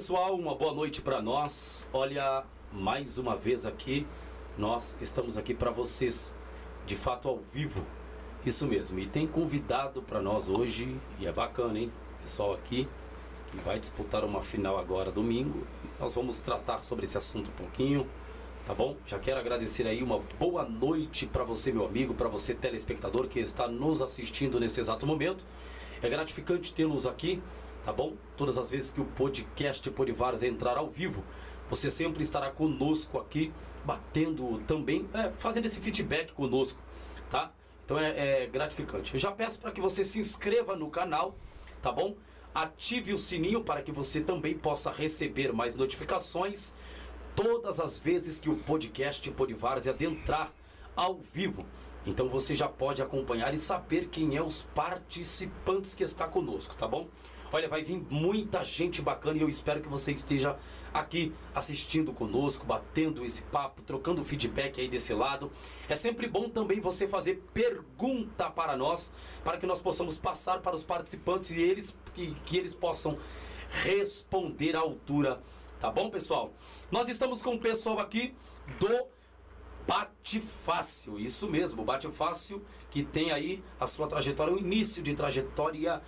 pessoal, uma boa noite para nós. Olha, mais uma vez aqui, nós estamos aqui para vocês, de fato ao vivo. Isso mesmo. E tem convidado para nós hoje, e é bacana, hein? Pessoal aqui que vai disputar uma final agora domingo. Nós vamos tratar sobre esse assunto um pouquinho, tá bom? Já quero agradecer aí uma boa noite para você, meu amigo, para você telespectador que está nos assistindo nesse exato momento. É gratificante tê-los aqui tá bom? Todas as vezes que o podcast Polivares entrar ao vivo, você sempre estará conosco aqui, batendo também, é, fazendo esse feedback conosco, tá? Então é, é gratificante. Eu já peço para que você se inscreva no canal, tá bom? Ative o sininho para que você também possa receber mais notificações todas as vezes que o podcast Polivares adentrar ao vivo. Então você já pode acompanhar e saber quem é os participantes que está conosco, tá bom? Olha, vai vir muita gente bacana e eu espero que você esteja aqui assistindo conosco, batendo esse papo, trocando feedback aí desse lado. É sempre bom também você fazer pergunta para nós, para que nós possamos passar para os participantes e eles que, que eles possam responder à altura. Tá bom, pessoal? Nós estamos com o pessoal aqui do Bate Fácil, isso mesmo, Bate Fácil, que tem aí a sua trajetória, o início de trajetória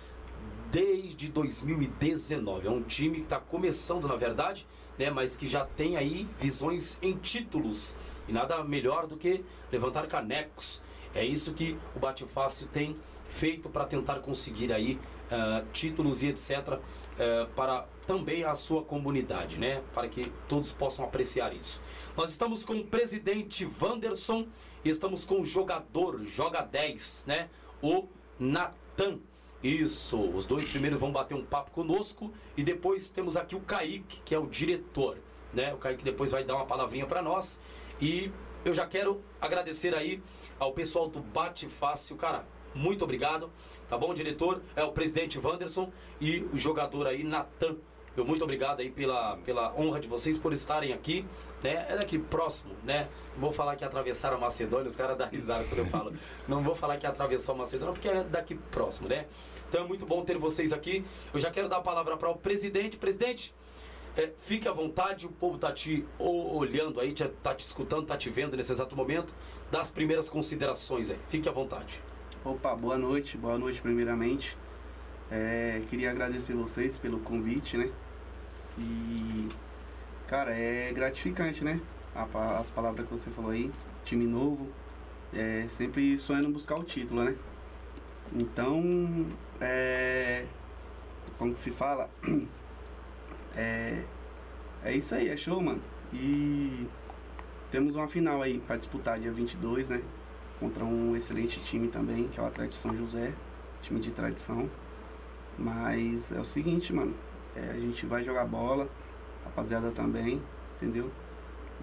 desde 2019. É um time que está começando, na verdade, né, mas que já tem aí visões em títulos. E nada melhor do que levantar canecos. É isso que o Bate Fácil tem feito para tentar conseguir aí uh, títulos e etc. Uh, eh, para também a sua comunidade, né? Para que todos possam apreciar isso. Nós estamos com o presidente Wanderson e estamos com o jogador, joga 10, né? O Natan. Isso, os dois primeiros vão bater um papo conosco e depois temos aqui o Kaique, que é o diretor, né? O Kaique depois vai dar uma palavrinha para nós e eu já quero agradecer aí ao pessoal do Bate Fácil, cara. Muito obrigado, tá bom, diretor? É o presidente Wanderson e o jogador aí, Natan. Muito obrigado aí pela, pela honra de vocês por estarem aqui, né? É daqui próximo, né? Vou falar que atravessaram a Macedônia, os caras dão risada quando eu falo. Não vou falar que atravessou a Macedônia, porque é daqui próximo, né? Então é muito bom ter vocês aqui. Eu já quero dar a palavra para o presidente. Presidente, é, fique à vontade, o povo tá te olhando aí, tá te escutando, tá te vendo nesse exato momento. Das primeiras considerações aí, fique à vontade. Opa, boa noite, boa noite primeiramente. É, queria agradecer vocês pelo convite, né? E, cara, é gratificante, né? As palavras que você falou aí, time novo, é sempre sonhando buscar o título, né? Então, é. Como se fala? É. É isso aí, é show, mano. E temos uma final aí para disputar dia 22, né? Contra um excelente time também, que é o Atlético São José, time de tradição. Mas é o seguinte, mano. É, a gente vai jogar bola, rapaziada também, entendeu?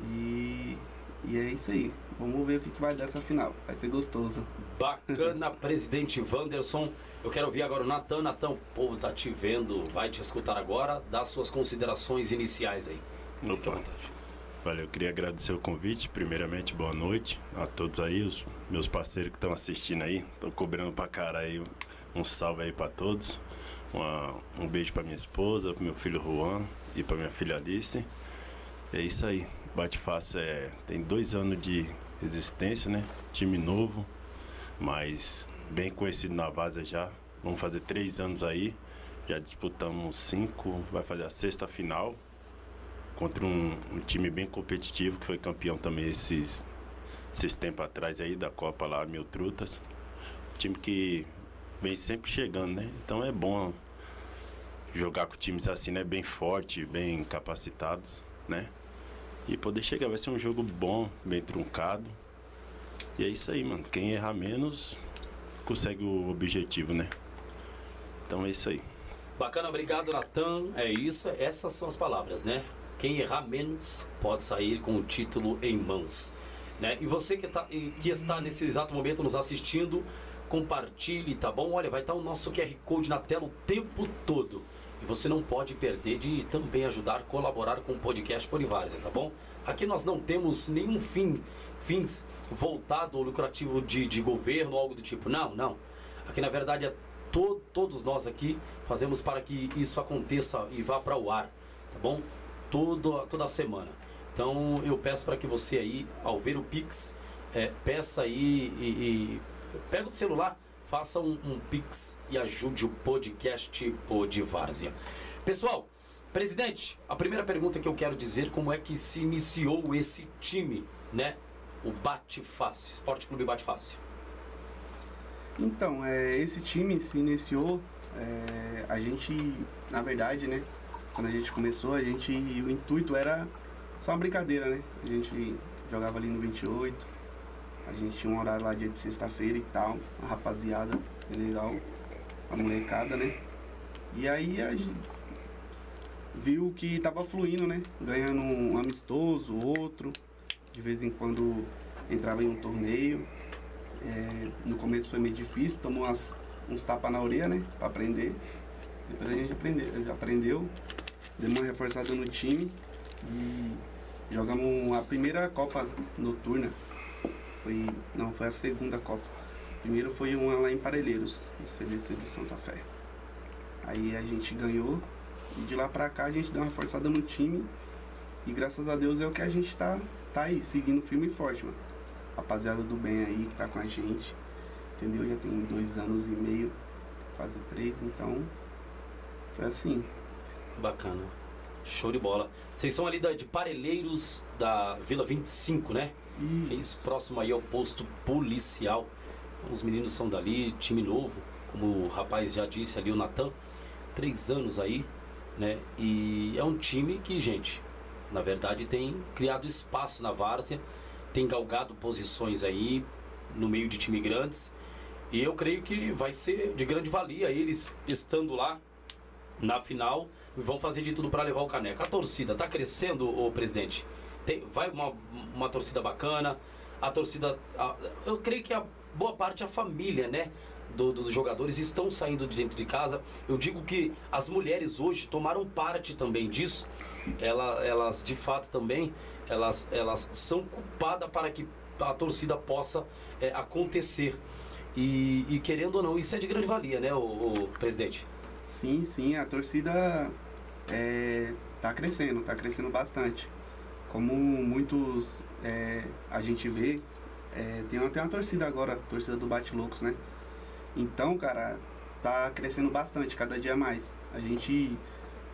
E, e é isso aí. Vamos ver o que, que vai dar essa final. Vai ser gostoso. Bacana, presidente Wanderson. Eu quero ouvir agora o Natan. Natan, o povo tá te vendo, vai te escutar agora. Dá suas considerações iniciais aí. Fique à vontade. Valeu, eu queria agradecer o convite. Primeiramente, boa noite a todos aí, os meus parceiros que estão assistindo aí. Estão cobrando pra caralho. Um salve aí pra todos. Uma, um beijo para minha esposa, para meu filho Juan e para minha filha Alice. É isso aí. Bate Fácil é, tem dois anos de existência, né? Time novo, mas bem conhecido na base já. Vamos fazer três anos aí. Já disputamos cinco, vai fazer a sexta final contra um, um time bem competitivo que foi campeão também esses, esses tempos atrás aí da Copa lá, Mil Trutas. Time que vem sempre chegando, né? Então é bom jogar com times assim, né? Bem forte, bem capacitados, né? E poder chegar, vai ser um jogo bom, bem truncado. E é isso aí, mano. Quem errar menos consegue o objetivo, né? Então é isso aí. Bacana, obrigado, Natan. É isso, essas são as palavras, né? Quem errar menos pode sair com o título em mãos. Né? E você que, tá, que está nesse exato momento nos assistindo, compartilhe, tá bom? Olha, vai estar o nosso QR Code na tela o tempo todo. E você não pode perder de também ajudar, colaborar com o podcast Polivárzia, tá bom? Aqui nós não temos nenhum fim, fins voltado ou lucrativo de, de governo algo do tipo. Não, não. Aqui na verdade é to, todos nós aqui fazemos para que isso aconteça e vá para o ar. tá bom? Todo, toda semana. Então eu peço para que você aí, ao ver o Pix, é, peça aí e, e pega o celular, faça um, um, Pix e ajude o podcast Podvárzea. Pessoal, presidente, a primeira pergunta que eu quero dizer como é que se iniciou esse time, né? O Bate Fácil, Esporte Clube Bate Fácil. Então, é, esse time se iniciou, é, a gente, na verdade, né? Quando a gente começou, a gente, o intuito era só uma brincadeira, né? A gente jogava ali no 28, a gente tinha um horário lá dia de sexta-feira e tal, a rapaziada, legal, a molecada, né? E aí a gente viu que tava fluindo, né? Ganhando um amistoso, outro, de vez em quando entrava em um torneio. É, no começo foi meio difícil, tomou umas, uns tapas na orelha, né? Pra aprender. Depois a gente aprendeu, aprendeu, deu uma reforçada no time e jogamos a primeira Copa noturna. Foi. Não, foi a segunda Copa. Primeiro foi uma lá em Parelheiros, no CDC do Santa Fé. Aí a gente ganhou. E de lá pra cá a gente deu uma forçada no time. E graças a Deus é o que a gente tá, tá aí, seguindo firme e forte, mano. Rapaziada do bem aí que tá com a gente. Entendeu? Já tem dois anos e meio, quase três, então. Foi assim. Bacana. Show de bola. Vocês são ali da, de Parelheiros da Vila 25, né? Isso. Isso próximo aí ao posto policial. Então, os meninos são dali, time novo, como o rapaz já disse ali, o Natan. Três anos aí, né? E é um time que, gente, na verdade tem criado espaço na várzea, tem galgado posições aí no meio de time grandes. E eu creio que vai ser de grande valia eles estando lá na final vão fazer de tudo para levar o caneco. A torcida está crescendo, o presidente. Tem, vai uma, uma torcida bacana. A torcida, a, eu creio que a boa parte a família, né? Do, dos jogadores estão saindo de dentro de casa. Eu digo que as mulheres hoje tomaram parte também disso. Ela, elas, de fato, também elas, elas são culpadas para que a torcida possa é, acontecer. E, e, querendo ou não, isso é de grande valia, né, o, o presidente? Sim, sim, a torcida é, tá crescendo, tá crescendo bastante. Como muitos é, a gente vê, é, tem até uma torcida agora, a torcida do Bate Loucos, né? Então, cara, tá crescendo bastante, cada dia mais. A gente,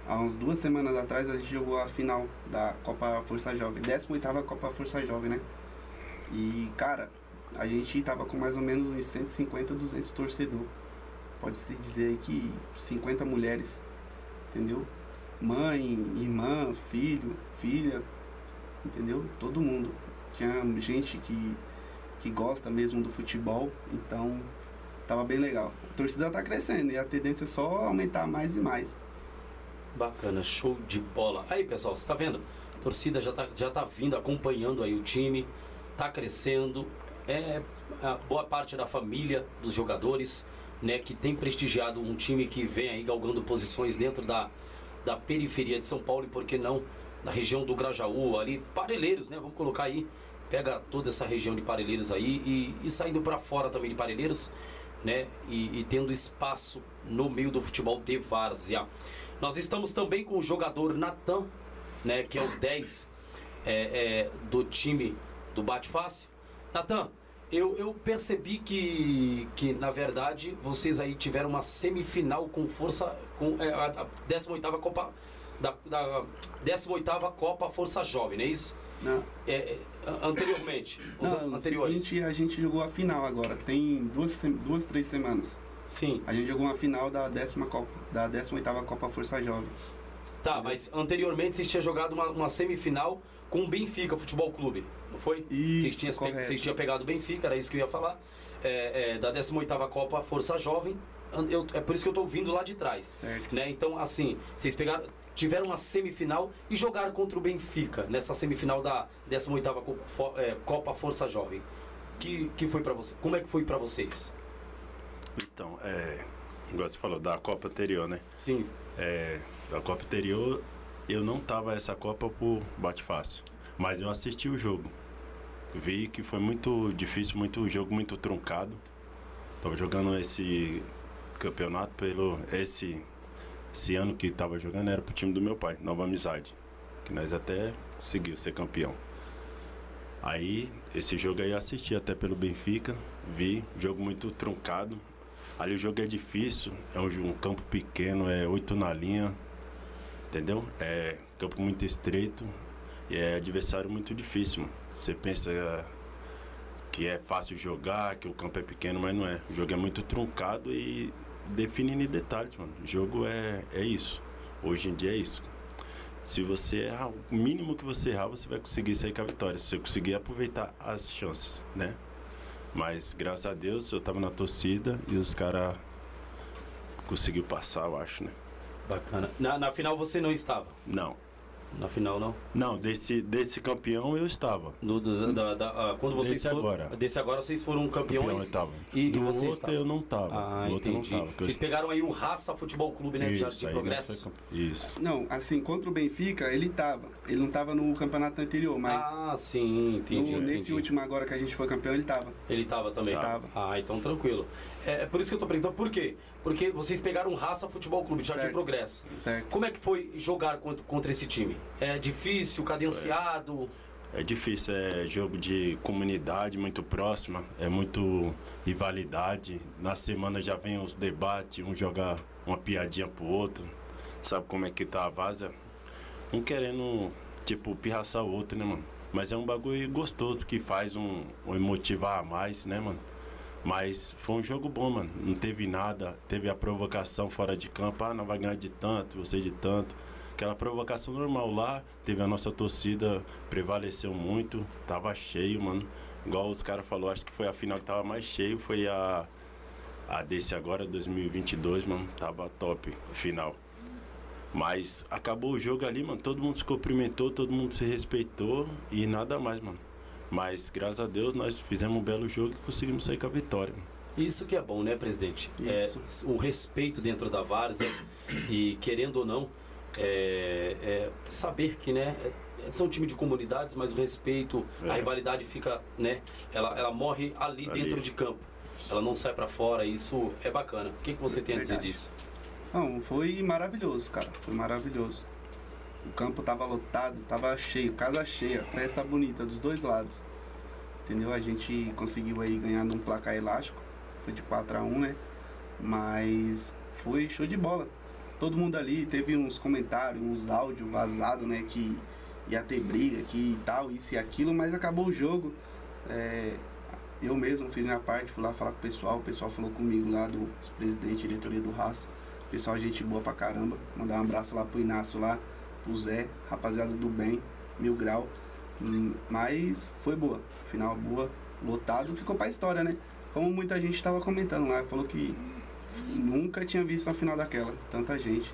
há umas duas semanas atrás, a gente jogou a final da Copa Força Jovem, 18 Copa Força Jovem, né? E, cara, a gente tava com mais ou menos uns 150, 200 torcedores pode-se dizer aí que 50 mulheres, entendeu? Mãe, irmã, filho, filha, entendeu? Todo mundo. Tinha gente que, que gosta mesmo do futebol, então tava bem legal. A torcida tá crescendo e a tendência é só aumentar mais e mais. Bacana, show de bola. Aí pessoal, você tá vendo? A torcida já tá, já tá vindo acompanhando aí o time, tá crescendo. É boa parte da família dos jogadores né, que tem prestigiado um time que vem aí galgando posições dentro da, da periferia de São Paulo e por que não da região do Grajaú, ali, Parelheiros, né? Vamos colocar aí, pega toda essa região de Parelheiros aí e, e saindo para fora também de Parelheiros, né? E, e, tendo espaço no meio do futebol de várzea. Nós estamos também com o jogador Natan, né? Que é o 10 é, é, do time do Bate Fácil. Natan, eu, eu percebi que, que, na verdade, vocês aí tiveram uma semifinal com força. com é, a, a 18 Copa. Da, da 18 Copa Força Jovem, não é isso? Não. É, é, anteriormente. Os não, anteriores. Seguinte, a gente jogou a final agora. Tem duas, duas, três semanas. Sim. A gente jogou uma final da décima Copa, da 18 Copa Força Jovem. Tá, mas anteriormente vocês tinham jogado uma, uma semifinal com o Benfica Futebol Clube, não foi? Isso, vocês tinham, vocês tinham pegado o Benfica, era isso que eu ia falar. É, é, da 18ª Copa Força Jovem, eu, é por isso que eu estou vindo lá de trás. Certo. Né? Então, assim, vocês pegaram, tiveram uma semifinal e jogaram contra o Benfica nessa semifinal da 18ª Copa, é, Copa Força Jovem. Que, que foi para você? Como é que foi para vocês? Então, é, igual você falou, da Copa anterior, né? Sim. É, da Copa anterior, eu não tava essa Copa por bate fácil. Mas eu assisti o jogo. Vi que foi muito difícil, muito jogo muito truncado. Tava jogando esse campeonato pelo esse Esse ano que tava jogando era pro time do meu pai, Nova Amizade. Que nós até conseguiu ser campeão. Aí, esse jogo aí eu assisti até pelo Benfica, vi, jogo muito truncado. Ali o jogo é difícil, é um, um campo pequeno, é oito na linha, entendeu? É campo muito estreito e é adversário muito difícil. Você pensa que é fácil jogar, que o campo é pequeno, mas não é. O jogo é muito truncado e definindo em detalhes, mano. O jogo é, é isso. Hoje em dia é isso. Se você errar, o mínimo que você errar, você vai conseguir sair com a vitória. Se você conseguir aproveitar as chances, né? Mas graças a Deus eu tava na torcida e os caras conseguiu passar, eu acho, né? Bacana. Na, na final você não estava? Não. Na final não? Não, desse, desse campeão eu estava. Do, do- da, da- ah, quando vocês Desse foram, agora. Desse agora vocês foram Campeão eu campeões. E, e Do você outro estava? eu não tava. Ah, Do outro eu não entendi. tava. que eu- Vocês pegaram aí o Raça Futebol Clube, né? de Isso, aí Progresso. Isso. Não, assim, contra o Benfica, ele tava. Ele não tava no campeonato anterior, mas Ah, sim, entendi. no- nesse entendi. último agora que a gente foi campeão, ele tava. Ele tava também? Tava. Ah, então tranquilo. É, é por isso que eu tô perguntando, por quê? Porque vocês pegaram Raça Futebol Clube Jardim Certo. Progresso. Certo. Como é que foi jogar contra, contra esse time? É difícil, cadenciado? É difícil, é jogo de comunidade muito próxima, é muito rivalidade. Na semana já vem os debates, um jogar uma piadinha pro outro. Sabe como é que tá a vaza? Um querendo, tipo, pirraçar o outro, né, mano? Mas é um bagulho gostoso que faz um, um emotivar a mais, né, mano? Mas foi um jogo bom, mano. Não teve nada. Teve a provocação fora de campo. Ah, não vai ganhar de tanto, você de tanto. Aquela provocação normal lá. Teve a nossa torcida, prevaleceu muito. Tava cheio, mano. Igual os caras falaram, acho que foi a final que tava mais cheio. Foi a, a desse agora, 2022, mano. Tava top, final. Mas acabou o jogo ali, mano. Todo mundo se cumprimentou, todo mundo se respeitou e nada mais, mano. Mas graças a Deus nós fizemos um belo jogo e conseguimos sair com a vitória. Isso que é bom, né, presidente? Isso. É, o respeito dentro da várzea e, querendo ou não, é, é saber que, né, é- são time de comunidades, mas o respeito, a É. rivalidade fica, né, ela, ela morre ali, Ali. dentro de campo. Ela não sai pra fora, isso é bacana. O que, que você tem a dizer disso? Não, foi maravilhoso, cara. Foi maravilhoso. O campo tava lotado, tava cheio, casa cheia, festa bonita dos dois lados. Entendeu? A gente conseguiu aí ganhar num placar elástico. Foi de 4 a 1 né? Mas foi show de bola. Todo mundo ali teve uns comentários, uns áudios vazados, né? Que ia ter briga, que tal, isso e aquilo, mas acabou o jogo. É, eu mesmo fiz minha parte, fui lá falar com o pessoal, o pessoal falou comigo lá do presidente, diretoria do Raça. Pessoal, gente boa pra caramba. Mandar um abraço lá pro Inácio lá, pro Zé, rapaziada do bem, mil grau. Mas foi boa. Final boa, lotado, ficou pra história, né? Como muita gente tava comentando lá, falou que nunca tinha visto a final daquela, tanta gente.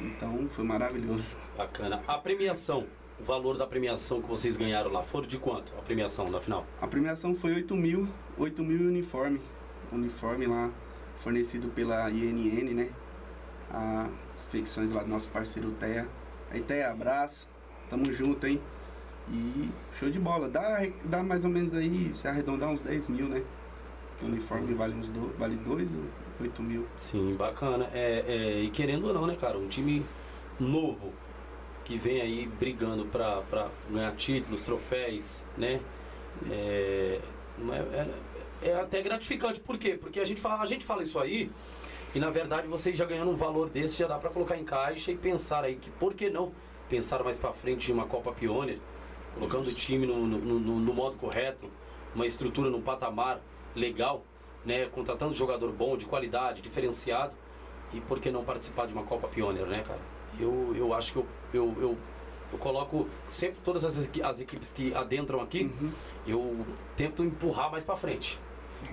Então foi maravilhoso. Bacana. A premiação, o valor da premiação que vocês ganharam lá, foram de quanto? A premiação na final? A premiação foi 8 mil, 8 mil uniforme. Uniforme lá fornecido pela INN, né? A confecções lá do nosso parceiro Teia. Aí Teia, abraço, tamo junto, hein? E show de bola. Dá, dá mais ou menos aí, se arredondar uns 10 mil, né? Porque o uniforme vale uns do, vale 2, 8 mil. Sim, bacana. É, é, e querendo ou não, né, cara? Um time novo que vem aí brigando pra, pra ganhar títulos, troféus, né? É, é, é, é até gratificante. Por quê? Porque a gente, fala, a gente fala isso aí e, na verdade, vocês já ganhando um valor desse, já dá pra colocar em caixa e pensar aí que, por que não pensar mais pra frente em uma Copa Pioneer, colocando o time no, no, no- no modo correto, uma estrutura no patamar legal, né? Contratando jogador bom, de qualidade, diferenciado. E por que não participar de uma Copa Pioneer, né, cara? Eu, eu acho que eu, eu, eu, eu coloco sempre todas as, as equipes que adentram aqui, eu tento empurrar mais pra frente.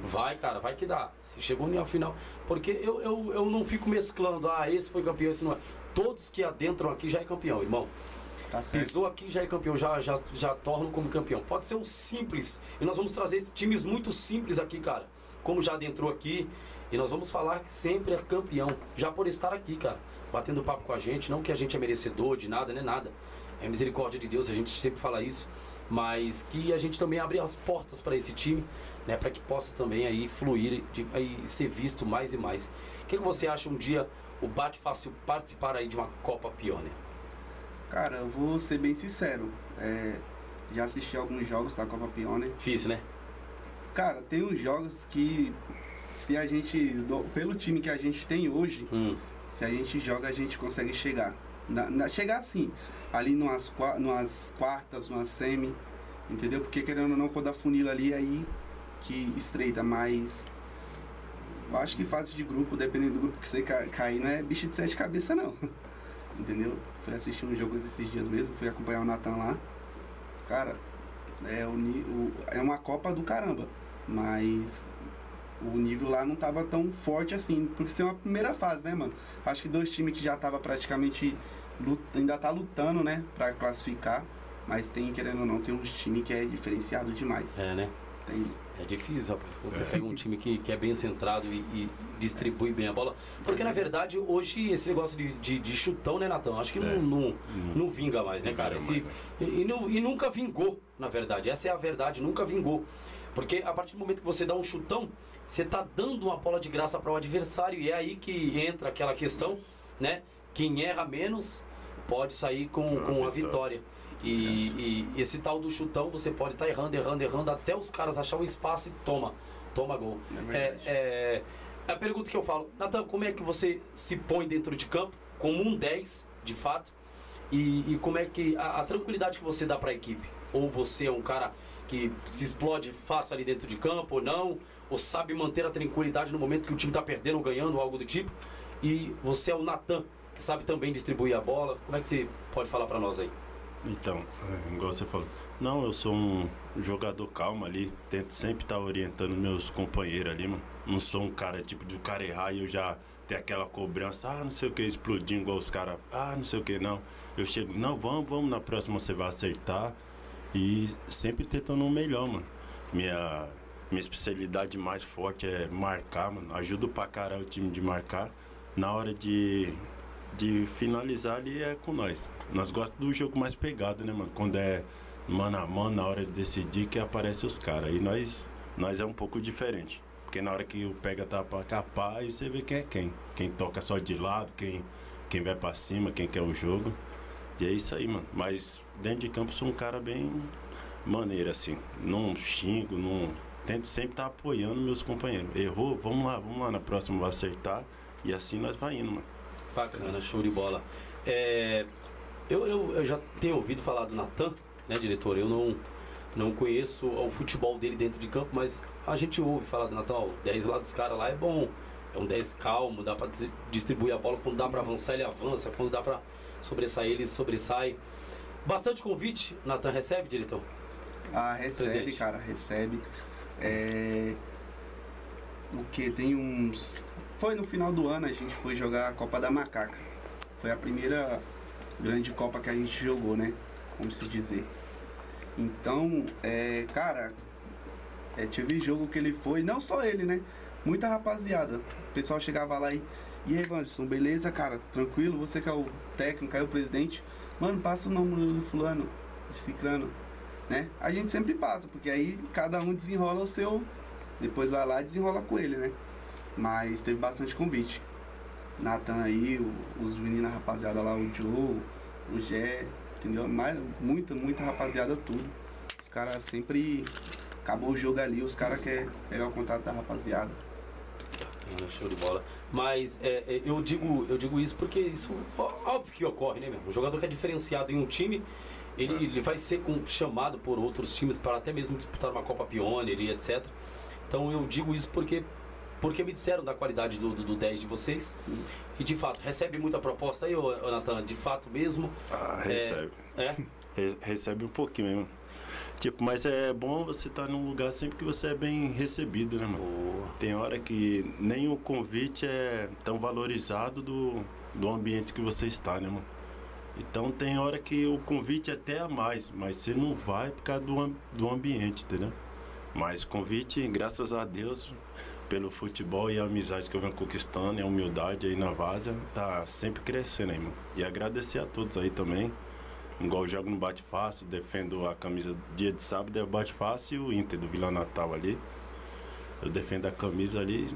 Vai, cara, vai que dá. Se chegou no final. Porque eu, eu, eu não fico mesclando, ah, esse foi campeão, esse não é. Todos que adentram aqui já é campeão, irmão. Tá certo. Pisou aqui já é campeão, já, já, já tornam como campeão. Pode ser um simples. E nós vamos trazer times muito simples aqui, cara. Como já adentrou aqui. E nós vamos falar que sempre é campeão. Já por estar aqui, cara. Batendo papo com a gente. Não que a gente é merecedor de nada, nem nada. É misericórdia de Deus, a gente sempre fala isso. mas que a gente também abre as portas para esse time, né, para que possa também aí fluir, de, aí ser visto mais e mais. O que, que você acha um dia o Bate Fácil participar aí de uma Copa Pioneer? Cara, eu vou ser bem sincero. É, já assisti alguns jogos da Copa Pioneer. Difícil, né? Cara, tem uns jogos que se a gente, pelo time que a gente tem hoje, Hum, se a gente joga, a gente consegue chegar. Na, na- chegar assim, ali numas, numas quartas, numas semi, entendeu? Porque querendo ou não, quando a funila ali, aí que estreita, mas eu acho que fase de grupo, dependendo do grupo que você ca- cair, não é bicho de sete cabeças não. Entendeu? Fui assistir uns jogos esses dias mesmo, fui acompanhar o Natan lá. Cara, é, o, o- é uma Copa do caramba, mas o nível lá não tava tão forte assim, porque isso é uma primeira fase, né, mano? Acho que dois times que já tava praticamente lut- ainda tá lutando, né, pra classificar, mas tem, querendo ou não, tem uns times que é diferenciado demais. é, né? Tem, É difícil, rapaz, quando você pega um time que, que é bem centrado e, e distribui bem a bola. Porque, na verdade, hoje esse negócio de, de, de chutão, né, Natão? Acho que É. não, não, não vinga mais, né, cara? Esse- mais, e, e e nunca vingou, na verdade. Essa é a verdade, nunca vingou. Porque a partir do momento que você dá um chutão, você tá dando uma bola de graça para o adversário. E é aí que entra aquela questão, né? Quem erra menos pode sair com, com a vitória. E, e esse tal do chutão, você pode estar errando, errando, errando, até os caras achar um espaço e toma, toma gol. É É, é, a pergunta que eu falo, Natan, como é que você se põe dentro de campo, como um 10, de fato, e, e como é que a, a tranquilidade que você dá para a equipe? Ou você é um cara que se explode fácil ali dentro de campo, ou não, ou sabe manter a tranquilidade no momento que o time está perdendo ou ganhando, ou algo do tipo, e você é o Natan, que sabe também distribuir a bola, como é que você pode falar para nós aí? Então, é, igual você falou. Não, eu sou um jogador calmo ali. Tento sempre estar orientando meus companheiros ali, mano. Não sou um cara tipo de cara errar e eu já ter aquela cobrança, ah, não sei o que, explodindo igual os caras, ah, não sei o que, não. Eu chego, não, vamos, vamos, na próxima você vai acertar. E sempre tentando o melhor, mano. Minha, minha especialidade mais forte é marcar, mano. Ajudo pra caralho o time de marcar. Na hora de, de finalizar ali é com nós. Nós gostamos do jogo mais pegado, né, mano? Quando é mano a mano, na hora de decidir que aparece os caras. E nós, nós é um pouco diferente. Porque na hora que o pega tá pra capar, aí você vê quem é quem. Quem toca só de lado, quem, quem vai pra cima, quem quer o jogo. E é isso aí, mano. Mas dentro de campo sou um cara bem maneiro, assim. Não xingo, não. Tento sempre estar apoiando meus companheiros. Errou, vamos lá, vamos lá, na próxima vai acertar. E assim nós vai indo, mano. Bacana, show de bola. É, eu, eu, eu já tenho ouvido falar do Natan, né, diretor? Eu não, não conheço o futebol dele dentro de campo, mas a gente ouve falar do Natan, ó, o 10 lá dos caras lá é bom. É um 10 calmo, dá pra dis- distribuir a bola. Quando dá pra avançar, ele avança. Quando dá pra sobressair, ele sobressai. Bastante convite, Natan recebe, diretor? Ah, recebe, Presidente. cara, recebe. É... O que? Tem uns. Foi no final do ano a gente foi jogar a Copa da Macaca. Foi a primeira grande Copa que a gente jogou, né? Como se dizer. Então, é, cara, é, tive jogo que ele foi, não só ele, né? Muita rapaziada. O pessoal chegava lá e. E aí, Wanderson, beleza, cara? Tranquilo? Você que é o técnico, aí o presidente. Mano, passa o nome do fulano, de ciclano né? A gente sempre passa, porque aí cada um desenrola o seu, depois vai lá e desenrola com ele, né? Mas teve bastante convite. Nathan aí, o- os meninos, a rapaziada lá, o Joe, o Gé, entendeu? Mais, muita, muita rapaziada, tudo. Os caras sempre. Acabou o jogo ali, os caras querem pegar o contato da rapaziada. Bacana, show de bola. Mas é, é, eu, digo, eu digo isso porque isso óbvio que ocorre, né, meu? Um jogador que é diferenciado em um time, ele, ele vai ser com- chamado por outros times para até mesmo disputar uma Copa Pioneer e etc. Então eu digo isso porque porque me disseram da qualidade do, do, do 10 de vocês. E de fato, recebe muita proposta aí, ô, ô Natan? De fato mesmo? Ah, É, recebe. É? Re- recebe um pouquinho mesmo. Tipo, mas é bom você estar num lugar sempre que você é bem recebido, né, mano? Boa. Tem hora que nem o convite é tão valorizado do, do ambiente que você está, né, mano? Então tem hora que o convite é até a mais, mas você não vai por causa do, do ambiente, entendeu? Mas convite, graças a Deus, pelo futebol e a amizade que eu venho conquistando e a humildade aí na Várzea, tá sempre crescendo mano. E agradecer a todos aí também. Igual eu jogo no Bate Fácil, defendo a camisa dia de sábado, é o Bate Fácil e o Inter do Vila Natal ali. Eu defendo a camisa ali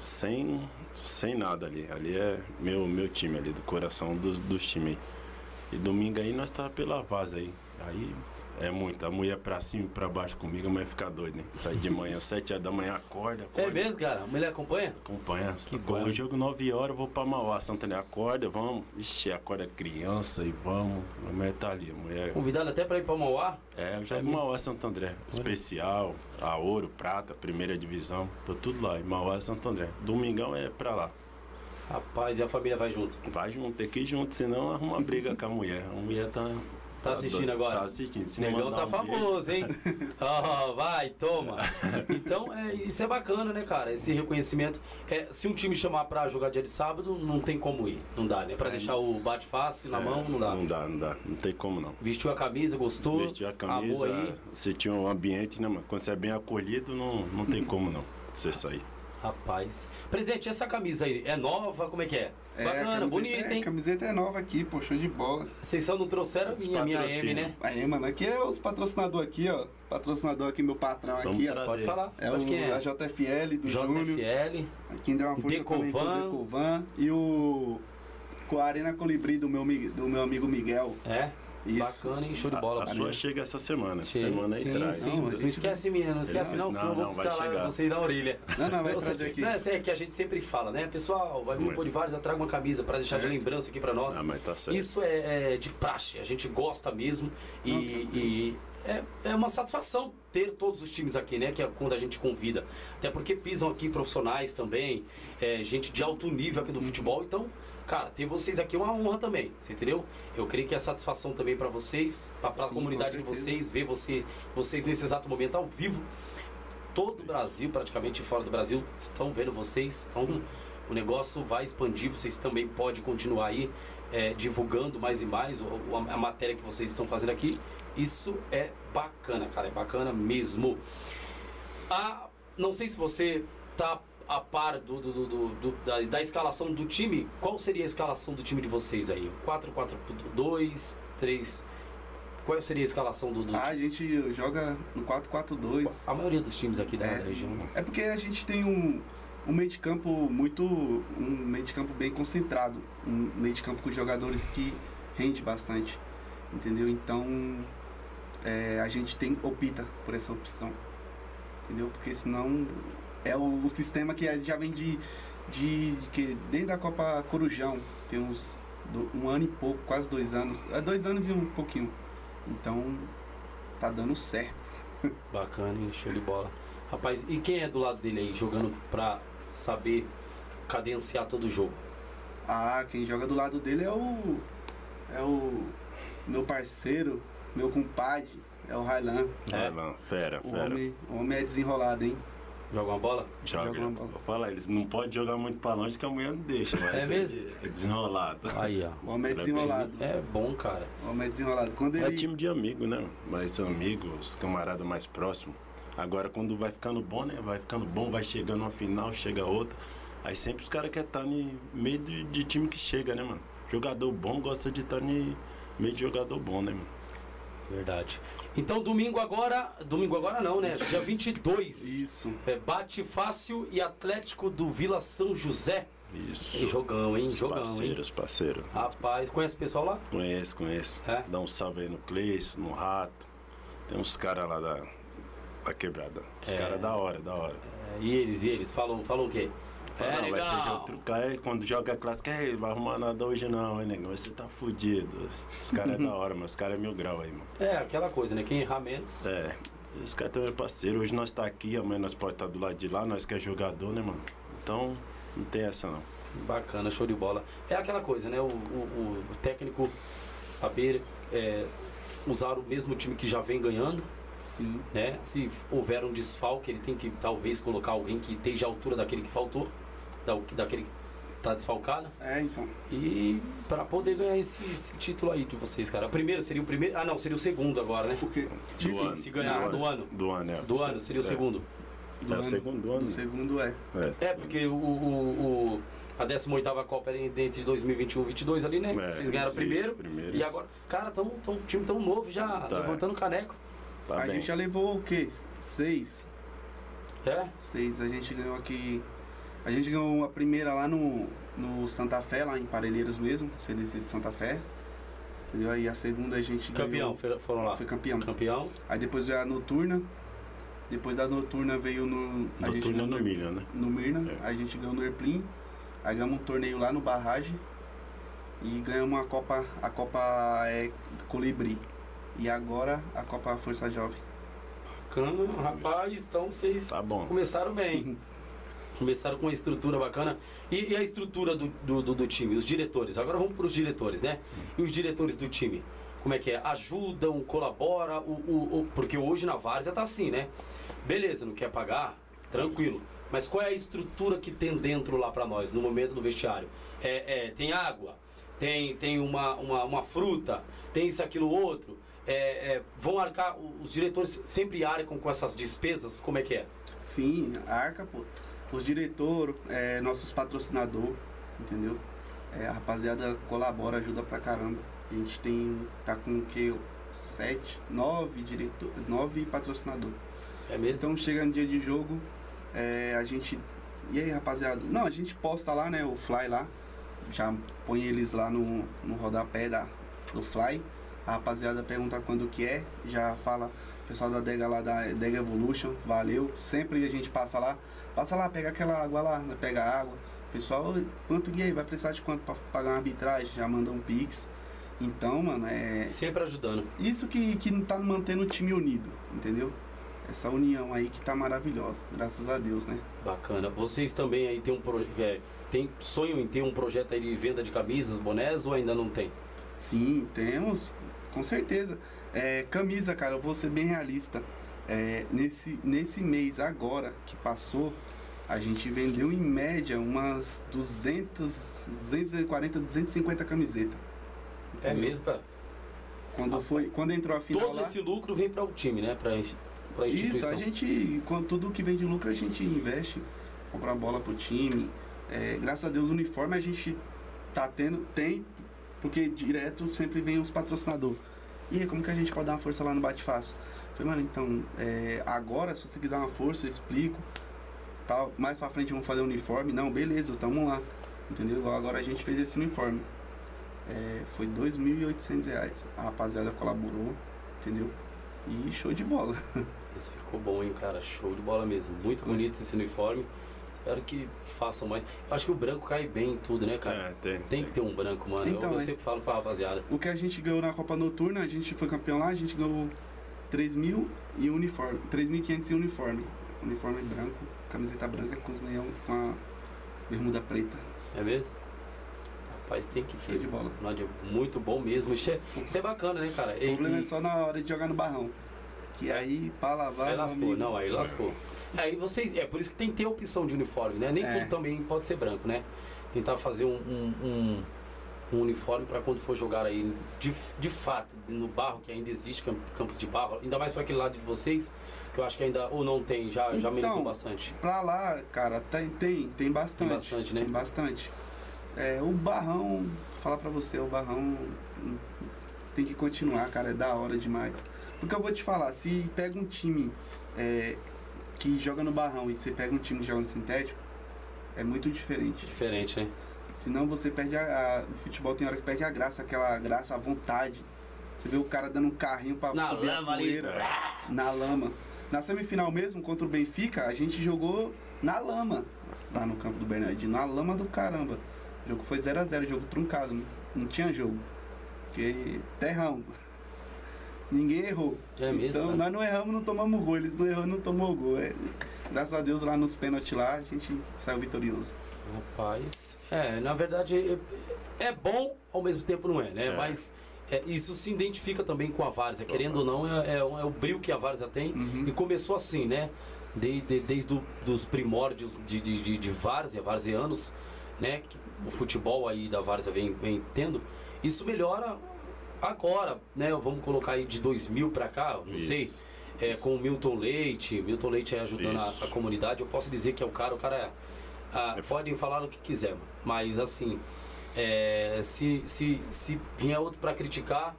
sem, sem nada ali. Ali é meu, meu time ali, do coração dos, dos times. E domingo aí nós tá pela vaza aí. Aí é muito. A mulher pra cima e pra baixo comigo, a mulher fica doida, hein? Sai de manhã, 7 horas da manhã, acorda, É acorda. mesmo, cara? A mulher acompanha? Acompanha. Que bom. Eu jogo 9 horas, eu vou pra Mauá, Santana. Acorda, vamos. Ixi, acorda criança e vamos. A mulher tá ali. A mulher. Convidado até pra ir pra Mauá? É, eu É jogo mesmo? Mauá Santo André. Especial, a ouro, prata, primeira divisão. Tô tudo lá. Em Mauá Santo André. Domingão é pra lá. Rapaz, e a família vai junto? Vai junto, tem que ir junto, senão arruma briga com a mulher. A mulher tá. Tá assistindo agora? Tá assistindo. Se Negão tá um famoso, hein? Ó, vai, toma. Então, é, isso é bacana, né, cara? Esse reconhecimento. É, se um time chamar pra jogar dia de sábado, não tem como ir. Não dá, né? Pra deixar o bate fácil na É, mão, não dá. Não dá, não dá. Não tem como não. Vestiu a camisa, gostou? Vestir a camisa, aí. sentir um ambiente, né, mano? Quando você é bem acolhido, não, não tem como não. Você sair. Rapaz. Presidente, essa camisa aí é nova? Como é que é? É, a Bacana, camiseta bonita, é, hein? A camiseta é nova aqui, pô, show de bola. Vocês só não trouxeram a minha, minha M, né? Aí, mano, aqui é os patrocinadores aqui, ó. Patrocinador aqui, meu patrão Vamos aqui, ó. trazer. Pode falar. É Pode o quem é? a JFL do Júnior. JFL. Quem deu uma força também foi Decovan. o Decovan. E o. Com a Arena Colibri do meu, do meu amigo Miguel. É? Isso. Bacana, hein? Show de A, bola. a sua chega essa semana. Chega. Semana aí sim, traz. sim. Não, a Não, esquece, menina. Não esquece, não. Não, senão eu vou buscar lá chegar. vocês na orelha. Não, não, vai Ou trazer seja, aqui. Não, essa é que a gente sempre fala, né? Pessoal, vai vir um de vários, traga uma camisa pra deixar de lembrança aqui pra nós. Ah, mas tá certo. Isso é, é de praxe, a gente gosta mesmo e, Não, e é, é uma satisfação ter todos os times aqui, né? Que é quando a gente convida. Até porque pisam aqui profissionais também, é, gente de alto nível aqui do Uhum. futebol. Então, cara, ter vocês aqui é uma honra também, você entendeu? Eu creio que é satisfação também pra vocês, pra Sim, comunidade com de vocês, ver você, vocês nesse exato momento ao vivo. Todo o Brasil, praticamente fora do Brasil, estão vendo vocês. Então, o negócio vai expandir. Vocês também podem continuar aí é, divulgando mais e mais o- o- a, matéria que vocês estão fazendo aqui. Isso é bacana, cara. É bacana mesmo. Ah, não sei se você tá a par do, do- do- do- da, da escalação do time. Qual seria a escalação do time de vocês aí? 4-4-2, 3. Qual seria a escalação do, do Ah, a time? gente joga no 4-4-2. A maioria dos times aqui da, É. da região. É porque a gente tem um, um meio de campo muito. um meio de campo bem concentrado. Um meio de campo com jogadores que rende bastante. Entendeu? Então é, a gente tem opta por essa opção. Entendeu? Porque senão é o, sistema que é- já vem de, de, de que desde a Copa Corujão, tem uns do- um ano e pouco, quase dois anos. É dois anos e um pouquinho. Então tá dando certo. Bacana, hein? Show de bola. Rapaz, e quem é do lado dele aí, jogando pra saber cadenciar todo o jogo? Ah, quem joga do lado dele é o. É o meu parceiro, meu compadre, é o Railan. É. Lá, fera, O fera. homem, o homem é desenrolado, hein? Joga uma bola? Joga. Joga uma bola. Vou falar, eles não podem jogar muito pra longe que a mulher não deixa. Mas É mesmo? É desenrolado. Aí, ó. O homem é Pra desenrolado. É bom, cara. O homem é desenrolado. Quando ele. É time de amigo, né? Mais amigos, camaradas mais próximos. Agora quando vai ficando bom, né? Vai ficando bom, vai chegando uma final, chega outra. Aí sempre os caras querem estar no meio de, de time que chega, né, mano? Jogador bom gosta de estar no meio de jogador bom, né, mano? Verdade. Então, domingo agora. Domingo agora não, né? Dia 22. Isso. É Bate Fácil e Atlético do Vila São José. Isso. Ei, jogão, hein? Jogão, hein? parceiros, parceiro. Rapaz, conhece o pessoal lá? Conheço, conheço. É? Dá um salve aí no Cleice, no Rato. Tem uns caras lá da, da quebrada. Os É. caras da hora, da hora. É, e eles, e eles? Falam, falam o quê? Fala, é, não, vai ser trucar. Aí quando joga a clássica, "Ei, vai arrumar nada hoje não, hein, negão? Você tá fudido. Os caras é da hora, mas os caras é mil grau aí, mano. É, aquela coisa, né? Quem errar menos. É, os caras também é parceiro. Hoje nós tá aqui, amanhã nós pode estar do lado de lá, nós que é jogador, né, mano? Então, não tem essa não. Bacana, show de bola. É aquela coisa, né? O, o- o- o técnico saber é, usar o mesmo time que já vem ganhando, Sim. né? Se houver um desfalque, ele tem que talvez colocar alguém que esteja à altura daquele que faltou, da- daquele que tá desfalcado. É, então. E para poder ganhar esse, esse título aí de vocês, cara. O primeiro seria o primeiro. Ah, não, seria o segundo agora, né? Porque. Do Sim, ano, se ganhar do ano. Do ano, é. Do ano seria o É. segundo. Do É o segundo do ano. Do segundo é. É. É, porque o, o, o, A 18 Copa era entre 2021 e 22 ali, né? É, Vocês ganharam isso, primeiro. primeiro, e agora, cara, tão, tão, time tão novo já, Tá, levantando caneco. Tá a bem. gente já levou o quê? Seis. É? Seis. A gente ganhou aqui. A gente ganhou a primeira lá no, no Santa Fé, lá em Parelheiros mesmo, CDC de Santa Fé. Entendeu? Aí a segunda a gente Campeão, ganhou. foi- foram lá. Foi campeão. Campeão. Aí depois veio a noturna. Depois da noturna veio no. A gente Noturno ganhou no milho, né? no Mirna, É. a gente ganhou no Erplim, aí ganhamos um torneio lá no Barragem e ganhamos a Copa, a Copa é, Colibri. E agora a Copa Força Jovem. Bacana, rapaz, então vocês Tá bom. começaram bem. Começaram com uma estrutura bacana. E, e a estrutura do, do, do- do time, os diretores. Agora vamos para os diretores, né? E os diretores do time? Como é que é? Ajudam, colaboram? O, o, o- porque hoje na Várzea tá assim, né? Beleza, não quer pagar? Tranquilo. Mas qual é a estrutura que tem dentro lá para nós, no momento do vestiário? É, é, tem água, tem, tem uma, uma, uma fruta, tem isso, aquilo, outro. É, é, vão arcar, os diretores sempre arcam com essas despesas? Como é que é? Sim, Arca, pô. Os diretores, é, nossos patrocinadores, entendeu? É, a rapaziada colabora, ajuda pra caramba. A gente tem. tá com o quê? Sete, nove diretor, nove patrocinadores. É mesmo? Então chega no dia de jogo, é, a gente. E aí, rapaziada? Não, a gente posta lá, né? O Fly lá. Já põe eles lá no, no rodapé da, do Fly. A rapaziada pergunta quando que é. Já fala, pessoal da Dega lá da Dega Evolution, valeu. Sempre a gente passa lá. Passa lá, pega aquela água lá, né, pega a água. Pessoal, "Oi, quanto é? Vai precisar de quanto pra pagar uma arbitragem? Já manda um Pix. Então, mano, é. Sempre ajudando. Isso que, que tá mantendo o time unido, entendeu? Essa união aí que tá maravilhosa, graças a Deus, né? Bacana. Vocês também aí tem um pro... é, tem sonho em ter um projeto aí de venda de camisas, bonés ou ainda não tem? Sim, temos, com certeza. É, camisa, cara, eu vou ser bem realista. É, nesse, nesse mês agora que passou, a gente vendeu em média umas 200, 240, 250 camisetas. É mesmo, cara? Quando, foi, quando entrou a final Todo lá... esse lucro vem para o time, né? Para para instituição. Isso, a gente, com tudo que vem de lucro, a gente investe, compra bola pro time. É, graças a Deus, o uniforme a gente tá tendo, tem, porque direto sempre vem os patrocinadores. E aí, como que a gente pode dar uma força lá no Bate Fácil? Falei, mano, então, é, agora, se você quiser dar uma força, eu explico. Tal, mais pra frente vamos fazer o uniforme. Não, beleza, tamo lá. Entendeu? Igual agora a gente fez esse uniforme. É, foi 2.800 reais. A rapaziada colaborou, entendeu? E show de bola. Esse ficou bom, hein, cara? Show de bola mesmo. Muito bonito esse uniforme. Espero que façam mais. Eu acho que o branco cai bem em tudo, né, cara? É, tem. Tem que ter um branco, mano. Então, eu, eu é. sempre falo pra rapaziada. O que a gente ganhou na Copa Noturna, a gente foi campeão lá, a gente ganhou 3 mil e uniforme. 3.500 e uniforme. Uniforme branco, camiseta branca com os leão com a bermuda preta. É mesmo? Rapaz, tem que Show ter. de bola. Muito bom mesmo. Isso é, isso é bacana, né, cara? O E- problema e- é só na hora de jogar no barrão. Que aí, pra lavar, Aí lascou, amigo, não, aí lascou. Aí vocês, é por isso que tem que ter opção de uniforme, né? Nem É. tudo também pode ser branco, né? Tentar fazer um, um, um- um uniforme para quando for jogar aí, de, de fato, no barro, que ainda existe camp- campos de barro, ainda mais para aquele lado de vocês, que eu acho que ainda, ou não tem, já, já Então, amenizou bastante. Pra lá, cara, tem, tem, tem bastante. Tem bastante, né? Tem bastante. É, o barrão, falar pra você, o barrão tem que continuar, cara, é da hora demais. Porque eu vou te falar, se pega um time é, que joga no barrão e você pega um time que joga no sintético, é muito diferente. Diferente, né? Senão você perde a, a- O futebol tem hora que perde a graça, aquela graça, a vontade. Você vê o cara dando um carrinho pra Na subir lama a ali. poeira. Na lama. Na semifinal mesmo, contra o Benfica, a gente jogou na lama. Lá no campo do Bernardino. Na lama do caramba. O jogo foi 0x0, jogo truncado. Não, tinha jogo. Porque terrão. Ninguém errou. É mesmo, Então né? nós não erramos, não tomamos gol. Eles não errou, não tomou gol. É, graças a Deus lá nos pênaltis lá, a gente saiu vitorioso. Rapaz, é, na verdade é, é bom, ao mesmo tempo não é, né? É. Mas é, isso se identifica também com a Várzea, querendo ou não, é, é, é o brilho que a Várzea tem. Uhum. E começou assim, né? De, de- desde dos primórdios de, de, de, de Várzea, varzianos, né? O futebol aí da Várzea vem, vem tendo. Isso melhora agora, né? Vamos colocar aí de 2000 pra cá, não Isso. sei. É, com o Milton Leite, Milton Leite aí ajudando a, a comunidade. Eu posso dizer que é o cara, o cara é Ah, podem falar o que quiser, mas assim, é, se, se, se vier outro pra criticar,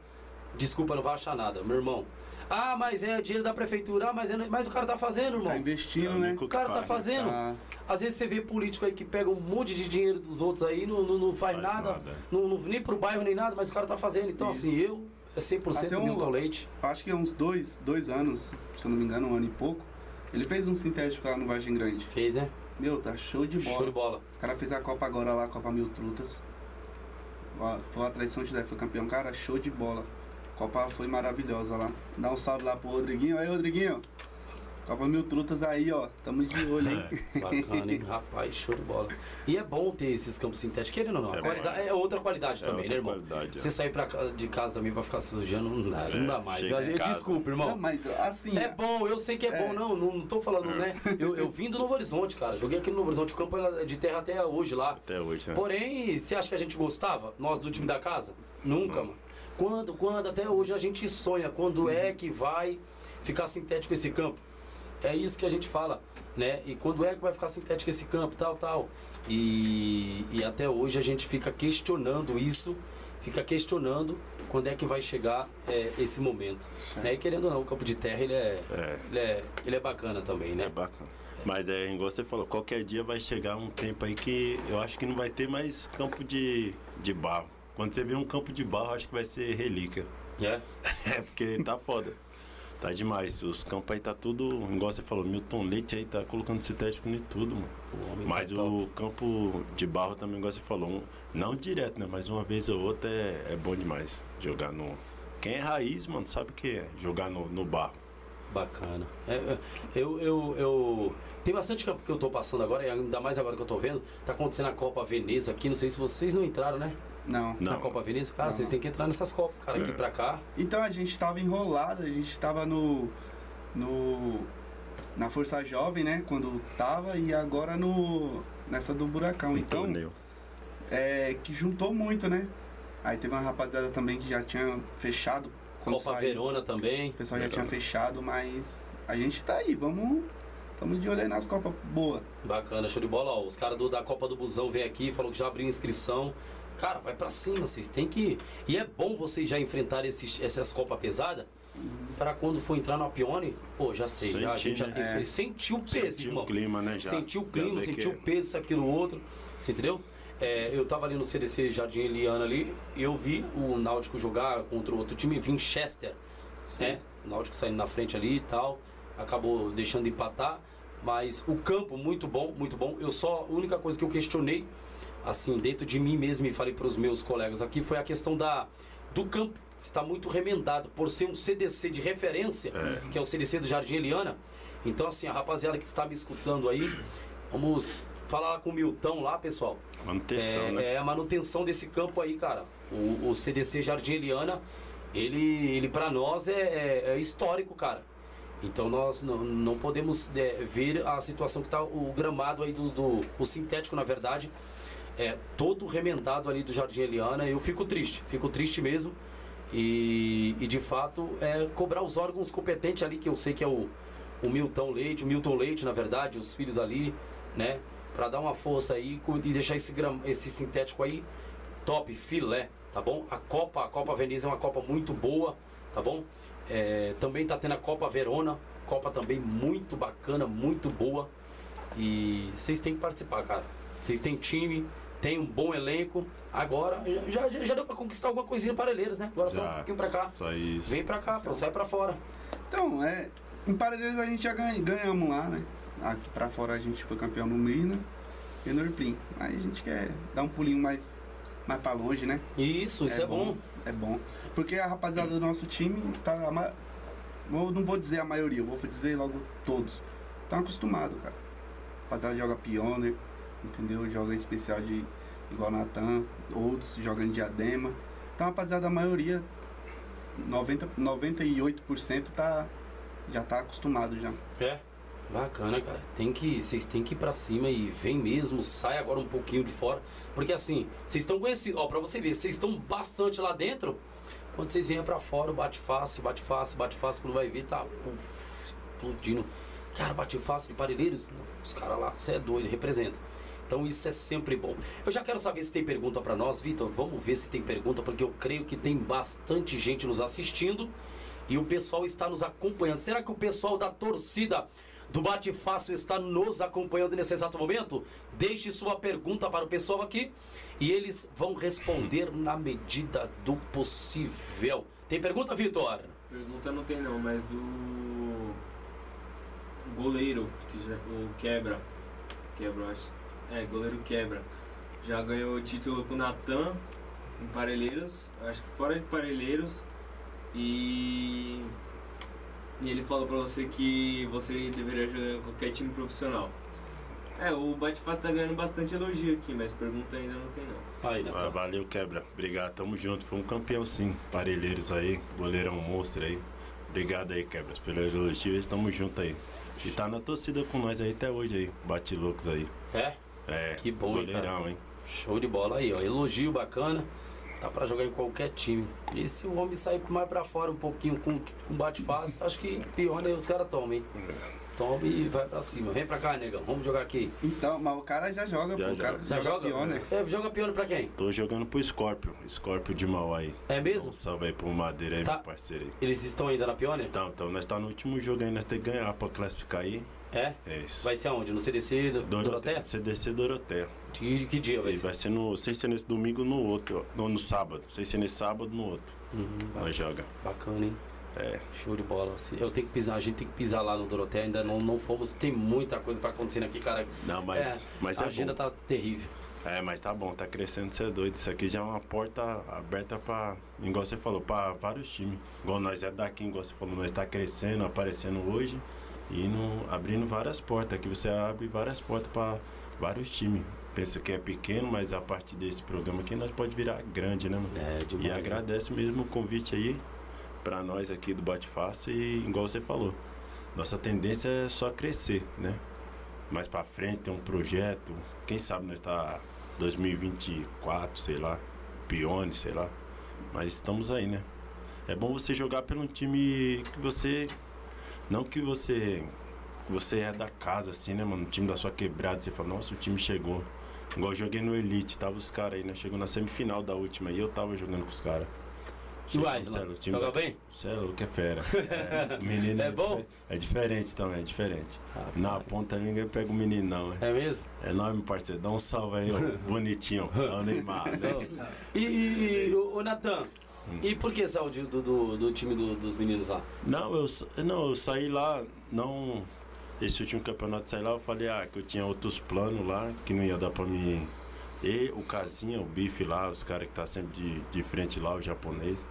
desculpa, não vai achar nada, meu irmão. Ah, mas é dinheiro da prefeitura, ah, mas, é, mas o cara tá fazendo, irmão. Tá investindo, o né? O cara tá Faz, fazendo. Tá. Às vezes você vê político aí que pega um monte de dinheiro dos outros aí, não, não, não faz, Faz nada, nada. Não, não- nem pro bairro nem nada, mas o cara tá fazendo. Então, Isso. assim, eu é 100% Até um- Milton Leite. Acho que é uns dois, dois anos, se eu não me engano, um ano e pouco. Ele fez um sintético lá no Vargem Grande. Fez, né? Meu, tá show de bola. Show de bola. Os caras fez a Copa agora lá, a Copa Mil Trutas. Foi a tradição José, foi campeão. Cara, show de bola. Copa foi maravilhosa lá. Dá um salve lá pro Rodriguinho. Aí, Rodriguinho. Copa Mil Trutas aí, ó. Tamo de olho, hein? Bacana, hein? Rapaz, show de bola. E é bom ter esses campos sintéticos, querendo ou não. É qualidade, é outra qualidade É também, outra né, irmão? qualidade, é. Você sair pra, de casa também pra ficar sujando, não dá, não É, dá mais. Eu-. Desculpa, irmão. Não, mas assim. É bom, eu sei que é, É. bom, não, não, não tô falando, né? Eu, eu vim do Novo Horizonte, cara. Joguei aqui no Novo Horizonte, o campo era de terra até hoje lá. Até hoje, né? Porém, você acha que a gente gostava? Nós do time da casa? Nunca, mano. Quando, quando, até hoje a gente sonha, quando é que vai ficar sintético esse campo? É isso que a gente fala, né? E quando é que vai ficar sintético esse campo, tal, tal. E, e até hoje a gente fica questionando isso, fica questionando quando é que vai chegar é, esse momento. Né? E querendo ou não, o campo de terra ele é, É. Ele é, ele é bacana também, É né? bacana. Mas é, igual você falou, qualquer dia vai chegar um tempo aí que eu acho que não vai ter mais campo de, de barro. Quando você vê um campo de barro, acho que vai ser relíquia. É. É, porque tá foda. Tá demais. Os campos aí tá tudo, igual você falou, Milton Leite aí tá colocando sintético em tudo, mano. O homem Mas tá top. o campo de barro também, igual você falou, um- não direto, né? Mas uma vez ou outra é, é bom demais. Jogar no. Quem é raiz, mano, sabe o que é? Jogar no, no barro. Bacana. É, é, eu, eu, eu. Tem bastante campo que eu tô passando agora, e ainda mais agora que eu tô vendo. Tá acontecendo a Copa Veneza aqui. Não sei se vocês não entraram, né? Não. Não. Na Copa Veneza. Cara, Não. vocês têm que entrar nessas Copas, cara, aqui É. pra cá. Então a gente tava enrolado, a gente tava no. no. na Força Jovem, né? Quando tava, e agora no. nessa do Buracão. Um Então, torneio. é que juntou muito, né? Aí teve uma rapaziada também que já tinha fechado. Copa saiu. Verona também. O pessoal já Verona. tinha fechado, mas a gente tá aí, vamos. Tamo de olho aí nas Copas boa. Bacana, show de bola. Ó, os caras do- da Copa do Busão vêm aqui, falou que já abriu inscrição. Cara, vai pra cima, vocês têm que. E é bom vocês já enfrentarem esses, essas Copas pesadas. Pra quando for entrar no Apione, pô, já sei, já, a gente já Sentir, tem né? é. Sentiu o peso, Sentiu irmão. o clima, né? Já. Sentiu o clima, sentiu o peso, isso, aquilo, outro. Você entendeu? É, eu tava ali no CDC Jardim Eliana ali e eu vi o Náutico jogar contra o outro time, Winchester. Né? O Náutico saindo na frente ali e tal. Acabou deixando de empatar. Mas o campo, muito bom, muito bom. Eu só, a única coisa que eu questionei, assim, dentro de mim mesmo e falei para os meus colegas aqui, foi a questão da, do campo. Está muito remendado por ser um CDC de referência, que é o CDC do Jardim Eliana. Então, assim, a rapaziada que está me escutando aí, vamos falar com o Milton lá, pessoal. Manutenção, É, né? é a manutenção desse campo aí, cara. O, o CDC Jardim Eliana, ele, ele para nós é, é- é histórico, cara. Então nós não, não podemos é, ver a situação que tá o gramado aí do, do o sintético, na verdade, é todo remendado ali do Jardim Eliana. Eu fico triste, fico triste mesmo. E, e de fato é cobrar os órgãos competentes ali, que eu sei que é o, o Milton Leite, o Milton Leite, na verdade, os filhos ali, né? Pra dar uma força aí e deixar esse, gram, esse sintético aí top, filé, tá bom? A Copa, a Copa Veneza é uma Copa muito boa, tá bom? É, também tá tendo a Copa Verona, Copa também muito bacana, muito boa. E vocês têm que participar, cara. Vocês têm time, tem um bom elenco. Agora já, já, já deu pra conquistar alguma coisinha para Parelheiros, né? Agora só um Já. pouquinho pra cá. Só isso. Vem pra cá, pô, sai pra fora. Então, é. Em Parelheiros a gente já ganha, ganhamos lá, né? Aqui pra fora a gente foi campeão no Mirna e no Irplim. Aí a gente quer dar um pulinho mais, mais pra longe, né? Isso, isso é, bom. É bom. Porque a rapaziada do nosso time tá. Eu não vou dizer a maioria, eu vou dizer logo todos. Estão acostumados, cara. A rapaziada joga Pioneer, entendeu? Joga especial de igual Natan, outros jogam em diadema. Então rapaziada, a maioria, 90, 98% tá, já tá acostumado já. É. Bacana, cara. Tem que, vocês têm que ir pra cima e vem mesmo, sai agora um pouquinho de fora, porque assim, vocês estão conhecidos, ó, pra você ver, vocês estão bastante lá dentro. Quando vocês vêm pra fora, bate fácil, bate fácil, bate fácil, quando vai ver, tá puf, explodindo. Cara, bate fácil de Parelheiros, não, os caras lá, você é doido, representa. Então isso é sempre bom. Eu já quero saber se tem pergunta para nós, Vitor. Vamos ver se tem pergunta, porque eu creio que tem bastante gente nos assistindo e o pessoal está nos acompanhando. Será que o pessoal da torcida do Bate Fácil está nos acompanhando nesse exato momento? Deixe sua pergunta para o pessoal aqui e eles vão responder na medida do possível. Tem pergunta, Vitor? Pergunta não tem não, mas o goleiro, que já, o Quebra, Quebra, acho. É, goleiro Quebra. Já ganhou o título com o Natan em Parelheiros, acho que fora de Parelheiros. E, e ele falou pra você que você deveria jogar em qualquer time profissional. É, o Batfast tá ganhando bastante elogio aqui, mas pergunta ainda não tem não. Aí, Ah, valeu, quebra. Obrigado, tamo junto. Foi um campeão sim. Parelheiros aí, goleirão monstro aí. Obrigado aí, quebras, pelas elogios. Tamo junto aí. E tá na torcida com nós aí até hoje aí. Bate loucos aí. É? É, Que bom, hein, goleirão, cara? hein? Show de bola aí, ó. Elogio bacana. Dá pra jogar em qualquer time. E se o homem sair mais pra fora um pouquinho com, com bate fácil, acho que pior, né? Os caras tomam, hein? Toma e vai pra cima. Vem pra cá, negão. Vamos jogar aqui. Então, mas o cara já joga, Já pô. O cara joga. Já joga? pior, né? É, joga piano pra quem? Tô jogando pro Scorpio. Scorpio de Mauá aí. É mesmo? Um salve aí pro Madeira aí, Tá. meu parceiro aí. Eles estão ainda na Pioneer? Então, então, nós tá no último jogo aí, nós temos que ganhar pra classificar aí. É? É isso. Vai ser aonde? No CDC do Doroteia? CDC Doroteia. Que, que dia vai E ser? vai ser no. Sei se é nesse domingo ou no outro. Não, no sábado. Sei se é nesse sábado ou no outro. Uhum, Nós joga. bacana, hein? É. Show de bola. Se- Eu tenho que pisar, a gente tem que pisar lá no Doroteia, ainda não, não fomos, tem muita coisa pra acontecer aqui, cara. Não, mas, mas a é agenda bom. tá terrível. É, mas tá bom, tá crescendo, você é doido. Isso aqui já é uma porta aberta pra, igual você falou, pra vários times. Igual nós é daqui, igual você falou, nós tá crescendo, aparecendo hoje e no, abrindo várias portas. Aqui você abre várias portas pra vários times. Pensa que é pequeno, mas a partir desse programa aqui nós pode virar grande, né, mano? É, E demais. agradece mesmo o convite aí pra nós aqui do Bate Fácil e igual você falou, nossa tendência é só crescer, né? Mais pra frente tem um projeto, quem sabe nós tá 2024, sei lá, Pione, sei lá. Mas estamos aí, né? É bom você jogar pelo time que você não que você você é da casa assim, né, mano? O time da sua quebrada, você fala, nossa, o time chegou. Igual eu joguei no Elite, tava os caras aí, né? Chegou na semifinal da última e eu tava jogando com os caras. E o Aislan, joga bem? Você é louco, é fera. É, menino É bom? dife- É diferente também, é diferente. Rapaz. Na ponta ninguém pega o menino, não, é. É mesmo? É meu parceiro. Dá um salve aí, ó. Bonitinho. É o Neymar, né? E, e, e o, o Natan, e por que saiu do, do, do time do- dos meninos lá? Não, eu, não, eu saí lá, não. Esse último campeonato saí lá, eu falei, ah, que eu tinha outros planos lá, que não ia dar pra mim. E o Casinha, o Bife lá, os caras que tá sempre de, de frente lá, o japonês.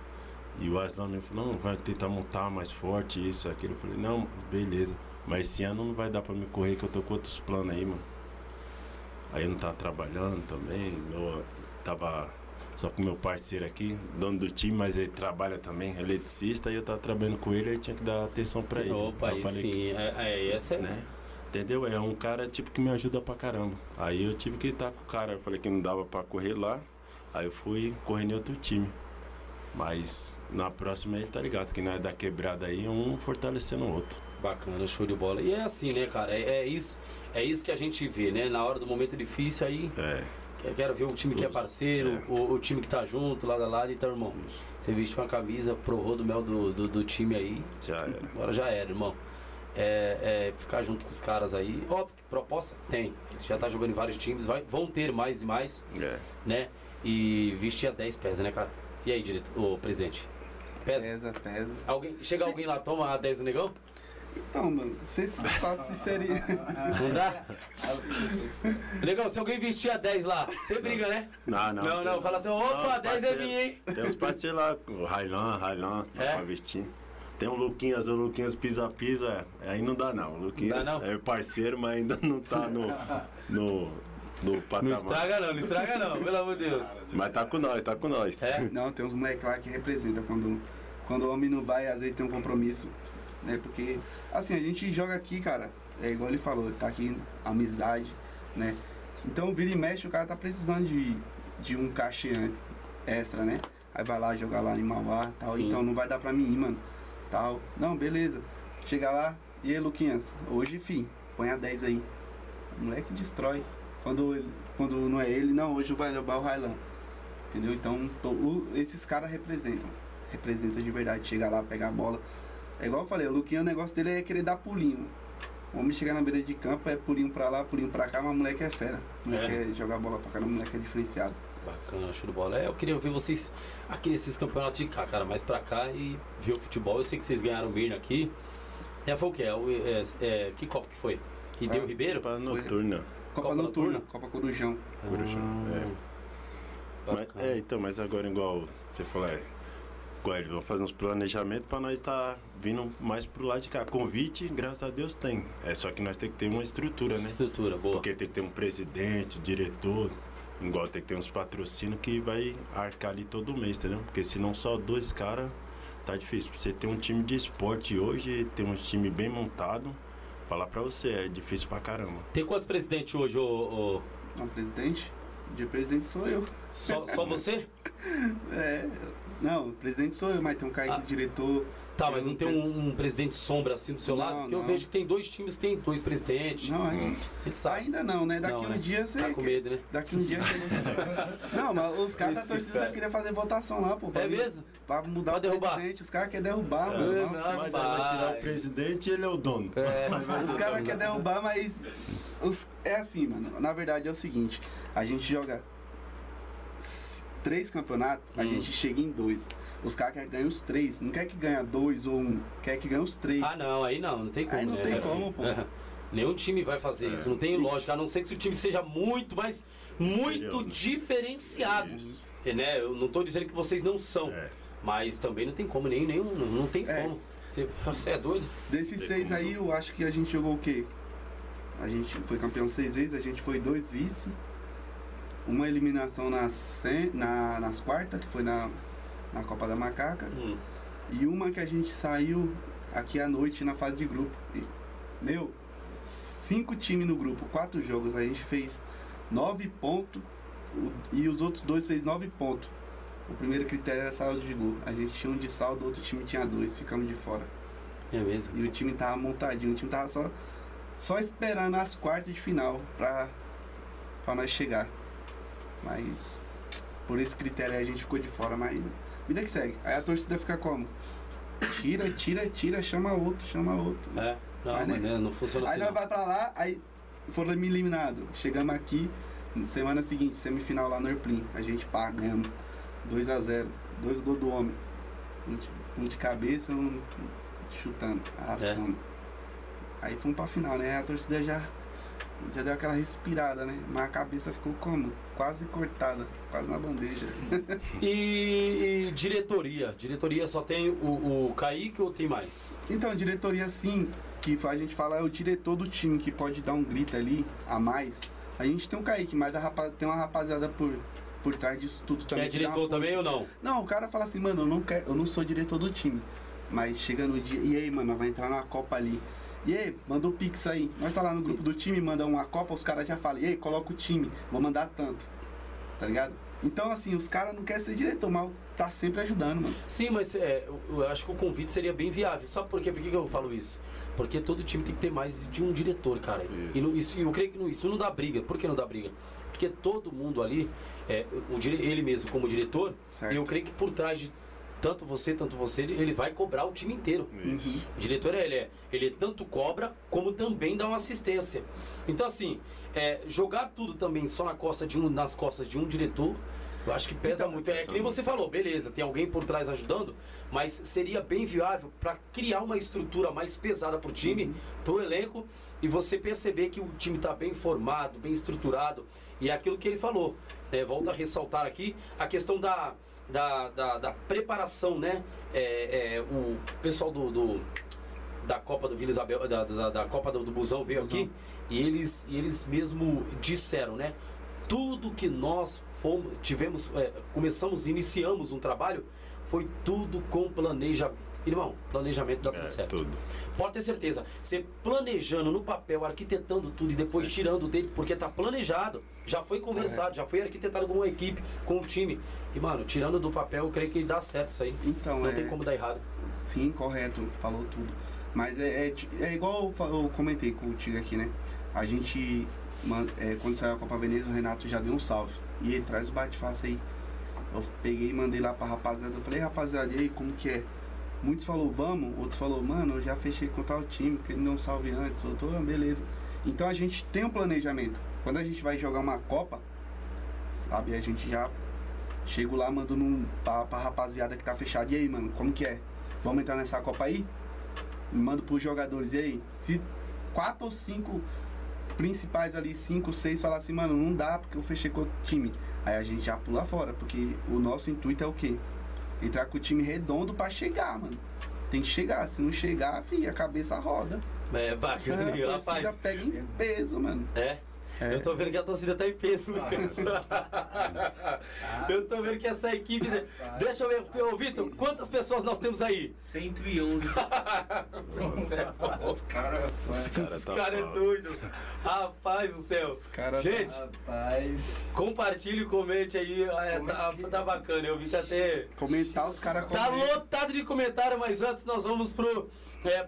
E o Aslan me falou, não, vai tentar montar mais forte, isso, aquilo. Eu falei, não, beleza. Mas esse ano não vai dar pra me correr, que eu tô com outros planos aí, mano. Aí eu não tava trabalhando também, eu tava só com meu parceiro aqui, dono do time, mas ele trabalha também, eletricista, e eu tava trabalhando com ele, aí tinha que dar atenção pra ele. Opa, Aí aí sim. É, é, essa é. né? Entendeu? É um cara tipo que me ajuda pra caramba. Aí eu tive que estar com o cara. Eu falei que não dava pra correr lá. Aí eu fui correndo em outro time. Mas na próxima ele tá ligado, que na da quebrada aí, um fortalecendo o outro. Bacana, show de bola. E é assim, né, cara? É, é isso, é isso que a gente vê, né? Na hora do momento difícil aí, É, que- quero ver o time que é parceiro, É. o, o time que tá junto, lado a lado. Então, irmão, isso. você vestiu uma camisa pro rodo mel do, do, do time aí, Já era. agora já era, irmão. É, é ficar junto com os caras aí. Óbvio que proposta tem. Já tá jogando em vários times, vai, vão ter mais e mais, É. né? E vestir a 10 pesa, né, cara? E aí, diretor, ô, presidente? Pesa? Pesa, pesa. Alguém, chega alguém lá, toma a 10 do negão? Então, mano, você se faz sinceria. Não dá? Negão, se alguém vestir a 10 lá, você briga, né? Não, não. Não, não, fala assim, opa, Não, 10 é minha, hein? Tem uns parceiros lá, o Railan, Railan, É? pra vestir. Tem o Luquinhas, o Luquinhas pisa-pisa, aí não dá não. O Luquinhas Não dá não? é parceiro, mas ainda não tá no, no, no Não patamar. estraga não, não estraga não, pelo amor de Deus. Mas tá com nós, tá com nós. É? Não, tem uns moleques lá que representam quando, quando o homem não vai, às vezes tem um compromisso. Né? Porque, assim, a gente joga aqui, cara, é igual ele falou, tá aqui amizade, né? Então vira e mexe, o cara tá precisando de, de um cachê antes, extra, né? Aí vai lá jogar lá em Mauá tal. Sim. Então não vai dar pra mim ir, mano. Tal. Não, beleza. Chega lá, e aí, Luquinhas, hoje, fim, põe a 10 aí. O moleque destrói. Quando, ele- quando não é ele, não, hoje vai levar o Railan. Entendeu? Então, to- o- esses caras representam. Representam de verdade. Chegar lá, pegar a bola. É igual eu falei, o Luquinha, o negócio dele é querer dar pulinho. O homem chegar na beira de campo é pulinho pra lá, pulinho pra cá, mas o moleque é fera. O moleque É. é, jogar bola pra cá, o moleque é diferenciado. Bacana, show de bola. É, eu queria ver vocês aqui nesses campeonatos de cá, cara, mais pra cá e ver o futebol. Eu sei que vocês ganharam o Mirna aqui. É, foi o quê? É, o- é, é, que Copa que foi? E deu Ah, Ribeiro? Copa noturna. Copa, Copa Noturna, Noturna? Copa Corujão. Corujão, é. Ah, Mas, bacana. é, então, mas agora igual você falou, é. Eles vão fazer uns planejamentos pra nós estar vindo mais pro lado de cá. Convite, graças a Deus, tem. É só que nós tem que ter uma estrutura, né? Estrutura, boa. Porque tem que ter um presidente, diretor, igual tem que ter uns patrocínios que vai arcar ali todo mês, entendeu? Porque se não só dois caras, tá difícil. Pra você ter um time de esporte hoje, ter um time bem montado, falar pra você, é difícil pra caramba. Tem quantos presidentes hoje, ô, ô- Não, presidente? De presidente sou eu. Só, só você? É. Não, o presidente sou eu, mas tem um Kaique Ah. diretor. Tá, mas não tem um, um presidente sombra assim do seu Não, lado? Porque eu não. vejo que tem dois times, tem dois presidentes. Não, a Hum. gente. A gente sabe. Ainda não, né? Daqui Não, um né? dia você. Tá com medo, né? Daqui um dia você. Não, mas os caras da torcida cara. queriam fazer votação lá, pô. É mesmo? Pra mudar Pra o derrubar? presidente. Os caras querem derrubar, É, mano. não, Nossa, mas vai. tirar o presidente e ele é o dono. É. Os caras querem derrubar, mas. Os... É assim, mano. Na verdade é o seguinte: a gente joga três campeonatos, a Hum. gente chega em dois. Os caras querem ganhar os três. Não quer que ganha dois ou um. Quer que ganhe os três. Ah, não, aí não, não tem como. Aí não né, tem como, pô. É. Nenhum time vai fazer isso, não tem lógica, a não ser que se o time seja muito, mas muito Entendeu? diferenciado. Isso. É, né? Eu não tô dizendo que vocês não são, É. mas também não tem como, nem nenhum, não, não tem É. como. Você, você é doido? Desses Tem seis como aí, eu acho que a gente jogou o quê? A gente foi campeão seis vezes, a gente foi dois vice. Uma eliminação nas, na, nas quartas, que foi na, na Copa da Macaca. Hum. E uma que a gente saiu aqui à noite na fase de grupo. E, meu, cinco times no grupo, quatro jogos. A gente fez nove pontos e os outros dois fez nove pontos. O primeiro critério era saldo de gol. A gente tinha um de saldo, o outro time tinha dois, ficamos de fora. É mesmo. E o time tava montadinho, o time tava só, só esperando as quartas de final pra, pra nós chegar. Mas por esse critério aí a gente ficou de fora, mas vida que segue. Aí a torcida fica como? Tira, tira, tira, chama outro, chama outro. É, não, mas né? não funciona Aí assim. nós não. vai pra lá, aí foram eliminados. Chegamos aqui, semana seguinte, semifinal lá no Erplim. A gente pá, ganhamos 2x0. Dois gols do homem. Um de, um de cabeça, um chutando, arrastando. Aí fomos pra final, né? A torcida já, já deu aquela respirada, né? Mas a cabeça ficou como? Quase cortada, quase na bandeja. E, e diretoria? Diretoria só tem o, o Kaique ou tem mais? Então, diretoria sim, que a gente fala é o diretor do time que pode dar um grito ali a mais. A gente tem um Kaique, mas a rapa- tem uma rapaziada por, por trás disso tudo também. é diretor também ou não? Não, o cara fala assim, mano, eu não, quero, eu não sou diretor do time. Mas chega no dia, e aí, mano, vai entrar numa Copa ali. E aí, manda o Pix aí. Nós tá lá no grupo do time, manda uma Copa, os caras já falam, e aí, coloca o time, vou mandar tanto. Tá ligado? Então, assim, os caras não querem ser diretor, mas tá sempre ajudando, mano. Sim, mas é, eu- acho que o convite seria bem viável. Sabe por quê? Por que que eu falo isso? Porque todo time tem que ter mais de um diretor, cara. E, não- isso, e eu creio que não- isso não dá briga. Por que não dá briga? Porque todo mundo ali, é, o, ele mesmo como diretor, Certo. eu creio que por trás de tanto você, tanto você, ele, ele vai cobrar o time inteiro. Isso. O diretor ele é, ele tanto cobra como também dá uma assistência. Então assim, é, jogar tudo também só na costa de um, nas costas de um diretor, eu acho que pesa Então, muito. É que nem você falou, beleza, tem alguém por trás ajudando, mas seria bem viável para criar uma estrutura mais pesada pro time, pro elenco e você perceber que o time tá bem formado, bem estruturado e é aquilo que ele falou. Né? Volto a ressaltar aqui a questão da da, da, da preparação, né? É, é, o pessoal do, do- da Copa do Vila Isabel, da, da, da Copa do, do Busão veio aqui e eles, e eles mesmo disseram, né? Tudo que nós fomos, tivemos, é, começamos, iniciamos um trabalho, foi tudo com planejamento. Irmão, planejamento dá tudo É, certo. tudo. Pode ter certeza. Você planejando no papel, arquitetando tudo e depois tirando dele, porque tá planejado. Já foi conversado, já foi arquitetado com uma equipe, com o time. E, mano, tirando do papel, eu creio que dá certo isso aí. Então, Não é... tem como dar errado. Sim, correto, falou tudo. Mas é, é, é igual eu, comentei contigo aqui, né? A gente é, quando saiu a Copa Veneza, o Renato já deu um salve. E aí, traz o bate-face aí. Eu peguei e mandei lá pra rapaziada. Eu falei, rapaziada, e aí, como que é? Muitos falou, vamos. Outros falou, mano, eu já fechei com tal time, porque ele um salve antes. Outro, ah, beleza. Então a gente tem um planejamento. Quando a gente vai jogar uma Copa, sabe, a gente já chego lá mandando um pra, pra rapaziada que tá fechado. E aí, mano, como que é? Vamos entrar nessa Copa aí? Mando pros jogadores, e aí? Se quatro ou cinco principais ali, cinco, seis, falar assim, mano, não dá porque eu fechei com o time. Aí a gente já pula fora, porque o nosso intuito é o quê? Entrar com o time redondo pra chegar, mano. Tem que chegar, se não chegar, fi, a cabeça roda. É bacana, a hein, torcida rapaz. pega em peso, mano. É. É. Eu tô vendo que a torcida tá em peso, Lucas. Eu tô vendo que essa equipe. Deixa eu ver, ô Vitor, quantas pessoas nós temos aí? 111. Cara Esse tá cara é doido. Rapaz do céu. cara- Gente, Rapaz. compartilhe e comente aí. É, tá, tá bacana. Eu vi que até. Comentar os caras Tá lotado de comentário, mas antes nós vamos pro, é,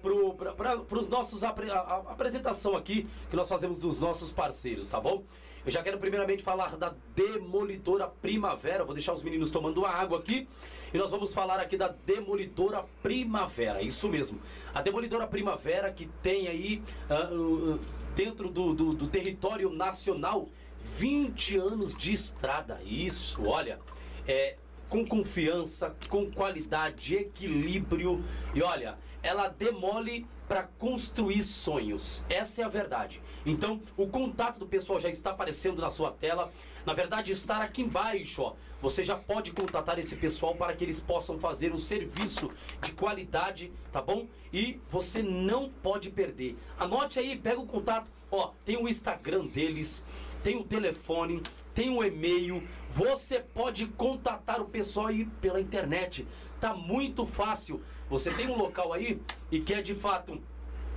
pra, pros nossos apre, a, a apresentação aqui que nós fazemos dos nossos parceiros, tá bom? Eu já quero primeiramente falar da Demolidora Primavera. Vou deixar os meninos tomando água aqui e nós vamos falar aqui da Demolidora Primavera. Isso mesmo. A Demolidora Primavera que tem aí uh, dentro do, do, do território nacional 20 anos de estrada. Isso, olha. É, com confiança, com qualidade, equilíbrio e olha, ela demole para construir sonhos. Essa é a verdade. Então, o contato do pessoal já está aparecendo na sua tela. Na verdade, está aqui embaixo, ó. Você já pode contatar esse pessoal para que eles possam fazer um serviço de qualidade, tá bom? E você não pode perder. Anote aí, pega o contato. Ó, tem o Instagram deles, tem o telefone, tem um e-mail, você pode contatar o pessoal aí pela internet. Tá muito fácil. Você tem um local aí e quer de fato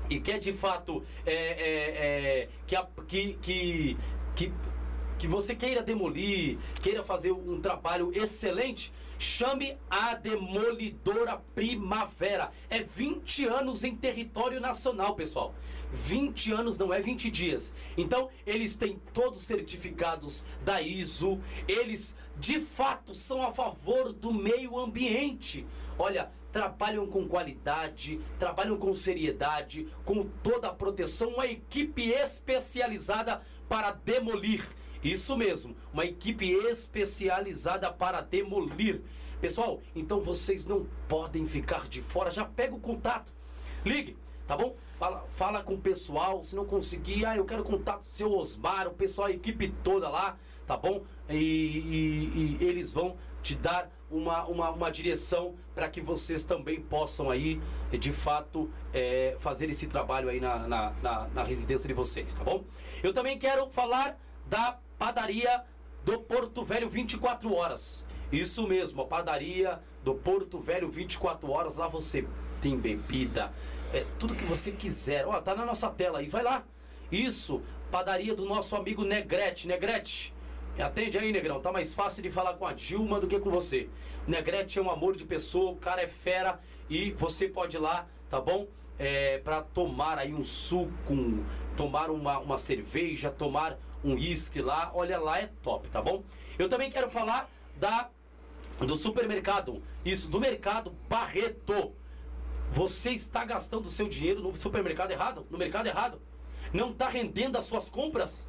e quer de fato é, é, é, que, a- que, que, que, que você queira demolir, queira fazer um trabalho excelente, chame a Demolidora Primavera. É 20 anos em território nacional, pessoal. 20 anos não é 20 dias. Então, eles têm todos certificados da ISO, eles de fato são a favor do meio ambiente. Olha, trabalham com qualidade, trabalham com seriedade, com toda a proteção, uma equipe especializada para demolir. Isso mesmo, uma equipe especializada para demolir. Pessoal, então vocês não podem ficar de fora, já pega o contato. Ligue, tá bom? Fala, fala com o pessoal, se não conseguir, ah, eu quero contato do seu Osmar, o pessoal, a equipe toda lá, tá bom? E, e- e eles vão te dar uma, uma, uma direção para que vocês também possam aí, de fato, eh, fazer esse trabalho aí na, na, na, na residência de vocês, tá bom? Eu também quero falar da padaria do Porto Velho 24 horas. Isso mesmo, a padaria do Porto Velho 24 horas. Lá você tem bebida, é, tudo que você quiser. Ó, tá na nossa tela aí, vai lá. Isso, padaria do nosso amigo Negrete. Negrete, atende aí, Negrão. Tá mais fácil de falar com a Dilma do que com você. Negrete é um amor de pessoa, o cara é fera e você pode ir lá, tá bom? É, para tomar aí um suco, um- tomar uma, uma cerveja, tomar um uísque lá. Olha lá, é top, tá bom? Eu também quero falar da do supermercado, isso, do mercado Barreto. Você está gastando seu dinheiro no supermercado errado? No mercado errado? Não está rendendo as suas compras?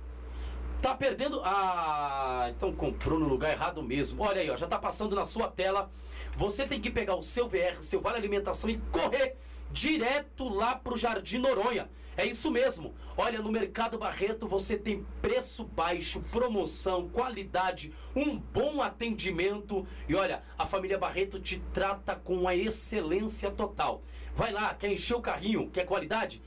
Tá perdendo. Ah, então comprou no lugar errado mesmo. Olha aí, ó, já tá passando na sua tela. Você tem que pegar o seu VR, seu Vale Alimentação e correr direto lá pro Jardim Noronha. É isso mesmo. Olha, no Mercado Barreto você tem preço baixo, promoção, qualidade, um bom atendimento. E olha, a família Barreto te trata com a excelência total. Vai lá, quer encher o carrinho, quer qualidade?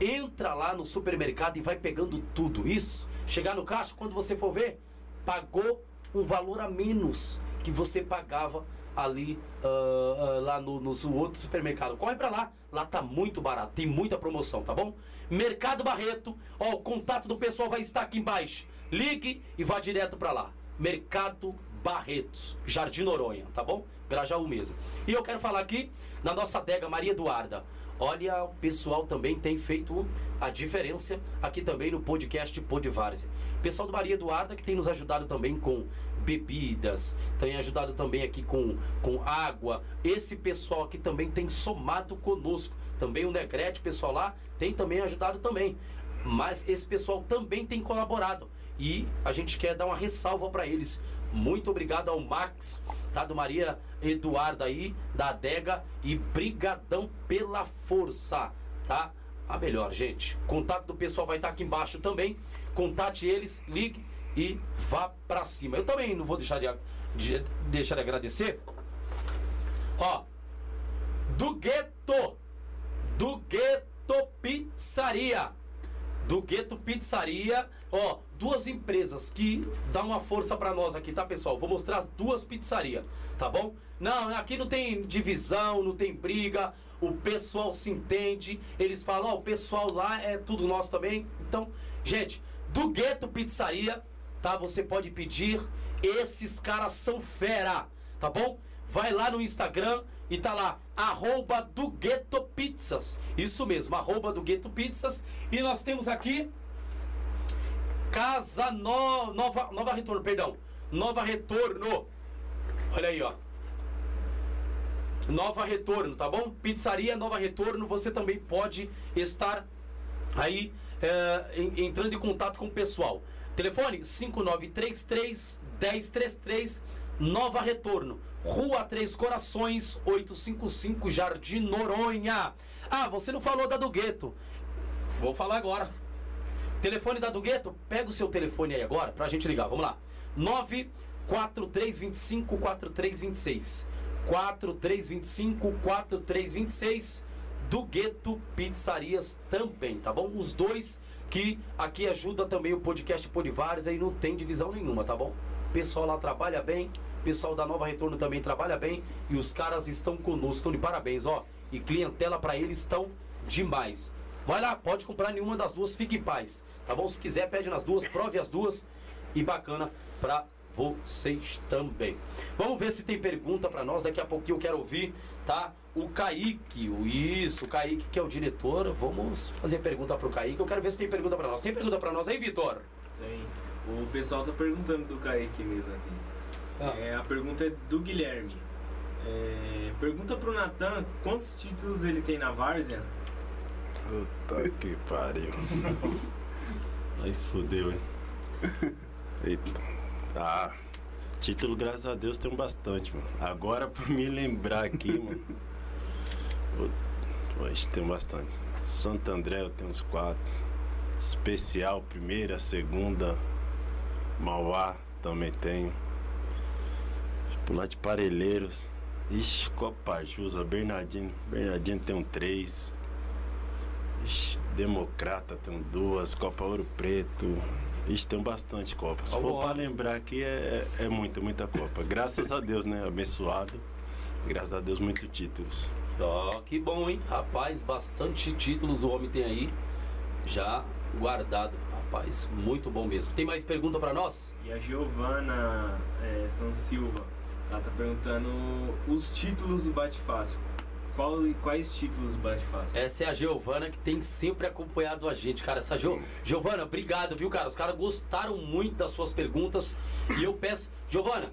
Entra lá no supermercado e vai pegando tudo isso. Chegar no caixa, quando você for ver, pagou um valor a menos que você pagava ali ah, ah, lá no, no outro supermercado. Corre pra lá, lá tá muito barato, tem muita promoção, tá bom? Mercado Barreto, ó, o contato do pessoal vai estar aqui embaixo. Ligue e vá direto pra lá. Mercado Barretos, Jardim Noronha, tá bom? Grajaú mesmo. E eu quero falar aqui da nossa adega Maria Eduarda. Olha, o pessoal também tem feito a diferença aqui também no podcast Podvárzea. Pessoal do Maria Eduarda que tem nos ajudado também com bebidas, tem ajudado também aqui com, com água. Esse pessoal aqui também tem somado conosco. Também o Negrete, pessoal lá, tem também ajudado também. Mas esse pessoal também tem colaborado e a gente quer dar uma ressalva para eles. Muito obrigado ao Max, tá? Do Maria Eduarda aí, da adega e brigadão pela força, tá? A melhor, gente. Contato do pessoal vai estar aqui embaixo também. Contate eles, ligue e vá para cima. Eu também não vou deixar de, de, deixar de agradecer. Ó, do Gueto, do Gueto Pizzaria, do Gueto Pizzaria, ó, duas empresas que dão uma força para nós aqui, tá, pessoal? Vou mostrar as duas pizzarias, tá bom? Não, aqui não tem divisão, não tem briga, o pessoal se entende, eles falam, ó, o pessoal lá é tudo nosso também. Então, gente, do Gueto Pizzaria, tá? Você pode pedir, esses caras são fera, tá bom? Vai lá no Instagram e tá lá, arroba do Gueto Pizzas. Isso mesmo, arroba do Gueto Pizzas. E nós temos aqui Casa no, Nova, Nova Retorno, perdão. Nova Retorno. Olha aí, ó. Nova Retorno, tá bom? Pizzaria Nova Retorno, você também pode estar aí é, entrando em contato com o pessoal. Telefone 5933 1033 Nova Retorno, Rua Três Corações, 855 Jardim Noronha. Ah, você não falou da do Gueto. Vou falar agora. Telefone da do Gueto, pega o seu telefone aí agora pra gente ligar. Vamos lá. 94325 4326. 4325 4326 do Gueto Pizzarias também, tá bom? Os dois que aqui ajuda também o podcast Polivares, aí não tem divisão nenhuma, tá bom? Pessoal lá trabalha bem, pessoal da Nova Retorno também trabalha bem e os caras estão conosco, estão de parabéns, ó. E clientela para eles estão demais. Vai lá, pode comprar nenhuma das duas, fique em paz. Tá bom? Se quiser, pede nas duas, prove as duas. E bacana pra vocês também. Vamos ver se tem pergunta para nós. Daqui a pouquinho eu quero ouvir, tá? O Kaique, o isso, o Kaique que é o diretor. Vamos fazer pergunta pro Kaique. Eu quero ver se tem pergunta para nós. Tem pergunta para nós aí, Vitor? Tem. O pessoal tá perguntando do Kaique mesmo aqui. Ah. É, a pergunta é do Guilherme. É, pergunta pro Natan quantos títulos ele tem na Várzea Puta que pariu. Aí fudeu, hein? Eita. Ah, título, graças a Deus, tem bastante, mano. Agora, pra me lembrar aqui, mano. Hoje tem bastante. Santo André eu tenho uns quatro. Especial, primeira, segunda. Mauá também tenho. Pular de Parelheiros. Ixi, Copajusa, Bernardino. Bernardino tem um três. Ixi, Democrata tem duas, Copa Ouro Preto. Ixi, tem bastante Copa. Se for para lembrar aqui, é, é muita, muita Copa. Graças a Deus, né? Abençoado. Graças a Deus, muitos títulos. Ó, oh, que bom, hein? Rapaz, bastante títulos o homem tem aí. Já guardado. Rapaz, muito bom mesmo. Tem mais pergunta para nós? E a Giovana é, São Silva, ela tá perguntando os títulos do Bate Fácil. Qual, quais títulos Bate Fácil? Essa é a Giovana que tem sempre acompanhado a gente, cara. Essa jo... Giovana, obrigado, viu, cara? Os caras gostaram muito das suas perguntas. E eu peço, Giovana,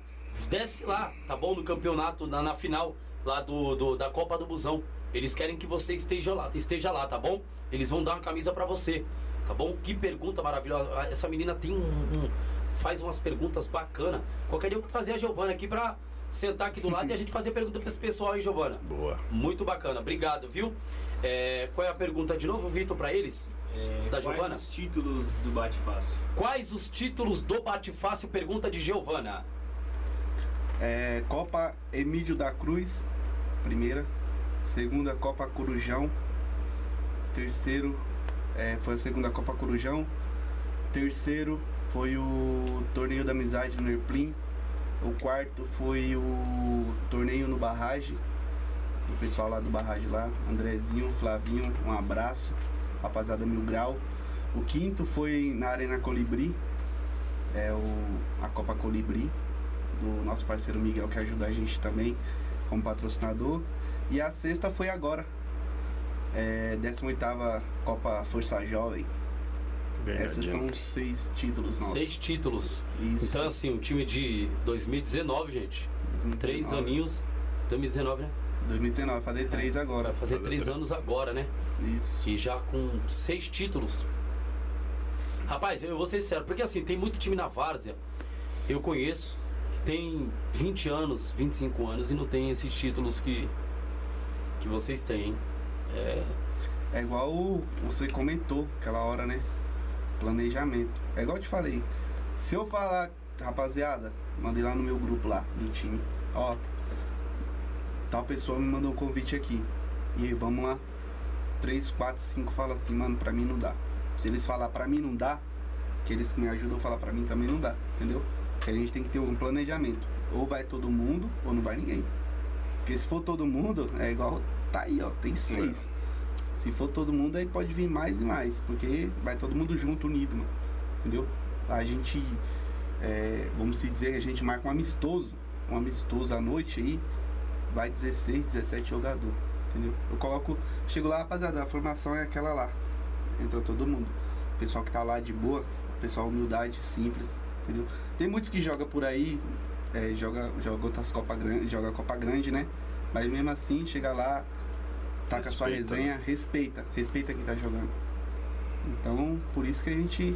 desce lá, tá bom? No campeonato, na, na final lá do, do, da Copa do Busão. Eles querem que você esteja lá, esteja lá, tá bom? Eles vão dar uma camisa para você, tá bom? Que pergunta maravilhosa. Essa menina tem um, um faz umas perguntas bacanas. Qualquer dia eu vou trazer a Giovana aqui pra sentar aqui do lado e a gente fazer pergunta para esse pessoal aí, Giovana. Boa. Muito bacana, obrigado, viu? É, qual é a pergunta de novo, Vitor, para eles? É, da Giovana? Quais os títulos do Bate Fácil? Quais os títulos do Bate Fácil? Pergunta de Giovana. É, Copa Emílio da Cruz, primeira. Segunda, Copa Corujão. Terceiro, é, foi a segunda Copa Corujão. Terceiro foi o Torneio da Amizade no Erplim. O quarto foi o torneio no Barragem. O pessoal lá do Barragem lá, Andrezinho, Flavinho, um abraço. Rapaziada Mil Grau. O quinto foi na Arena Colibri. É o, a Copa Colibri, do nosso parceiro Miguel, que ajuda a gente também como patrocinador. E a sexta foi agora. É, 18ª Copa Força Jovem. Esses são seis títulos nossos. Seis títulos. Isso. Então, assim, um time de 2019, gente. Três 2019. aninhos. 2019, né? 2019, vai fazer três agora. Vai fazer Fazer três três. anos agora, né? Isso. E já com seis títulos. Rapaz, eu vou ser sincero, porque assim, tem muito time na várzea, eu conheço, que tem 20 anos, 25 anos e não tem esses títulos que, que vocês têm. É, É igual o- você comentou aquela hora, né? Planejamento. É igual eu te falei. Se eu falar, rapaziada, mandei lá no meu grupo lá, do time. Ó, tal pessoa me mandou um convite aqui. E aí, vamos lá. Três, quatro, cinco fala assim, mano, pra mim não dá. Se eles falar pra mim não dá, que eles me ajudam a falar pra mim também não dá, entendeu? Porque a gente tem que ter um planejamento. Ou vai todo mundo, ou não vai ninguém. Porque se for todo mundo, é igual tá aí, ó, tem seis. Se for todo mundo, aí pode vir mais e mais, porque vai todo mundo junto, unido, mano. Entendeu? A gente, é, vamos se dizer a gente marca um amistoso, um amistoso à noite aí, vai 16, 17 jogador, entendeu? Eu coloco, chego lá, rapaziada, a formação é aquela lá. Entra todo mundo. O pessoal que tá lá de boa, o pessoal humildade, simples, entendeu? Tem muitos que joga por aí, é, joga, joga outras Copa Grande, joga Copa Grande, né? Mas mesmo assim, chega lá, taca a sua resenha, respeita, respeita quem tá jogando. Então, por isso que a gente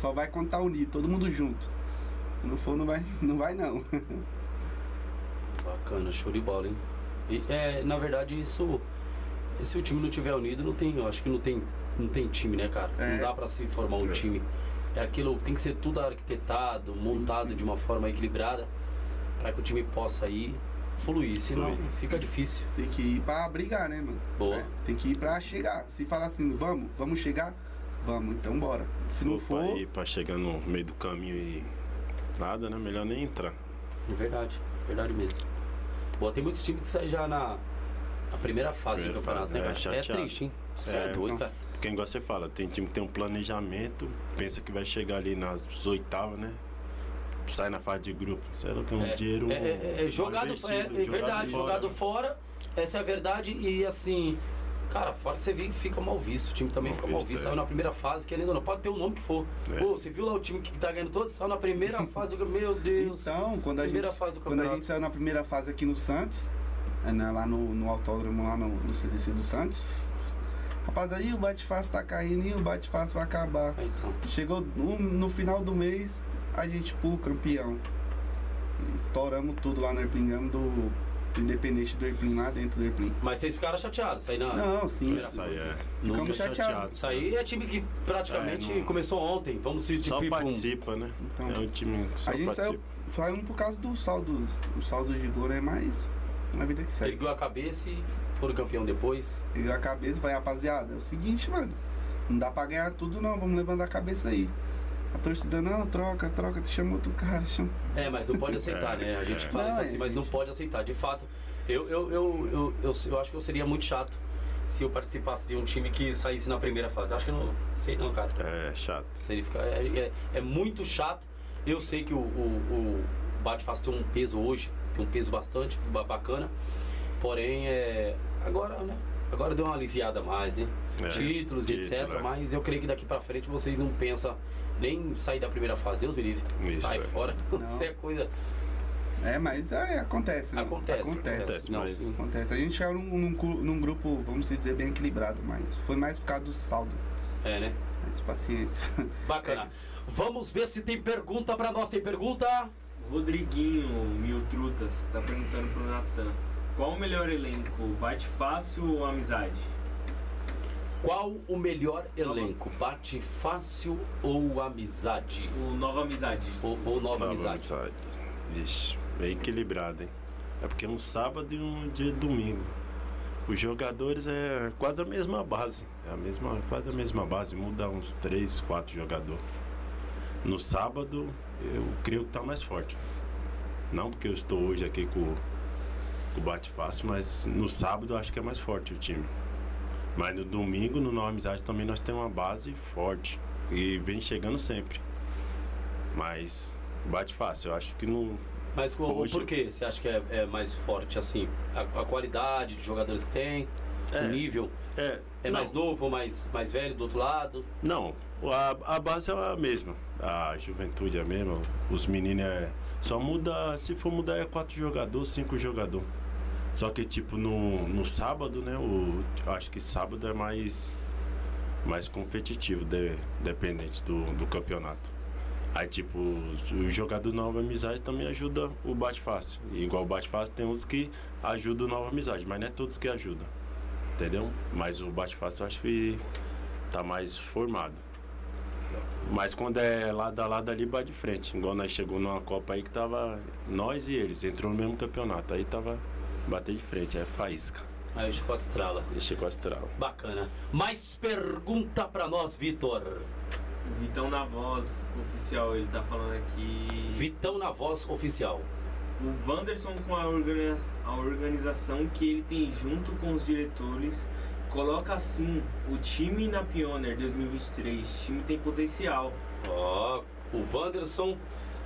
só vai contar unido, todo mundo junto. Se não for, não vai não. Vai não. bacana, show de bola, hein? E, é, na verdade, isso. Se o time não tiver unido, não tem. Eu acho que não tem, não tem time, né, cara? É. Não dá pra se formar um É. time. É aquilo, tem que ser tudo arquitetado, Sim, montado sim. de uma forma equilibrada para que o time possa ir fluir. Senão Fluir. fica difícil. Tem que ir pra brigar, né, mano? Boa. É, tem que ir pra chegar. Se falar assim, vamos, vamos chegar, vamos, então bora. Se não Ou for, pra ir pra chegar no meio do caminho e nada, né? Melhor nem entrar. É verdade, verdade mesmo. Boa, tem muitos times que saem já na, na primeira fase Primeira do campeonato, fase, né, é, cara? É, triste, hein? Você é, É, doido, então. cara. Porque igual você fala, tem time que tem um planejamento, pensa que vai chegar ali nas oitavas, né? Sai na fase de grupo. Sei lá que é um É, dinheiro. é, é, é jogado, é, investido, é verdade, fora. jogado fora, essa é a verdade e assim, cara, fora que você fica mal visto, o time também Mal fica mal visto, visto, é. saiu na primeira fase, querendo ou não, pode ter o nome que for. É. Pô, você viu lá o time que tá ganhando todos, saiu na primeira fase do meu Deus. então, quando a, Primeira gente, fase do quando a campeonato. gente saiu na primeira fase aqui no Santos, né, lá no, no autódromo, lá no, no CDC do Santos, rapaz, aí o bate-face tá caindo e o bate-face vai acabar. Ah, então. Chegou no, no final do mês, a gente, pô, campeão. Estouramos tudo lá no Airplane, ganhamos do, do Independente do Airplane, lá dentro do Airplane. Mas vocês ficaram chateados, saí na. Não, sim, sim. fase, é. ficamos Nunca chateados. chateado. Isso aí é time que praticamente É, não- começou ontem. Vamos se Só participa, né? Então, é um time que só a gente saiu, participa. saiu por causa do saldo, o saldo de gol, né? Mas a vida que segue. Ergueu a cabeça e foram campeão depois. E a cabeça, vai, rapaziada, é o seguinte, mano. Não dá pra ganhar tudo não, vamos levantar a cabeça aí. A torcida, não, troca, troca, tu chama outro cara, chama. É, mas não pode aceitar, né? A gente fala Não, isso é, assim, mas não pode aceitar. De fato, eu, eu, eu, eu, eu, eu acho que eu seria muito chato se eu participasse de um time que saísse na primeira fase. Acho que eu não sei não, cara. É chato. Seria ficar, é, é, é muito chato. Eu sei que o, o, o Bate-Face tem um peso hoje, tem um peso bastante ba- bacana. Porém, é, agora, né? Agora deu uma aliviada a mais, né? É, Títulos e título, etc. é. Mas eu creio que daqui pra frente vocês não pensam nem sair da primeira fase. Deus me livre. Isso, Sai é. fora. Isso é coisa. É, mas é, acontece, né? Acontece, acontece. Acontece, Não, sim. Acontece. A gente chegou num, num, num grupo, vamos dizer, bem equilibrado, mas foi mais por causa do saldo. É, né? Mas paciência. Bacana. Vamos ver se tem pergunta pra nós. Tem pergunta? Rodriguinho Mil Trutas tá perguntando pro Natan. Qual o melhor elenco? Bate fácil ou amizade? Qual o melhor elenco? Bate fácil ou amizade? O Nova Amizade. Ou, ou nova Nova amizade? amizade. Ixi, bem equilibrado, hein? É porque é um sábado e um dia de domingo. Os jogadores é quase a mesma base. É a mesma, quase a mesma base. Muda uns três, quatro jogadores. No sábado, eu creio que tá mais forte. Não porque eu estou hoje aqui com, com o Bate Fácil, mas no sábado eu acho que é mais forte o time. Mas no domingo, no Nova Amizade, também nós temos uma base forte. E vem chegando sempre. Mas bate fácil, eu acho que não. Mas o, o Hoje- porquê você acha que é, é mais forte assim? A, a qualidade de jogadores que tem, É. o nível? É, É não, mais novo ou mais, mais velho do outro lado? Não, a, a base é a mesma. A juventude é a mesma. Os meninos é. Só muda. Se for mudar é quatro jogadores, cinco jogadores. Só que tipo no, no sábado, né? O, acho que sábado é mais. Mais competitivo, de- dependente do, do campeonato. Aí tipo, o jogador Nova Amizade também ajuda o Bate Fácil. E igual o Bate Fácil tem uns que ajudam o Nova Amizade, mas não é todos que ajudam. Entendeu? Mas o Bate Fácil eu acho que tá mais formado. Mas quando é lado a lado ali, bate de frente. Igual nós chegou numa Copa aí que tava nós e eles, entrou no mesmo campeonato. Aí tava bater de frente, é faísca. Aí o Chicote estrala. E chegou astral. Bacana. Mais pergunta pra nós, Vitor. O Vitão na voz oficial, ele tá falando aqui. Vitão na voz oficial. O Wanderson com a, organiza- a organização que ele tem junto com os diretores coloca assim o time na Pioneer 2023. O time tem potencial. Ó, o Wanderson,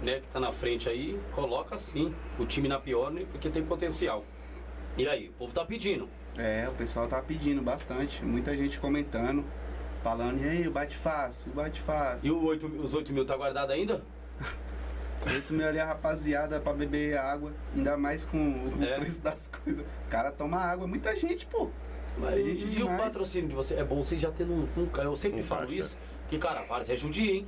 né, que tá na frente aí, coloca sim o time na Pione porque tem potencial. E aí, o povo tá pedindo. É, o pessoal tá pedindo bastante. Muita gente comentando, falando, e aí, bate fácil, bate E fácil. o 8, os 8 mil tá guardado ainda? Oito mil ali a rapaziada pra beber água, ainda mais com o É. preço das coisas. O cara toma água, muita gente, pô. Mas É e, gente e o demais. patrocínio de você? É bom vocês já tendo um. um- eu sempre Um falo caixa. isso, que, cara, vários é judia, hein?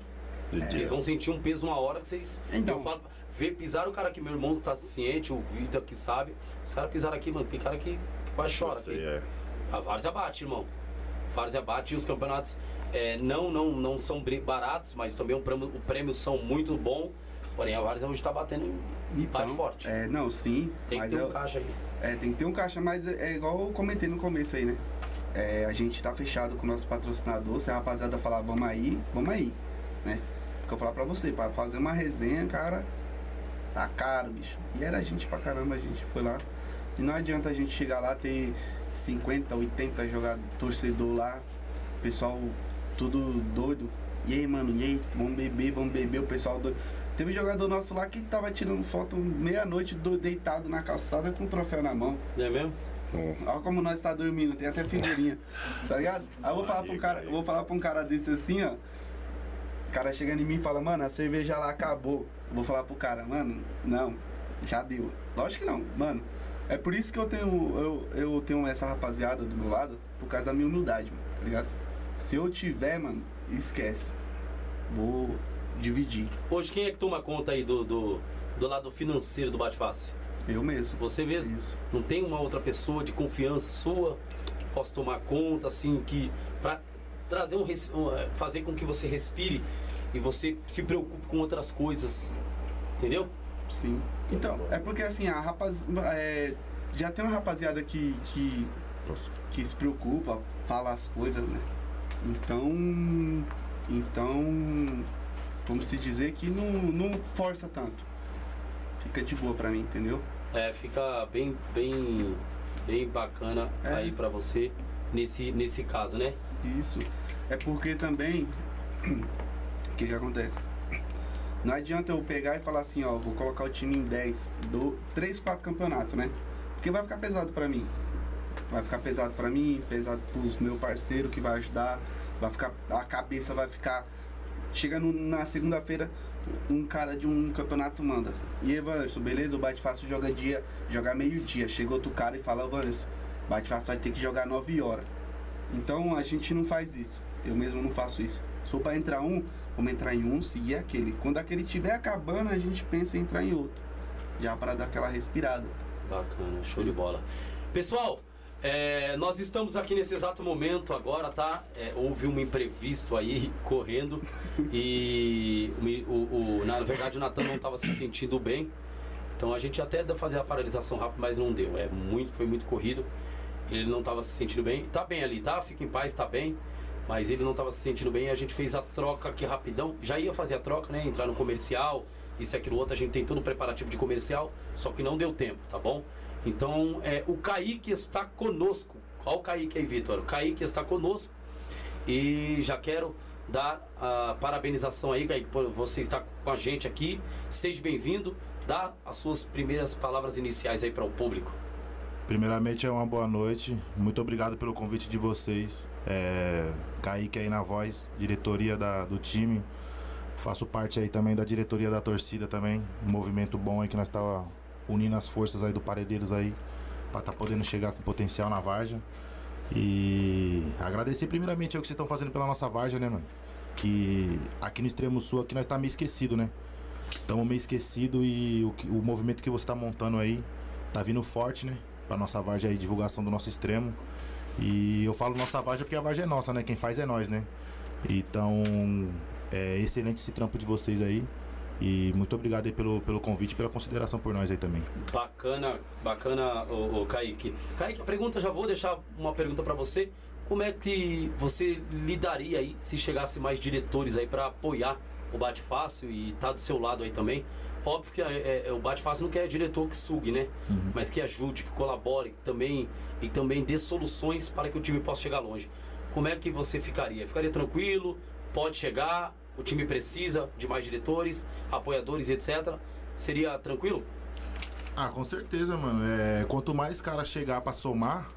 Vocês vão sentir um peso uma hora que vocês. Então. Eu falo, vê, pisaram o cara que meu irmão tá ciente, o Vitor que sabe. Os caras pisaram aqui, mano. Tem cara que quase chora aqui. é. A Várzea bate, irmão. Várzea bate e os campeonatos é, não, não, não são baratos, mas também o prêmio, o prêmio são muito bom. Porém, a Várzea hoje tá batendo em bate forte. É, não, sim. Tem que ter um eu- caixa aí. É, tem que ter um caixa, mas é, é igual eu comentei no começo aí, né? É, a gente tá fechado com o nosso patrocinador. Se a rapaziada falar, vamos aí, vamos aí, né? Porque eu falar pra você, pra fazer uma resenha, cara, tá caro, bicho. E era gente pra caramba, a gente foi lá. E não adianta a gente chegar lá, ter 50, 80 jogador, torcedor lá, pessoal tudo doido. E aí, mano, e aí, vamos beber, vamos beber, o pessoal doido. Teve um jogador nosso lá que tava tirando foto meia-noite do- deitado na calçada com o troféu na mão. Não é mesmo? Olha como nós tá dormindo, tem até figurinha. tá ligado? Aí eu vou falar pra um cara, eu vou falar pra um cara desse assim, ó. O cara chegando em mim e fala, mano, a cerveja lá acabou. Vou falar pro cara, mano, não, já deu. Lógico que não, mano. É por isso que eu tenho, eu, eu tenho essa rapaziada do meu lado, por causa da minha humildade, mano, tá ligado? Se eu tiver, mano, esquece. Vou dividir. Hoje, quem é que toma conta aí do, do, do lado financeiro do Bate-Face? Eu mesmo. Você mesmo? Isso. Não tem uma outra pessoa de confiança sua que possa tomar conta, assim, que pra trazer um, um, eh, fazer com que você respire e você se preocupe com outras coisas, entendeu? Sim. Então, é porque assim, a rapaz. é, já tem uma rapaziada que, que, Nossa. que se preocupa, fala as coisas, né? Então. Então. Vamos se dizer que não, não força tanto. Fica de boa pra mim, entendeu? É, fica bem, bem, bem bacana É. aí pra você nesse, nesse caso, né? Isso. É porque também. O que que acontece? Não adianta eu pegar e falar assim, ó, vou colocar o time em 10, do 3, 4 campeonatos, né? Porque vai ficar pesado pra mim. Vai ficar pesado pra mim, pesado pros meu parceiro que vai ajudar, vai ficar a cabeça vai ficar chega no- na segunda-feira um cara de um campeonato manda. E Evanderson, beleza? O Bate Fácil joga dia, joga meio-dia. Chega outro cara e fala, Evanderson, Bate Fácil vai ter que jogar 9 horas. Então a gente não faz isso. Eu mesmo não faço isso. Se for pra entrar um, vamos entrar em um, seguir aquele. Quando aquele estiver acabando, a gente pensa em entrar em outro. Já para dar aquela respirada. Bacana, show de bola. Pessoal, é, nós estamos aqui nesse exato momento agora, tá? É, houve um imprevisto aí correndo e o o, o- na verdade o Natan não estava se sentindo bem. Então a gente até fazer a paralisação rápida, mas não deu. É muito, foi muito corrido. Ele não estava se sentindo bem. Tá bem ali, tá? Fica em paz, tá bem. Mas ele não estava se sentindo bem e a gente fez a troca aqui rapidão. Já ia fazer a troca, né? Entrar no comercial, isso e aquilo outro. A gente tem todo o preparativo de comercial, só que não deu tempo, tá bom? Então, é, o Kaique está conosco. Qual o Kaique aí, Vitor? O Kaique está conosco. E já quero dar a parabenização aí, Kaique, por você estar com a gente aqui. Seja bem-vindo. Dá as suas primeiras palavras iniciais aí para o público. Primeiramente é uma boa noite. Muito obrigado pelo convite de vocês. É, Kaique aí na voz, diretoria da, do time. Faço parte aí também da diretoria da torcida também. Um movimento bom aí que nós tá unindo as forças aí do Paredeiros aí para tá podendo chegar com potencial na Varja. E agradecer primeiramente o que vocês estão fazendo pela nossa Varja, né, mano? Que aqui no extremo sul aqui nós tá meio esquecido, né? Estamos meio esquecido e o, o movimento que você tá montando aí tá vindo forte, né? Para nossa Vargem aí, divulgação do nosso extremo. E eu falo nossa Vargem porque a Vargem é nossa, né? Quem faz é nós, né? Então, é excelente esse trampo de vocês aí. E muito obrigado aí pelo, pelo convite pela consideração por nós aí também. Bacana, bacana, o, o Kaique. Kaique, pergunta, já vou deixar uma pergunta para você. Como é que você lidaria aí se chegasse mais diretores aí para apoiar o Bate Fácil e tá do seu lado aí também? Óbvio que é, é, o Bate Fácil não quer diretor que sugue, né? Uhum. Mas que ajude, que colabore que também, e também dê soluções para que o time possa chegar longe. Como é que você ficaria? Ficaria tranquilo? Pode chegar? O time precisa de mais diretores, apoiadores, etc. Seria tranquilo? Ah, com certeza, mano. É, quanto mais cara chegar para somar,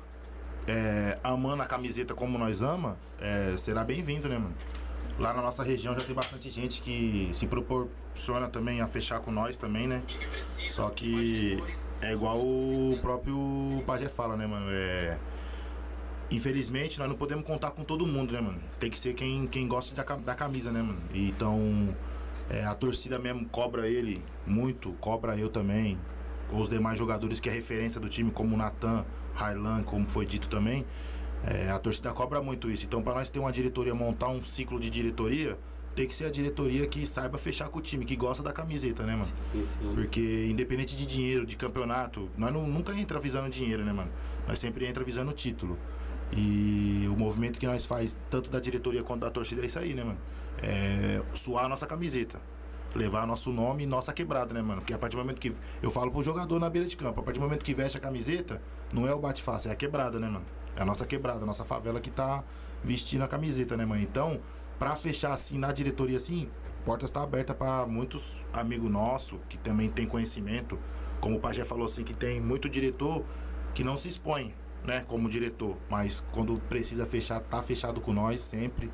é, amando a camiseta como nós ama, é, será bem-vindo, né, mano? Lá na nossa região já tem bastante gente que se proporciona também a fechar com nós também, né? Só que é igual o próprio Pajé fala, né, mano? É... Infelizmente, nós não podemos contar com todo mundo, né, mano? Tem que ser quem, quem gosta da, camisa, né, mano? Então, é, a torcida mesmo cobra ele muito, cobra eu também. Os demais jogadores que é referência do time, como o Natan, Harlan, como foi dito também. É, a torcida cobra muito isso. Então, para nós ter uma diretoria, montar um ciclo de diretoria, tem que ser a diretoria que saiba fechar com o time, que gosta da camiseta, né, mano? Sim, sim. Porque independente de dinheiro, de campeonato, nós não, nunca entra visando dinheiro, né, mano? Nós sempre entra visando título. E o movimento que nós faz, tanto da diretoria quanto da torcida, é isso aí, né, mano? É suar a nossa camiseta. Levar nosso nome e nossa quebrada, né, mano? Porque a partir do momento que. Eu falo pro jogador na beira de campo, a partir do momento que veste a camiseta, não é o bate-face, é a quebrada, né, mano? É a nossa quebrada, a nossa favela que tá vestindo a camiseta, né, mãe? Então, pra fechar assim, na diretoria assim, portas está aberta para muitos amigos nossos que também tem conhecimento. Como o Pajé falou assim, que tem muito diretor que não se expõe, né, como diretor. Mas quando precisa fechar, tá fechado com nós sempre.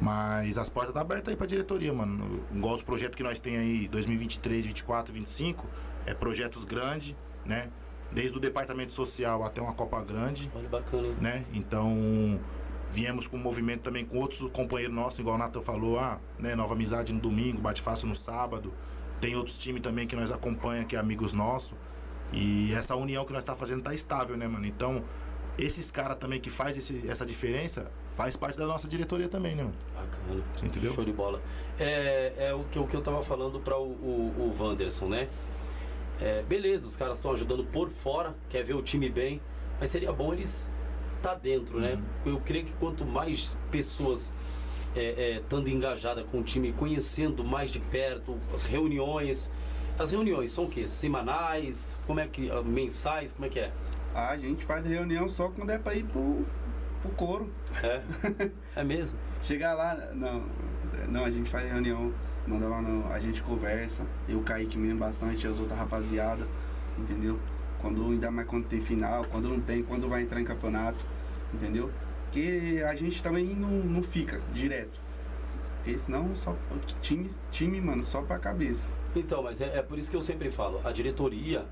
Mas as portas estão tá abertas aí pra diretoria, mano. Igual os projetos que nós tem aí, 2023, 24, 25, é projetos grandes, né? desde o departamento social até uma Copa Grande. Olha, bacana, hein? Né? Então, viemos com um movimento também com outros companheiros nossos, igual o Nathan falou, ah, né, Nova Amizade no domingo, Bate Fácil no sábado. Tem outros times também que nós acompanha, que é amigos nossos. E essa união que nós tá fazendo tá estável, né, mano? Então, esses caras também que faz esse, essa diferença, faz parte da nossa diretoria também, né, mano? Bacana. Você entendeu? Show de bola. É, é o, que, o que eu tava falando para o, o, o Wanderson, né? É, beleza, os caras estão ajudando por fora, quer ver o time bem, mas seria bom eles tá dentro, né? uhum. Eu creio que quanto mais pessoas é, é, estando engajada com o time, conhecendo mais de perto, as reuniões. As reuniões são o quê? Semanais? Como é que. Ah, mensais? Como é que é? Ah, a gente faz reunião só quando é pra ir pro, pro couro. É? é mesmo? Chegar lá, não. Não, a gente faz reunião Manda lá no. A gente conversa. Eu, Kaique mesmo bastante, as outras rapaziada, entendeu? Quando, ainda mais quando tem final, quando não tem, quando vai entrar em campeonato, entendeu? Porque a gente também não, não fica direto. Porque senão só. Time, time, mano, só pra cabeça. Então, mas é, é por isso que eu sempre falo, a diretoria,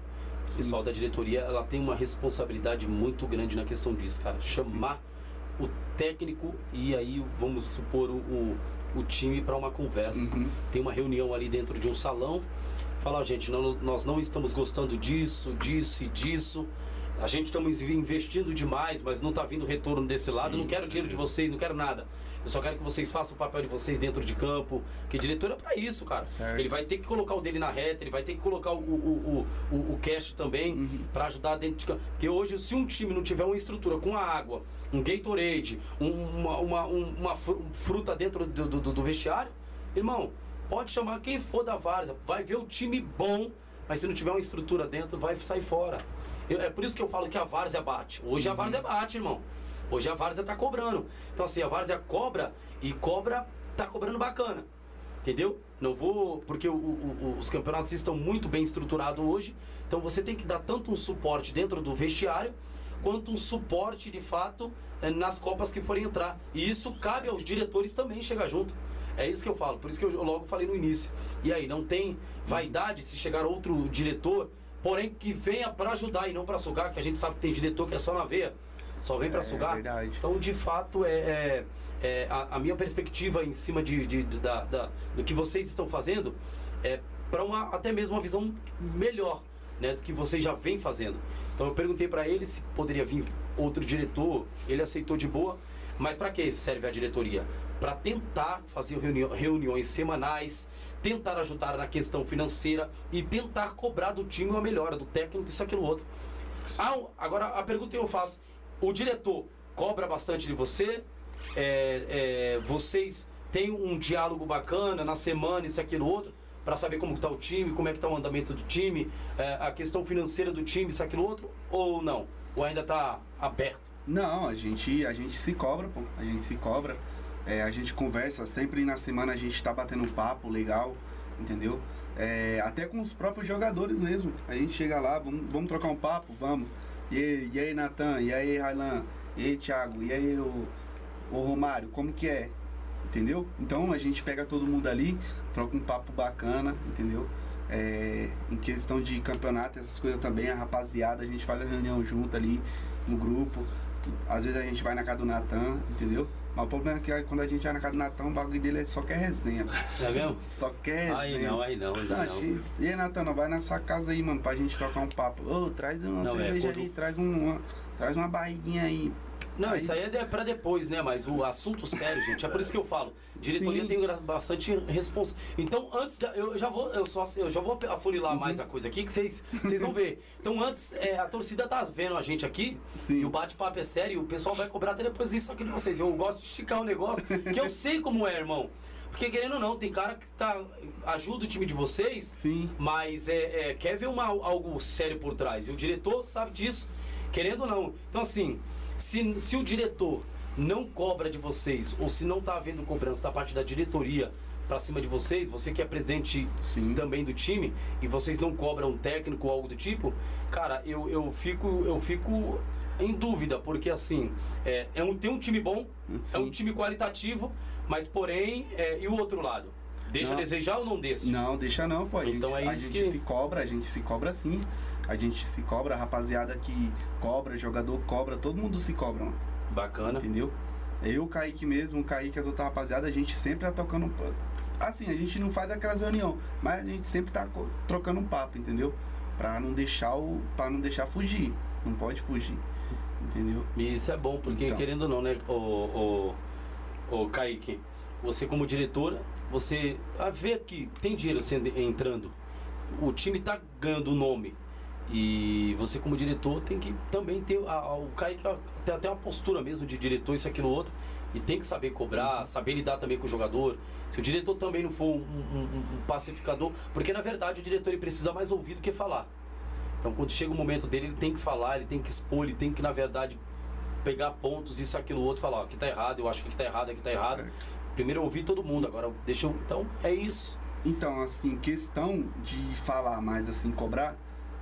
o pessoal da diretoria, ela tem uma responsabilidade muito grande na questão disso, cara. Chamar Sim. o técnico e aí, vamos supor, o, o time para uma conversa. Uhum. Tem uma reunião ali dentro de um salão. Fala, gente, não, nós não estamos gostando disso, disso e disso. A gente estamos investindo demais, mas não está vindo retorno desse lado. Sim, não quero dinheiro de vocês, não quero nada. Eu só quero que vocês façam o papel de vocês dentro de campo. Que diretor é para isso, cara. Certo. Ele vai ter que colocar o dele na reta, ele vai ter que colocar o, o, o, o, o cash também uhum. para ajudar dentro de campo. Porque hoje, se um time não tiver uma estrutura com a água, um Gatorade, um, uma, uma, uma fruta dentro do, do, do vestiário, irmão, pode chamar quem for da Várzea, vai ver o time bom, mas se não tiver uma estrutura dentro, vai sair fora. Eu, é por isso que eu falo que a várzea bate. Hoje a várzea bate, irmão. Hoje a várzea tá cobrando. Então assim, a várzea cobra e cobra, tá cobrando bacana. entendeu? Não vou. Porque o- o- o- os campeonatos estão muito bem estruturados hoje. Então você tem que dar tanto um suporte dentro do vestiário, quanto um suporte de fato eh, nas Copas que forem entrar. E isso cabe aos diretores também chegar junto. É isso que eu falo, por isso que eu logo falei no início. E aí, não tem vaidade se chegar outro diretor, porém que venha para ajudar e não para sugar, que a gente sabe que tem diretor que é só na veia, só vem para É sugar. verdade. Então, de fato, é, é- é a, a minha perspectiva em cima de, de- de- da, da- do que vocês estão fazendo é para uma até mesmo uma visão melhor. Né, do que vocês já vêm fazendo. Então eu perguntei para ele se poderia vir outro diretor, ele aceitou de boa. Mas para que serve a diretoria? Para tentar fazer reuni- reuniões semanais, tentar ajudar na questão financeira e tentar cobrar do time uma melhora, do técnico, isso, aquilo, outro. Ah, agora a pergunta que eu faço: o diretor cobra bastante de você? É, é, vocês têm um diálogo bacana na semana, isso, aquilo, outro? Para saber como está o time, como é que está o andamento do time, é, a questão financeira do time, isso, aquilo, outro? Ou não? Ou ainda está aberto? Não, a gente, a gente se cobra, pô. A gente se cobra. É, a gente conversa, sempre na semana a gente tá batendo um papo legal, entendeu? É, até com os próprios jogadores mesmo. A gente chega lá, vamos, vamos trocar um papo, vamos. E aí, e aí Natan? E aí, Railan? E aí, Thiago? E aí, o, o Romário? Como que é? Entendeu? Então a gente pega todo mundo ali, troca um papo bacana, entendeu? É, em questão de campeonato, essas coisas também, a rapaziada, a gente faz a reunião junto ali no grupo. Às vezes a gente vai na casa do Natan, entendeu? Mas o problema é que quando a gente vai na casa do Natan, o bagulho dele é só quer resenha. É mesmo? Só quer Aí resenha. não, aí não, aí Tá, não. gente, E aí, Natan, vai na sua casa aí, mano, pra gente trocar um papo. Ô, traz uma Não, é, cerveja quando- aí, traz um, uma, traz uma barriguinha aí. Não, Aí- isso aí é de- pra depois, né? Mas o assunto sério, gente, é por isso que eu falo. Diretoria Sim. tem bastante responsa. Então, antes de, eu já vou, eu só eu já vou afunilar Uhum. mais a coisa aqui que vocês vocês vão ver. Então, antes é, a torcida tá vendo a gente aqui Sim. e o bate-papo é sério, e o pessoal vai cobrar até depois isso aqui de vocês. Eu gosto de esticar o negócio, que eu sei como é, irmão. Porque querendo ou não, tem cara que tá ajuda o time de vocês, Sim. mas é, é, quer ver uma, algo sério por trás. E o diretor sabe disso, querendo ou não. Então, assim, se, se o diretor não cobra de vocês, ou se não tá havendo cobrança da parte da diretoria pra cima de vocês, você que é presidente Sim. também do time, e vocês não cobram um técnico ou algo do tipo, cara, eu, eu, fico, eu fico em dúvida, porque assim, é, é um, tem um time bom, é um Sim. time qualitativo, mas porém, é, e o outro lado? Deixa Não. a desejar ou não deixa? Não, deixa não, pô. A gente, Então é a isso gente que- se cobra, a gente se cobra sim. A gente se cobra, a rapaziada que cobra, jogador cobra, todo mundo se cobra, mano. Bacana. Entendeu? Eu, Kaique mesmo, o Kaique e as outras rapaziadas, a gente sempre tá tocando um papo. Assim, a gente não faz aquelas reuniões, mas a gente sempre tá trocando um papo, entendeu? Pra não deixar o. para não deixar fugir. Não pode fugir. Entendeu? E isso é bom, porque Então. querendo ou não, né, o, o, o Kaique, você como diretora, você ah, vê que tem dinheiro sendo, entrando, o time tá ganhando nome. E você como diretor tem que também ter. A, a- o Kaique tem até uma postura mesmo de diretor, isso, aquilo, outro. E tem que saber Uhum. cobrar, saber lidar também com o jogador. Se o diretor também não for um, um- um- um pacificador, porque na verdade o diretor ele precisa mais ouvir do que falar. Então quando chega o momento dele, ele tem que falar, ele tem que expor, ele tem que, na verdade, pegar pontos, isso, aquilo, outro, falar, ó, aqui tá errado, eu acho que aqui tá errado, aqui tá errado. Primeiro eu ouvi todo mundo, agora deixa eu. Então é isso. Então, assim, questão de falar mais assim, cobrar,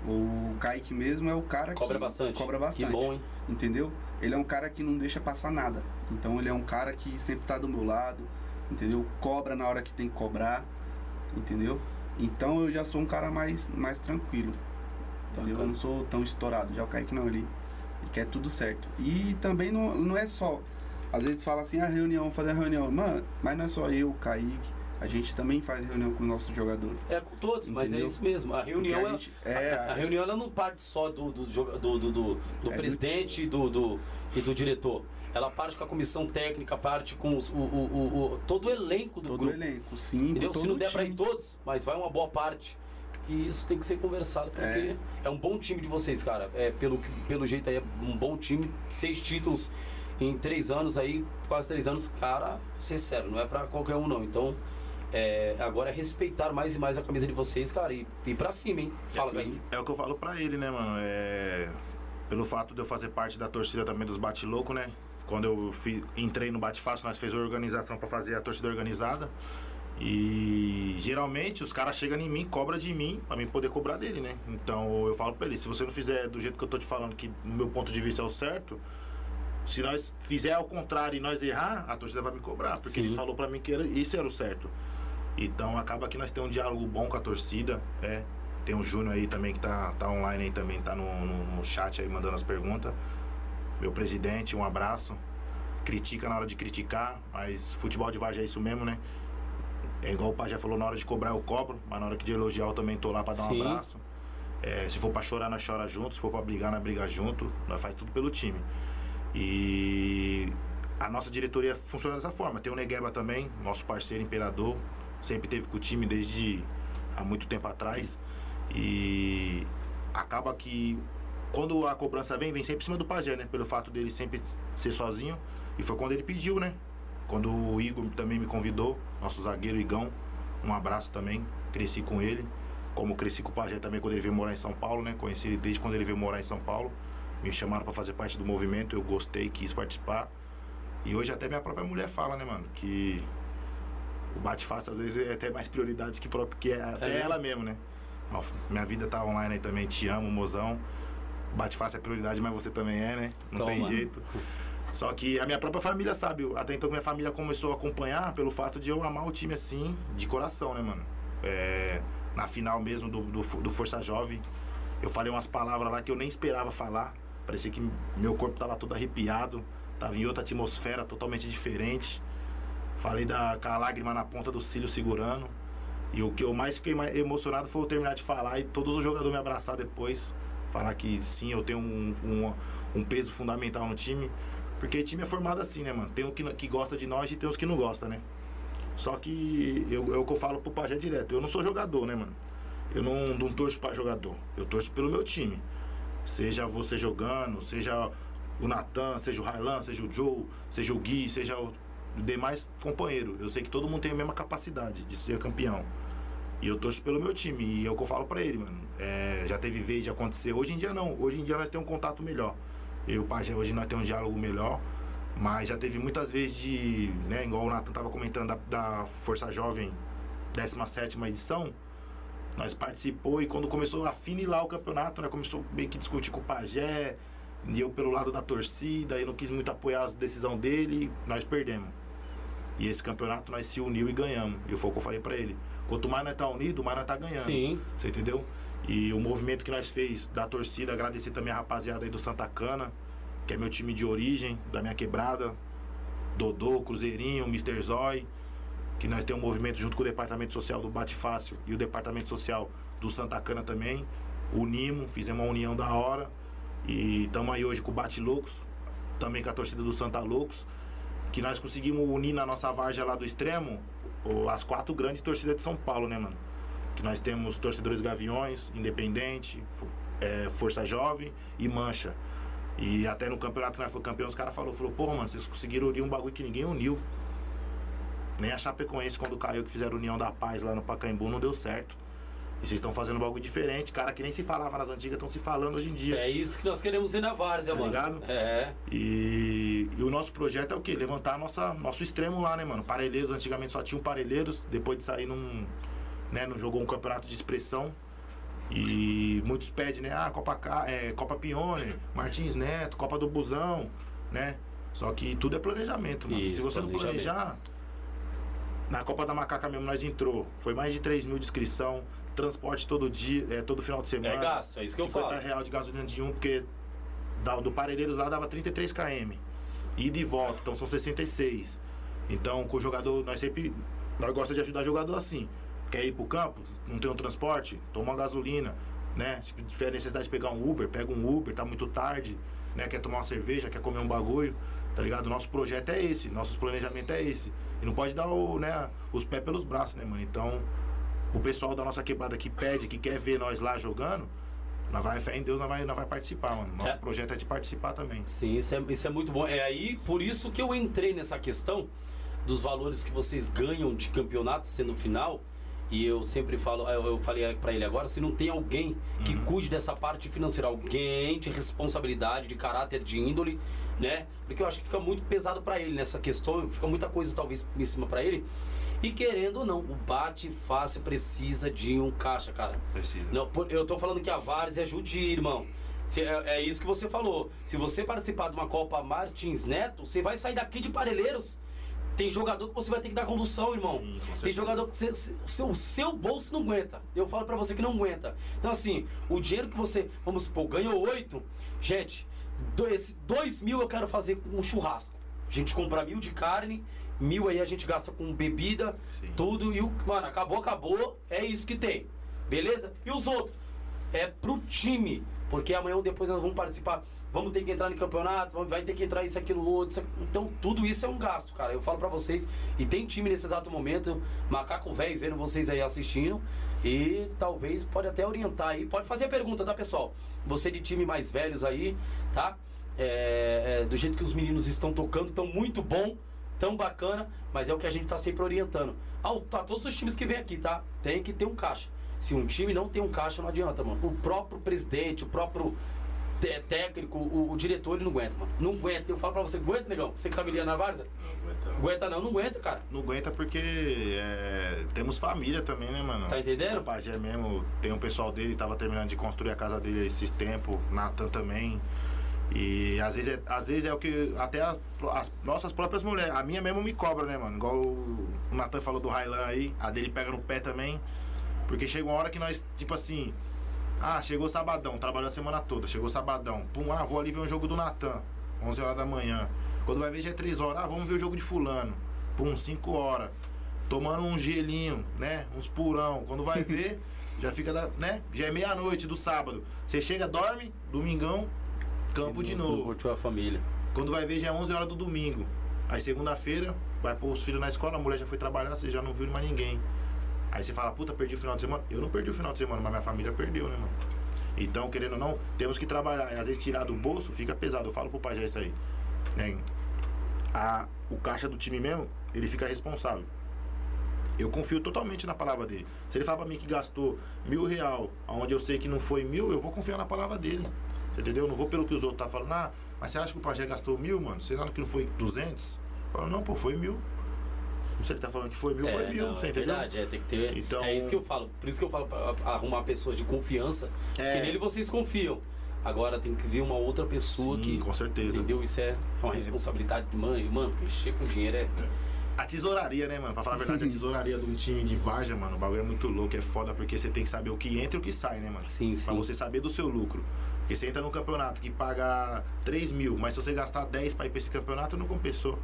o Kaique mesmo é o cara que. Cobra bastante. Cobra bastante. Que bom, hein? Entendeu? Ele é um cara que não deixa passar nada. Então ele é um cara que sempre tá do meu lado, entendeu? Cobra na hora que tem que cobrar, entendeu? Então eu já sou um cara mais, mais tranquilo. Entendeu? Bacana. Eu não sou tão estourado. Já o Kaique não, ele, ele quer tudo certo. E também não, não é só. Às vezes fala assim, a reunião, vamos fazer a reunião. Mano, mas não é só eu, o Kaique. A gente também faz reunião com os nossos jogadores. É com todos, mas é Entendeu? isso mesmo. A reunião, a ela- gente- é, a, a a- reunião ela não parte só do, do, do, do, do- do É presidente e do, do, e do diretor. Ela parte com a comissão técnica, parte com os- o, o, o- todo o elenco do Todo o grupo. elenco, sim. Entendeu? todo Se não der pra ir todos, mas vai uma boa parte. E isso tem que ser conversado, porque é, um bom time de vocês, cara. É, pelo, pelo jeito aí, é um bom time. Seis títulos em três anos aí, quase três anos, cara, sério, não é pra qualquer um não. Então, é, agora é respeitar mais e mais a camisa de vocês, cara, e ir pra cima, hein? Fala, Kaique. É o que eu falo pra ele, né, mano? É. Pelo fato de eu fazer parte da torcida também dos Bate Louco, né? Quando eu fi- entrei no Bate Fácil, nós fizemos a organização pra fazer a torcida organizada. E geralmente os caras chegam em mim, cobra de mim, pra mim poder cobrar dele, né? Então eu falo pra ele, se você não fizer do jeito que eu tô te falando, que no meu ponto de vista é o certo, se nós fizer ao contrário e nós errar, a torcida vai me cobrar, porque Sim. eles falou pra mim que era, isso era o certo. Então acaba que nós temos um diálogo bom com a torcida, é. Tem o Júnior aí também que tá, tá online aí também, tá no, no, no chat aí mandando as perguntas. Meu presidente, um abraço. Critica na hora de criticar, mas futebol de Vargem é isso mesmo, né? É igual o Pajé falou, na hora de cobrar eu cobro, mas na hora que de elogiar eu também tô lá pra dar Sim. um abraço. É, se for pra chorar, nós chora junto, se for pra brigar, nós briga junto, nós faz tudo pelo time. E a nossa diretoria funciona dessa forma. Tem o Negueba também, nosso parceiro imperador, sempre teve com o time desde há muito tempo atrás. E acaba que quando a cobrança vem, vem sempre em cima do Pajé, né? Pelo fato dele sempre ser sozinho. E foi quando ele pediu, né? Quando o Igor também me convidou, nosso zagueiro Igão, um abraço também, cresci com ele. Como cresci com o Pajé também quando ele veio morar em São Paulo, né? Conheci ele desde quando ele veio morar em São Paulo. Me chamaram para fazer parte do movimento, eu gostei, quis participar. E hoje até minha própria mulher fala, né, mano? Que o bate-face às vezes é até mais prioridades que, próprio, que é até É. ela mesmo, né? Ó, minha vida tá online aí também, te amo, mozão. Bate-face é prioridade, mas você também é, né? Não tem Toma. jeito. Só que a minha própria família sabe, até então minha família começou a acompanhar pelo fato de eu amar o time assim, de coração, né, mano? É, na final mesmo do, do, do Força Jovem, eu falei umas palavras lá que eu nem esperava falar. Parecia que meu corpo tava todo arrepiado, tava em outra atmosfera totalmente diferente. Falei da, com a lágrima na ponta do cílio segurando. E o que eu mais fiquei mais emocionado foi eu terminar de falar e todos os jogadores me abraçar depois. Falar que sim, eu tenho um, um, um peso fundamental no time. Porque time é formado assim, né, mano? Tem um que, que gosta de nós e tem os que não gostam, né? Só que eu, é o que eu falo pro Pajé direto. Eu não sou jogador, né, mano? Eu não, não torço pra jogador. Eu torço pelo meu time. Seja você jogando, seja o Natan, seja o Railan, seja o Joe, seja o Gui, seja o demais companheiro. Eu sei que todo mundo tem a mesma capacidade de ser campeão. E eu torço pelo meu time. E é o que eu falo pra ele, mano. É, já teve vez de acontecer. Hoje em dia não. Hoje em dia nós temos um contato melhor. Eu Pajé hoje nós temos um diálogo melhor. Mas já teve muitas vezes de. Né, igual o Nathan tava comentando da, da Força Jovem 17 edição. Nós participou e quando começou a finilar o campeonato, né? Começou meio que discutir com o Pajé. E eu pelo lado da torcida, eu não quis muito apoiar a decisão dele, nós perdemos. E esse campeonato nós se uniu e ganhamos. E foi o que eu falei pra ele. Quanto mais nós tá unido, mais nós tá ganhando. Sim. Você entendeu? E o movimento que nós fez da torcida, agradecer também a rapaziada aí do Santa Cana, que é meu time de origem, da minha quebrada. Dodô, Cruzeirinho, Mr. Zói. Que nós temos um movimento junto com o Departamento Social do Bate Fácil e o Departamento Social do Santa Cana também. Unimos, fizemos uma união da hora. E estamos aí hoje com o Bate Loucos, também com a torcida do Santa Loucos. Que nós conseguimos unir na nossa varja lá do extremo as quatro grandes torcidas de São Paulo, né, mano? Que nós temos torcedores Gaviões, Independente, é, Força Jovem e Mancha. E até no campeonato que nós fomos campeão, os caras falaram, falou, porra, mano, vocês conseguiram unir um bagulho que ninguém uniu. Nem a Chapecoense, quando caiu, que fizeram União da Paz lá no Pacaembu, não deu certo. E vocês estão fazendo um bagulho diferente. Cara que nem se falava nas antigas, estão se falando hoje em dia. É isso que nós queremos ir na Várzea, Tá mano. ligado? É. E, e o nosso projeto é o quê? Levantar nossa, nosso extremo lá, né, mano? Parelheiros, antigamente só tinham parelheiros, depois de sair num. Né, não jogou um campeonato de expressão. E muitos pedem, né? Ah, Copa, é, Copa Pione, Martins Neto, Copa do Busão, né? Só que tudo é planejamento, mano. Se Isso, você não planejar. Na Copa da Macaca mesmo nós entrou. Foi mais de 3 mil de inscrição, transporte todo dia, é, todo final de semana. É gasto, é isso que eu 50 falo. real de gasolina de um, porque do Parelheiros lá dava 33 km. Ida e volta, então são 66. Então, com o jogador, nós sempre. Nós gostamos de ajudar jogador assim. Quer ir pro campo, não tem um transporte, toma uma gasolina, né? Se tiver necessidade de pegar um Uber, pega um Uber, tá muito tarde, né? Quer tomar uma cerveja, quer comer um bagulho, tá ligado? Nosso projeto é esse, nosso planejamento é esse. E não pode dar o, né, os pés pelos braços, né, mano? Então, o pessoal da nossa quebrada que pede, que quer ver nós lá jogando, nós vai fé em Deus, nós vai, nós vai participar, mano. Nosso É. projeto é de participar também. Sim, isso é, isso é muito bom. É aí, por isso que eu entrei nessa questão dos valores que vocês ganham de campeonato sendo final. E eu sempre falo, eu falei pra ele agora, se não tem alguém que Uhum. cuide dessa parte financeira, alguém de responsabilidade, de caráter, de índole, né? Porque eu acho que fica muito pesado pra ele nessa questão, fica muita coisa talvez em cima pra ele. E querendo ou não, o bate fácil precisa de um caixa, cara. Precisa. Não, eu tô falando que a Várzea é judia, irmão. Se- é, é isso que você falou. Se você participar de uma Copa Martins Neto, você vai sair daqui de Parelheiros. Tem jogador que você vai ter que dar condução, irmão. Sim, Tem jogador que você, se- seu, seu bolso não aguenta. Eu falo pra você que não aguenta. Então, assim, o dinheiro que você, vamos supor, ganhou oito, gente, dois, dois mil eu quero fazer com um churrasco. A gente compra mil de carne, mil aí a gente gasta com bebida, Sim. tudo. E o, mano, acabou, acabou. É isso que tem. Beleza? E os outros? É pro time. Porque amanhã ou depois nós vamos participar. Vamos ter que entrar no campeonato, vai ter que entrar isso, aquilo, outro. isso aqui. Então, tudo isso é um gasto, cara. Eu falo pra vocês. E tem time nesse exato momento, macaco velho, vendo vocês aí assistindo. E talvez pode até orientar aí. Pode fazer a pergunta, tá, pessoal? Você de time mais velhos aí, tá? É, é, do jeito que os meninos estão tocando, tão muito bom, tão bacana, mas é o que a gente tá sempre orientando. Ao, tá, todos os times que vêm aqui, tá? Tem que ter um caixa. Se um time não tem um caixa, não adianta, mano. O próprio presidente, o próprio técnico, o, o diretor, ele não aguenta, mano. Não aguenta. Eu falo pra você, aguenta, negão? Você que tá me ligando na Varsa? Aguenta não, não aguenta, cara. Não aguenta porque é, temos família também, né, mano? Tá entendendo? O Pajé mesmo, tem um pessoal dele, tava terminando de construir a casa dele esses tempos, Natan também. E às vezes é, às vezes é o que até as, as nossas próprias mulheres, a minha mesmo me cobra, né, mano? Igual o Natan falou do Railan aí, a dele pega no pé também. Porque chega uma hora que nós, tipo assim, ah, chegou sabadão, trabalhou a semana toda, chegou sabadão, pum, ah, vou ali ver um jogo do Natan, 11 horas da manhã. Quando vai ver já é 3 horas, ah, vamos ver o jogo de fulano, pum, 5 horas. Tomando um gelinho, né, uns purão. Quando vai ver, já fica, da, né, já é meia-noite do sábado. Você chega, dorme, domingão, campo de novo. curtiu a família. Quando vai ver já é 11 horas do domingo. Aí segunda-feira, vai pôr os filhos na escola, a mulher já foi trabalhar, você já não viu mais ninguém. Aí você fala, puta, perdi o final de semana. Eu não perdi o final de semana, mas minha família perdeu, né, mano? Então, querendo ou não, temos que trabalhar. E às vezes tirar do bolso fica pesado. Eu falo pro pai já isso aí. Né? A, o caixa do time mesmo, ele fica responsável. Eu confio totalmente na palavra dele. Se ele falar pra mim que gastou mil real, onde eu sei que não foi mil, eu vou confiar na palavra dele. Entendeu? Eu não vou pelo que os outros tá falando. Ah, mas você acha que o Pajé gastou mil, mano? Será que não foi 200? Eu falo, não, pô, foi mil. Se ele tá falando que foi mil, foi mil. não, você é entendeu? verdade, é, tem que ter. Então- É isso que eu falo. Por isso que eu falo pra arrumar pessoas de confiança. É. Porque nele vocês confiam. Agora tem que vir uma outra pessoa Sim, que. com certeza. Entendeu? Isso é uma responsabilidade de mãe. Mano, mexer com dinheiro é. A tesouraria, né, mano? Pra falar a verdade, a tesouraria de um time de Varja, mano, o bagulho é muito louco, é foda, porque você tem que saber o que entra e o que sai, né, mano? Sim, Pra sim. você saber do seu lucro. Porque você entra num campeonato que paga 3 mil, mas se você gastar 10 pra ir pra esse campeonato, não compensou.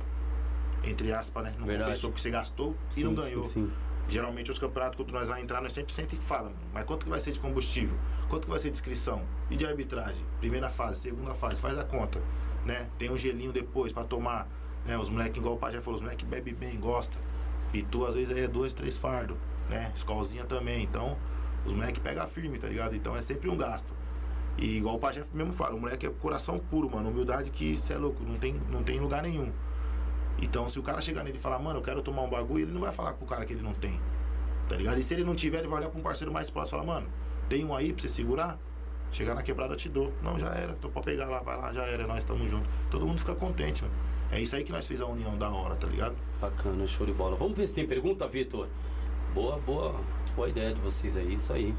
Entre aspas, né? Não Verdade. compensou porque você gastou e Sim, não sim, ganhou. sim. Geralmente os campeonatos, quando nós vamos entrar, nós sempre sente e fala, mano, mas quanto que vai ser de combustível? Quanto que vai ser de inscrição? E de arbitragem? Primeira fase, segunda fase, faz a conta, né? Tem um gelinho depois pra tomar, né? Os moleques, igual o pai já falou, os moleques bebem bem, gosta. Pitu às vezes aí é dois, três fardos, né? Escolzinha também, então os moleques pegam firme, tá ligado? Então é sempre um gasto. E igual o Pajé mesmo fala, o moleque é coração puro, mano. Humildade que, cê é louco, não tem, não tem lugar nenhum. Então, se o cara chegar nele e falar, mano, eu quero tomar um bagulho, ele não vai falar pro cara que ele não tem. Tá ligado? E se ele não tiver, ele vai olhar pra um parceiro mais próximo e falar, mano, tem um aí pra você segurar? Chegar na quebrada, eu te dou. Não, já era. Então pode pegar lá, vai lá, já era, nós estamos juntos. Todo mundo fica contente, mano. É isso aí que nós fez a união da hora, tá ligado? Bacana, show de bola. Vamos ver se tem pergunta, Vitor. Boa, boa, boa ideia de vocês aí, isso aí.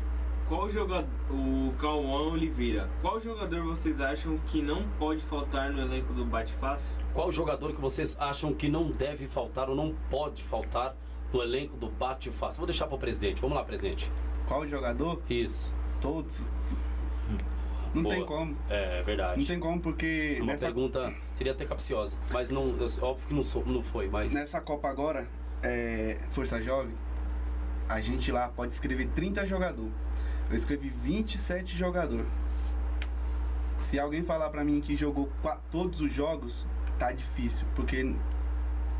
Qual jogador. O Cauã Oliveira. Qual jogador vocês acham que não pode faltar no elenco do Bate Fácil? Qual jogador que vocês acham que não deve faltar ou não pode faltar no elenco do Bate Fácil? Vou deixar pro presidente. Vamos lá, presidente. Qual jogador? Isso. Todos. Não Boa. tem como. É verdade. Não tem como, porque É Uma nessa, pergunta seria até capciosa, mas não, eu- óbvio que não, sou, não foi, mas nessa Copa agora, é, Força Jovem, a gente lá pode escrever 30 jogadores. Eu escrevi 27 jogadores. Se alguém falar pra mim que jogou todos os jogos, tá difícil, porque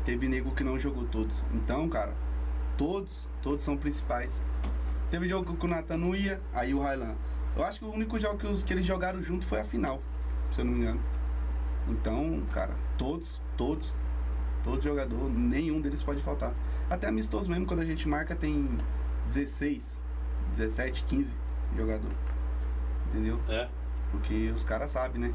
teve nego que não jogou todos. Então, cara, todos, todos são principais. Teve jogo que o Nathan não ia, aí o Railan. Eu acho que o único jogo que, os, que eles jogaram junto foi a final, se eu não me engano. Então, cara, todos, todos, todo jogador, nenhum deles pode faltar. Até amistoso mesmo, quando a gente marca, tem 16, 17, 15 jogador. Entendeu? é. Porque os caras sabem, né?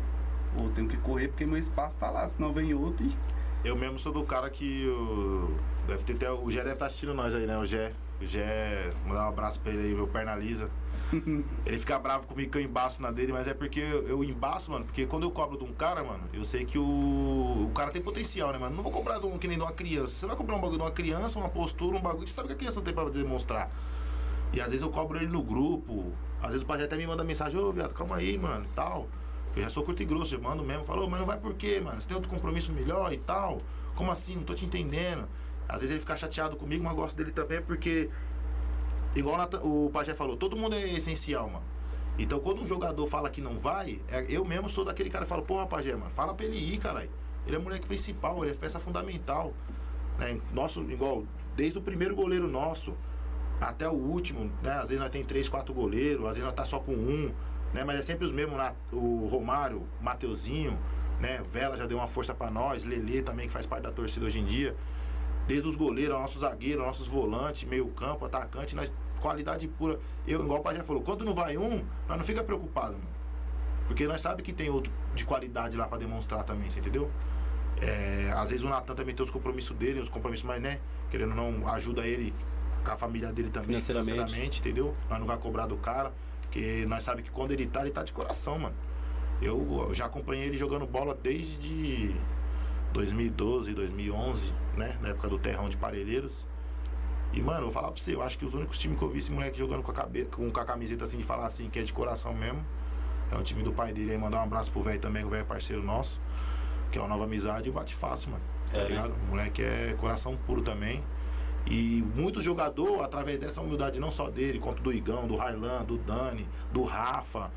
Ou tenho que correr porque meu espaço tá lá, senão vem outro e Eu mesmo sou do cara que o. Deve ter, o Gé deve estar assistindo nós aí, né? O Gé. O Gé, mandar um abraço pra ele aí, meu perna lisa. ele fica bravo comigo que eu embaço na dele, mas é porque eu, eu embaço, mano. Porque quando eu cobro de um cara, mano, eu sei que o, o cara tem potencial, né, mano? Não vou cobrar de um que nem de uma criança. Você vai cobrar um bagulho de uma criança, uma postura, um bagulho que você sabe que a criança não tem pra demonstrar. E às vezes eu cobro ele no grupo. Às vezes o pai até me manda mensagem, ô viado, calma aí, mano, e tal. Eu já sou curto e grosso, eu mando mesmo, falou, mas não vai por quê, mano? Você tem outro compromisso melhor e tal? Como assim? Não tô te entendendo. Às vezes ele fica chateado comigo, mas gosto dele também porque, igual o Pajé falou, todo mundo é essencial, mano. Então quando um jogador fala que não vai, é- eu mesmo sou daquele cara que fala, porra, Pajé, mano, fala pra ele ir, caralho. Ele é moleque principal, ele é peça fundamental. Né? Nosso, igual, desde o primeiro goleiro nosso até o último, né? Às vezes nós tem três, quatro goleiros, às vezes nós tá só com um, né? Mas é sempre os mesmos, né? o Romário, Mateuzinho, né? Vela já deu uma força pra nós, Lelê também que faz parte da torcida hoje em dia. Desde os goleiros, nossos zagueiros, nossos volantes, meio campo, atacante, nós qualidade pura. Eu, igual o pai já falou, quando não vai um, nós não fica preocupado, mano. Porque nós sabe que tem outro de qualidade lá pra demonstrar também, você entendeu? É, às vezes o Natan também tem os compromissos dele, os compromissos mais, né? Querendo não, ajuda ele com a família dele também Financeiramente. financeiramente, entendeu? Nós não vai cobrar do cara, porque nós sabe que quando ele tá, ele tá de coração, mano. Eu, eu já acompanhei ele jogando bola desde 2012, 2011, né? Na época do terrão de Parelheiros. E, mano, eu vou falar pra você, eu acho que os únicos times que eu vi esse moleque jogando com a, cabe... com, a camiseta assim, de falar assim, que é de coração mesmo, é o time do pai dele. Aí mandar um abraço pro velho também, que o velho é parceiro nosso, que é uma nova amizade e o bate fácil, mano. Tá É, ligado? O moleque é coração puro também. E muito jogador, através dessa humildade, não só dele, quanto do Igão, do Railan, do Dani, do Rafa.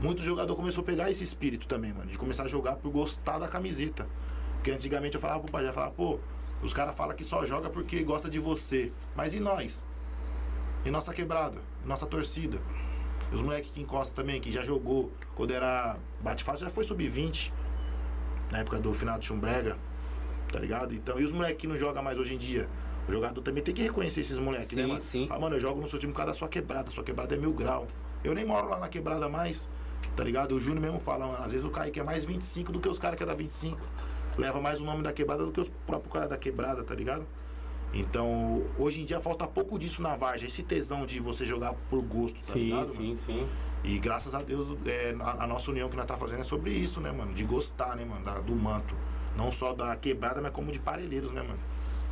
Muito jogador começou a pegar esse espírito também, mano, de começar a jogar por gostar da camiseta. Porque antigamente eu falava pro pai, já falava, pô, os caras falam que só joga porque gosta de você. Mas e nós? E nossa quebrada? E nossa torcida? Os moleques que encosta também, que já jogou, quando era bate fácil, já foi sub-20, na época do final de Chumbrega, tá ligado? Então, e os moleques que não jogam mais hoje em dia? O jogador também tem que reconhecer esses moleques, né, Sim, mano? sim. Fala, mano, eu jogo no seu time por causa da sua quebrada, sua quebrada é mil grau. Eu nem moro lá na quebrada mais, tá ligado? O Júnior mesmo fala, mano, às vezes o Kaique é mais 25 do que os caras que é da 25. Leva mais o nome da quebrada do que os próprios caras da quebrada, tá ligado? Então, hoje em dia falta pouco disso na Vargem, esse tesão de você jogar por gosto, tá Sim, ligado? sim, mano? sim. E graças a Deus, é, a, a nossa união que nós tá fazendo é sobre isso, né, mano? De gostar, né, mano? da- do manto. Não só da quebrada, mas como de parelheiros, né, mano?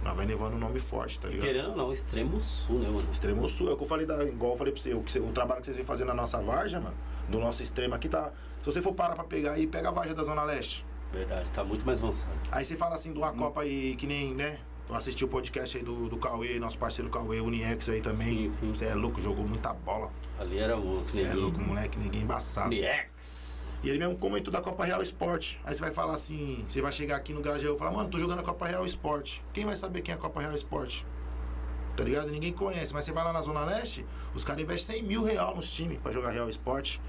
Nós vai levando um nome forte, tá ligado? Querendo ou não, extremo sul, né, mano? Extremo Sul, é o que eu falei, da, igual eu falei pra você, o, você- o trabalho que vocês vêm fazendo na nossa Varja, mano, do nosso extremo aqui tá. Se você for parar pra pegar aí, pega a Varja da Zona Leste. Verdade, tá muito mais avançado. Aí você fala assim de uma Copa aí, que nem, né? Eu assisti o podcast aí do, do Cauê, nosso parceiro Cauê, Uniex aí também. Sim, sim. Você é louco, jogou muita bola. Ali era monstro, Você é neguinho. louco, moleque, ninguém embaçado. X. E ele mesmo comentou da Copa Real Esporte. Aí você vai falar assim, você vai chegar aqui no Grajaú e falar, mano, tô jogando a Copa Real Esporte. Quem vai saber quem é a Copa Real Esporte? Tá ligado? Ninguém conhece. Mas você vai lá na Zona Leste, os caras investem 100 mil real nos times pra jogar Real Esporte.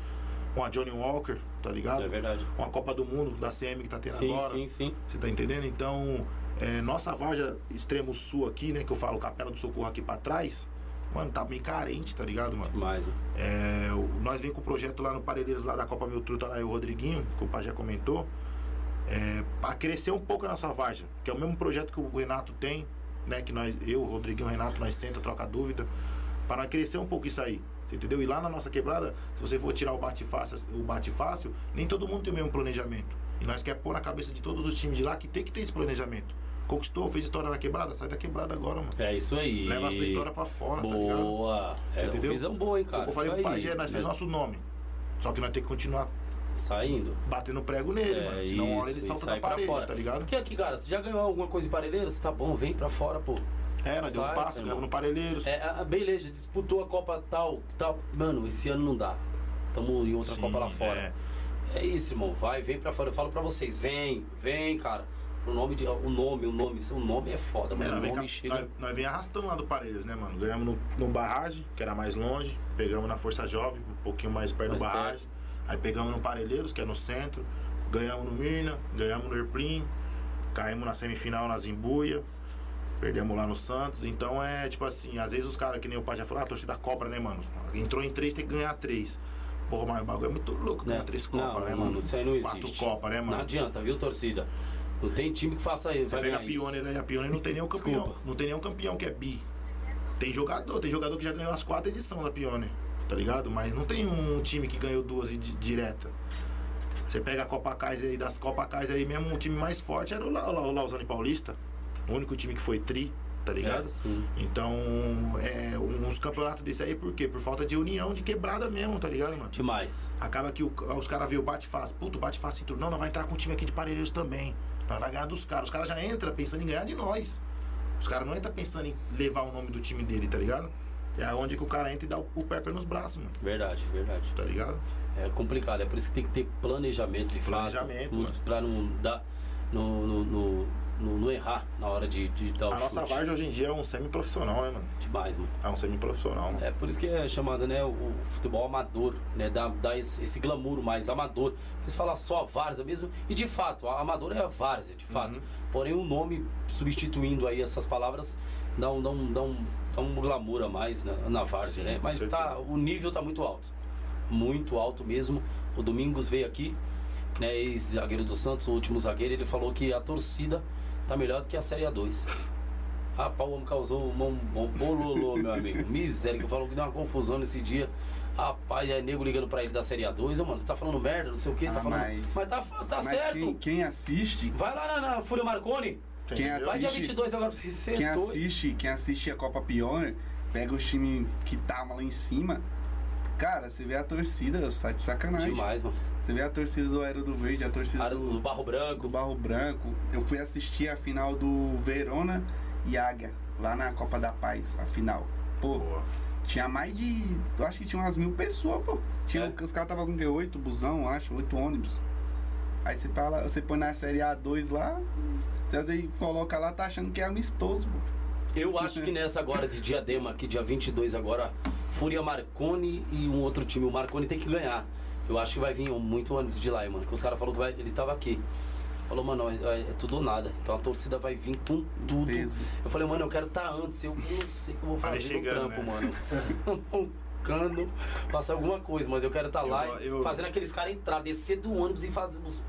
Uma Johnny Walker, tá ligado? É verdade. Uma Copa do Mundo da CM que tá tendo Sim, agora. sim, sim. Você tá entendendo? Então, é, nossa Varja extremo sul aqui, né? Que eu falo Capela do Socorro aqui pra trás, mano, tá meio carente, tá ligado, mano? Mais, mano. É, nós vem com o projeto lá no Parelheiros lá da Copa Mil Truta, lá e o Rodriguinho, que o pai já comentou, é, para crescer um pouco a nossa Varja, que é o mesmo projeto que o Renato tem, né? Que nós, eu, o Rodriguinho, o Renato, nós senta, troca dúvida, para nós crescer um pouco isso aí. Entendeu? E lá na nossa quebrada, se você for tirar o bate fácil, o bate fácil, nem todo mundo tem o mesmo planejamento. E nós quer pôr na cabeça de todos os times de lá que tem que ter esse planejamento. Conquistou, fez história na quebrada, sai da quebrada agora, mano. É isso aí. Leva a sua história pra fora, tá ligado? Boa. É, entendeu? visão boa, hein, cara. eu falei isso pro. Pajé, nós fez Mas nosso nome. Só que nós temos que continuar Saindo. batendo prego nele, É, mano. Senão uma hora isso, ele salta sai da pra parede, fora. tá ligado? Porque aqui, cara, você já ganhou alguma coisa em Parelheiros? Tá bom, vem pra fora, pô. É, nós deu um passo, ganhamos no Parelheiros. É, ah, beleza, disputou a Copa tal, tal. Mano, esse ano não dá. Tamo em outra Sim, Copa lá fora. é. É. isso, irmão. Vai, vem pra fora. Eu falo pra vocês, vem, vem, cara. O nome, de, o nome, o nome, o nome é foda, É, mano. nós, o nome chega. nós, nós vem arrastando lá do Parelheiros, né, mano? Ganhamos no, no Barragem, que era mais longe. Pegamos na Força Jovem, um pouquinho mais perto Mais do Barragem. Aí pegamos no Parelheiros, que é no centro. Ganhamos no Mirna, ganhamos no Erplim. Caímos na semifinal na Zimbuia. Perdemos lá no Santos. Então é tipo assim, às vezes os caras, que nem o pai já falou, ah, a torcida cobra, né, mano? Entrou em três, tem que ganhar três. Porra, mas o bagulho é muito louco ganhar Né? três Não, Copas, né, mano, isso aí não Quatro existe. Copas, né, Não mano? adianta, viu, torcida? Não tem time que faça isso. Você vai pega a. Pioneer aí, a Pioneer não tem nenhum campeão. Desculpa. Não tem nenhum campeão que é bi. Tem jogador, tem jogador que já ganhou as quatro edições da Pioneer, tá ligado? Mas não tem um time que ganhou duas di- direta. Você pega a Copa Kaiser aí, das Copa Kaiser aí mesmo, o time mais forte era o, La, o Lausanne Paulista. O único time que foi tri, tá ligado? É, sim. Então, é, uns campeonatos desse aí, por quê? Por falta de união, de quebrada mesmo, tá ligado, mano? Demais. Acaba que o- os caras vê o bate-face. Puto, bate-face entrou. Não, nós vai entrar com um time aqui de Parelheiros também. Vai ganhar dos caras. Os caras já entram pensando em ganhar de nós. Os caras não entram pensando em levar o nome do time dele, tá ligado? É onde que o cara entra e dá o, o pé nos braços, mano. Verdade, verdade. Tá ligado? É complicado, é por isso que tem que ter planejamento de Planejamento, fato. mano. Pra não dar. No, no, no, no- não errar na hora de, de dar o A nossa chute. Vargem hoje em dia é um semi-profissional, né, mano? Demais, mano. É um semi-profissional. É por isso que é chamado, né, o, futebol amador, né, dá, dá esse, esse glamour mais amador. Eles falam só várzea mesmo, e de fato, a amador é a várzea, de fato. Uhum. Porém, o nome, substituindo aí essas palavras, dá um, dá um, dá um, dá um glamour a mais na, na várzea, Sim, né? Mas tá, o nível tá muito alto. Muito alto mesmo. O Domingos veio aqui, né, ex-zagueiro do Santos, o último zagueiro, ele falou que a torcida tá melhor do que a Série A2. Rapaz, o homem causou um, bololô, meu amigo. Miséria, que falou que deu uma confusão nesse dia. Rapaz, é nego ligando pra ele da Série A2. Ô, mano, você tá falando merda, não sei o que, tá Ah, falando. mas- Mas, tá, tá Mas certo. quem, quem assiste, Vai lá na, na Fúria Marconi. quem Entendeu? Vai dia assiste, 22 agora pra você ser quem assiste, quem assiste a Copa Pioneer, pega os times que tava lá em cima. Cara, você vê a torcida, você tá de sacanagem. Demais, mano. Você vê a torcida do Aero do Verde, a torcida do do, Barro Branco. do Barro Branco. Eu fui assistir a final do Verona e Águia, lá na Copa da Paz, a final. Pô, Boa. tinha mais de. Eu acho que tinha umas mil pessoas, pô. Tinha, É. Os caras estavam com? Oito busão, acho, oito ônibus. Aí você, fala, você põe na série A2 lá, você às vezes coloca lá, tá achando que é amistoso, pô. Eu acho que nessa agora de Diadema, aqui dia 22 agora, Fúria Marconi e um outro time. O Marconi tem que ganhar. Eu acho que vai vir muito ônibus de lá, mano. Que os caras falaram que vai, ele tava aqui. Falou, mano, é, é tudo ou nada. Então a torcida vai vir com tudo. Peso. Eu falei, mano, eu quero estar antes. Eu não sei o que eu vou fazer no trampo, né? mano. Roncando, passar alguma coisa, mas eu quero estar lá Eu- e eu- fazendo aqueles caras entrar, descer do ônibus e fazer os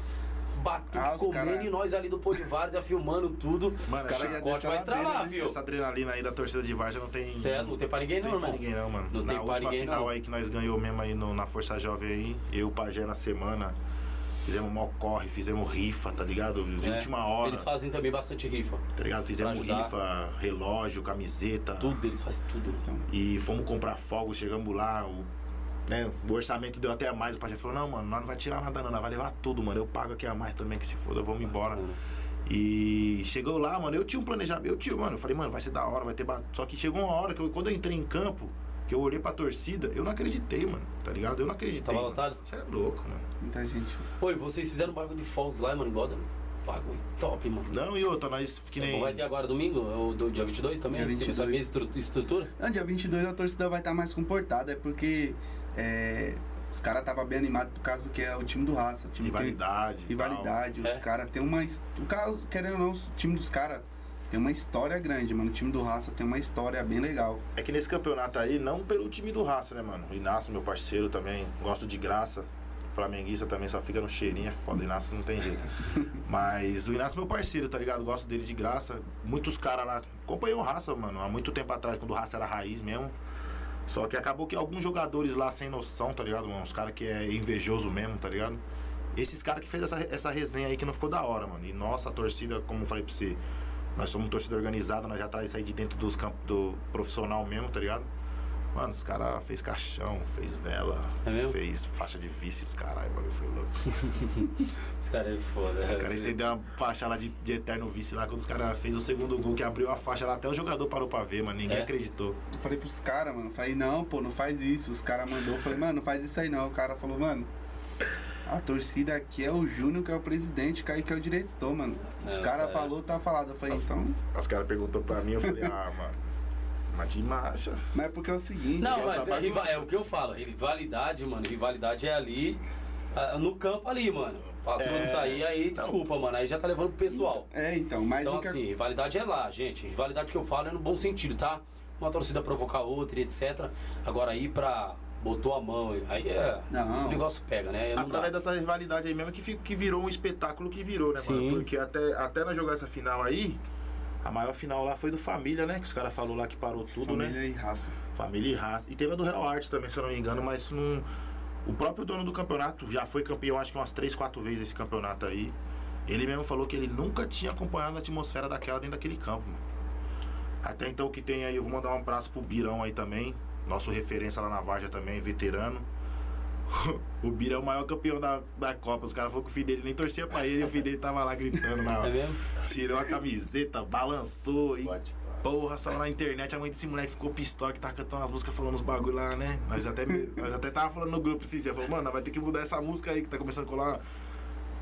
batuque Ah, comendo cara- e nós ali do Pô de Várzea filmando tudo. Mano, os essa corte vai estralar, viu? Essa adrenalina aí da torcida de Vargem não tem. Sério, não tem pra ninguém Não não, tem irmão. ninguém não, mano. Não Na tem última ninguém, final não. aí que nós ganhou mesmo aí no- na Força Jovem aí, eu e o Pajé na semana, fizemos mó corre, fizemos rifa, tá ligado? De É, última hora, Eles fazem também bastante rifa. tá ligado? Fizemos rifa, relógio, camiseta. Tudo, eles fazem tudo. Então. E fomos comprar fogos, chegamos lá, o, né, o orçamento deu até a mais. O Pajé falou, não, mano, nós não vai tirar nada não, nós vai levar tudo, mano. Eu pago aqui a mais também, que se foda, vamos embora. E chegou lá, mano, eu tinha um planejamento, eu tinha, mano, eu falei, mano, vai ser da hora, vai ter. ba- Só que chegou uma hora que eu, quando eu entrei em campo, que eu olhei pra torcida, eu não acreditei, mano, tá ligado? Eu não acreditei. Tava mano. lotado? Você é louco, mano. Muita gente. Oi, vocês fizeram um bagulho de fogos lá, mano, igual bagulho top, mano. Não, e outra, nós que É nem. bom, Vai ter agora domingo, ou do dia 22 também? Dia Esse- Essa 22. mesma estru- estrutura? Não, dia 22 a torcida vai estar mais comportada, é porque é, os caras estavam bem animados por causa que é o time do Raça. Time tem Rivalidade. e rivalidade, os É. caras tem uma. O cara, querendo ou não, o time dos caras tem uma história grande, mano. O time do Raça tem uma história bem legal. É que nesse campeonato aí, não pelo time do Raça, né, mano? O Inácio, meu parceiro também, gosto de graça. Flamenguista também só fica no cheirinho, é foda. Inácio não tem jeito. Mas o Inácio é meu parceiro, tá ligado? Gosto dele de graça. Muitos caras lá. Acompanhei o Raça, mano, há muito tempo atrás, quando o Raça era raiz mesmo. Só que acabou que alguns jogadores lá sem noção, tá ligado, mano? Os caras que é invejoso mesmo, tá ligado? Esses caras que fez essa, essa resenha aí que não ficou da hora, mano. E nossa, a torcida, como eu falei pra você, nós somos torcida organizada, nós já traz isso aí de dentro dos campos do profissional mesmo, tá ligado? Mano, os caras fez caixão, fez vela, É fez faixa de vícios, caralho, o bagulho foi louco. Os caras é foda. Os caras estenderam uma faixa lá de, de eterno vice lá, quando os caras fez o segundo gol que abriu a faixa lá, até o jogador parou pra ver, mano. Ninguém É? acreditou. Eu falei pros caras, mano. Falei, não, pô, não faz isso. Os caras mandou. Eu falei, mano, não faz isso aí não. O cara falou, mano. A torcida aqui é o Júnior, que é o presidente, o Kaique é o diretor, mano. Os É, caras sério. falou, tá falado. Eu falei, então. Os caras perguntou pra mim, eu falei, ah, mano. Mas de marcha. Mas é porque é o seguinte. Não, Gosta mas é, riva- bagunça. é o que eu falo, rivalidade, mano. Rivalidade é ali, ah, no campo ali, mano. Passou É. disso aí, aí, Então- desculpa, mano. Aí já tá levando pro pessoal. É, então, mas Então, o que assim, rivalidade é lá, gente. Rivalidade que eu falo é no bom sentido, tá? Uma torcida provocar outra e etc. Agora, ir pra botou a mão, aí é. Não. O negócio pega, né? Não dá. Através dessa rivalidade aí mesmo que, que virou um espetáculo que virou, né, Sim. mano? Porque até, até nós jogar essa final aí, a maior final lá foi do Família, né? Que os caras falaram lá que parou tudo, né? Família e raça. Família e raça. E teve a do Real Arte também, se eu não me engano, mas não. O próprio dono do campeonato já foi campeão, acho que umas 3, 4 vezes esse campeonato aí. Ele mesmo falou que ele nunca tinha acompanhado a atmosfera daquela dentro daquele campo, mano. Até então o que tem aí, eu vou mandar um abraço pro Birão aí também. Nosso referência lá na Varja também, veterano. O Bira é o maior campeão da, da Copa. Os caras falaram que o filho dele nem torcia pra ele e o filho dele tava lá gritando na É mesmo? Tirou a camiseta, balançou e. Porra, saiu na internet, a mãe desse moleque ficou pistola que tava cantando as músicas falando uns bagulho lá, né? Nós até, nós até tava falando no grupo esses dias, falou, mano, nós vai ter que mudar essa música aí que tá começando a colar.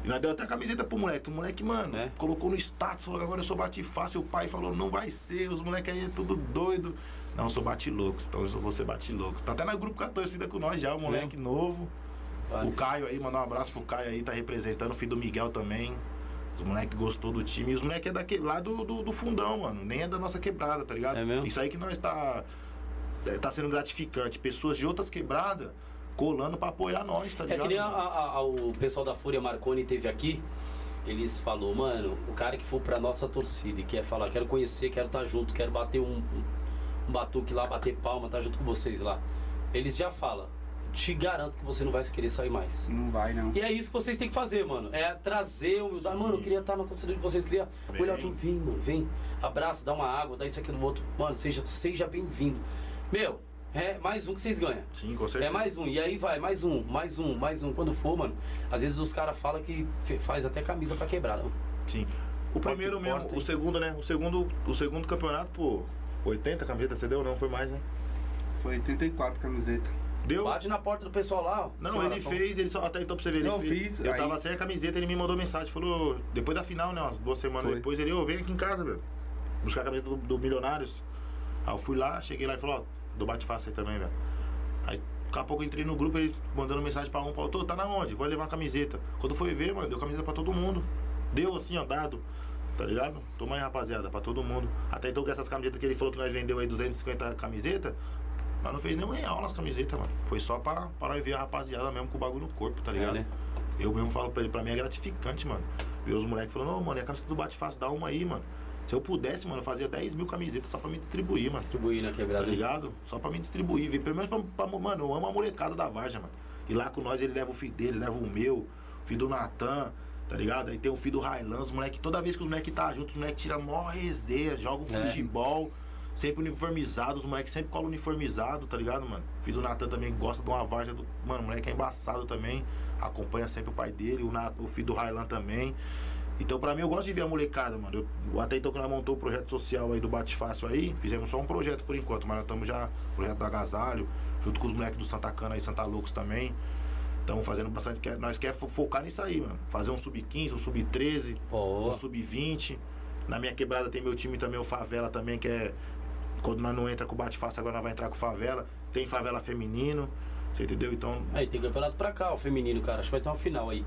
E nós deu até a camiseta pro moleque. O moleque, mano, É. colocou no status, falou, agora eu sou bate fácil. O pai falou, não vai ser, os moleques aí é tudo doido. Não, eu sou bate loucos, então eu vou ser bate loucos. Tá até no grupo com a torcida com nós já, o moleque novo. Vale. O Caio aí, mandar um abraço pro Caio aí, tá representando, o filho do Miguel também. Os moleques gostou do time. E os moleques é daquele lá do, do, do fundão, mano. Nem é da nossa quebrada, tá ligado? É mesmo? Isso aí que nós tá. é, Tá sendo gratificante. Pessoas de outras quebradas colando pra apoiar nós, tá É ligado? que nem a- a- a- o pessoal da Fúria Marconi teve aqui. Eles falou, mano, o cara que for pra nossa torcida e quer falar, quero conhecer, quero estar junto, quero bater um, um, um batuque lá, bater palma, estar junto com vocês lá. Eles já falam, te garanto que você não vai querer sair mais. Não vai, não. E é isso que vocês têm que fazer, mano. É trazer humildade. Mano, eu queria estar na torcida de vocês, queria Vem. olhar tudo. Vem, mano, vem. Abraço, dá uma água, dá isso, aquilo, do outro. Mano, seja, seja bem-vindo. Meu, é mais um que vocês ganham. Sim, com certeza. É mais um, e aí vai, mais um, mais um, mais um. Quando for, mano, às vezes os caras falam que faz até camisa pra quebrada, mano. Sim. O primeiro mesmo, importa, o segundo, né? O segundo, o segundo campeonato, pô, 80 camisetas, você deu? Não, foi mais, né? Foi 84 camiseta. Deu? Bate na porta do pessoal lá, ó. Não, ele fez, ele só até então pra você ver. Ele Não, fez. fiz, Eu aí- tava sem a camiseta, ele me mandou mensagem, falou, depois da final, né? Umas duas semanas Foi. depois, ele, ô, vem aqui em casa, velho. Buscar a camiseta do, do Milionários. Aí eu fui lá, cheguei lá e falou, ó, do bate fácil aí também, velho. Aí daqui a pouco eu entrei no grupo, ele mandando mensagem pra um, pra outro, "Ô, tá na onde? Vou levar uma camiseta. Quando foi ver, mano, deu camiseta pra todo mundo. Deu assim, ó, dado. Tá ligado? Toma aí, rapaziada, pra todo mundo. Até então com essas camisetas que ele falou que nós vendeu aí 250 camisetas, nós não fez nenhum real nas camisetas, mano. Foi só pra, pra nós ver a rapaziada mesmo com o bagulho no corpo, tá ligado? né? Eu mesmo falo pra ele, pra mim é gratificante, mano. Ver os moleques falando, não, mano, é a camiseta do Bate Fácil, dá uma aí, mano. Se eu pudesse, mano, eu fazia 10 mil camisetas só pra me distribuir, mano. Distribuir na quebrada. Tá ligado? Só pra me distribuir. ver, Pelo menos pra, pra- Mano, eu amo a molecada da Varja, mano. E lá com nós ele leva o filho dele, leva o meu, o filho do Natan, tá ligado? Aí tem o filho do Railan, os moleques, toda vez que os moleques tá juntos, os moleques tiram mó resenha, jogam É. futebol, sempre uniformizados, os moleques sempre colam uniformizado, tá ligado, mano? O filho do Natan também gosta de uma Varja do. Mano, o moleque é embaçado também, acompanha sempre o pai dele, o, Nat- o filho do Railan também. Então, pra mim, eu gosto de ver a molecada, mano. Eu, até então que nós montou o projeto social aí do Bate Fácil aí, fizemos só um projeto por enquanto, mas nós estamos já, projeto do Agasalho, junto com os moleques do Santa Cana e Santa Loucos também. Estamos fazendo bastante. quer- Nós quer fo- focar nisso aí, mano. Fazer um sub-15, um sub-13, Pô. um sub-20. Na minha quebrada tem meu time também, o Favela também, que é. Quando nós não entra com o Bate Fácil, agora nós vai entrar com Favela. Tem Favela Feminino. Você entendeu? Então, Aí tem campeonato pra cá, o feminino, cara. Acho que vai ter uma final aí.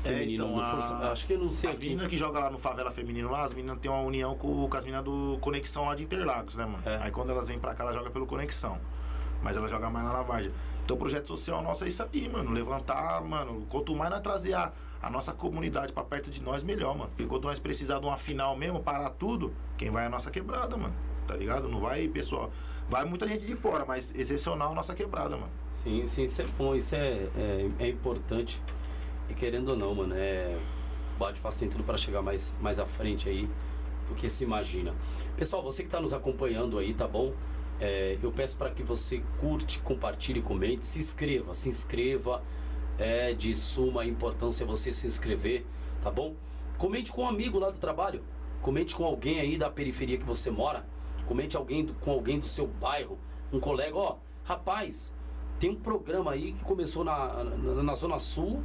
Feminino, então, no a- acho que eu não sei As meninas que jogam lá no Favela Feminino lá, as meninas têm uma união com, com as meninas do Conexão lá de Interlagos, né, mano? É. Aí quando elas vêm pra cá, elas jogam pelo Conexão. Mas ela joga mais na Vargem. Então o projeto social nosso é isso aí, mano. Levantar, mano. Quanto mais nós trazer a, a nossa comunidade pra perto de nós, melhor, mano. Porque quando nós precisar de uma final mesmo, parar tudo, quem vai é a nossa quebrada, mano. Tá ligado? Não vai, pessoal. Vai muita gente de fora, mas excepcional a nossa quebrada, mano. Sim, sim, isso é bom, isso é, é, é importante. E querendo ou não, mano, é. Bate faz tem tudo para chegar mais, mais à frente aí do que se imagina. Pessoal, você que está nos acompanhando aí, tá bom? É, eu peço para que você curte, compartilhe, comente, se inscreva, se inscreva. É de suma importância você se inscrever, tá bom? Comente com um amigo lá do trabalho, comente com alguém aí da periferia que você mora, comente alguém do- com alguém do seu bairro, um colega, ó, rapaz, tem um programa aí que começou na, na, na Zona Sul,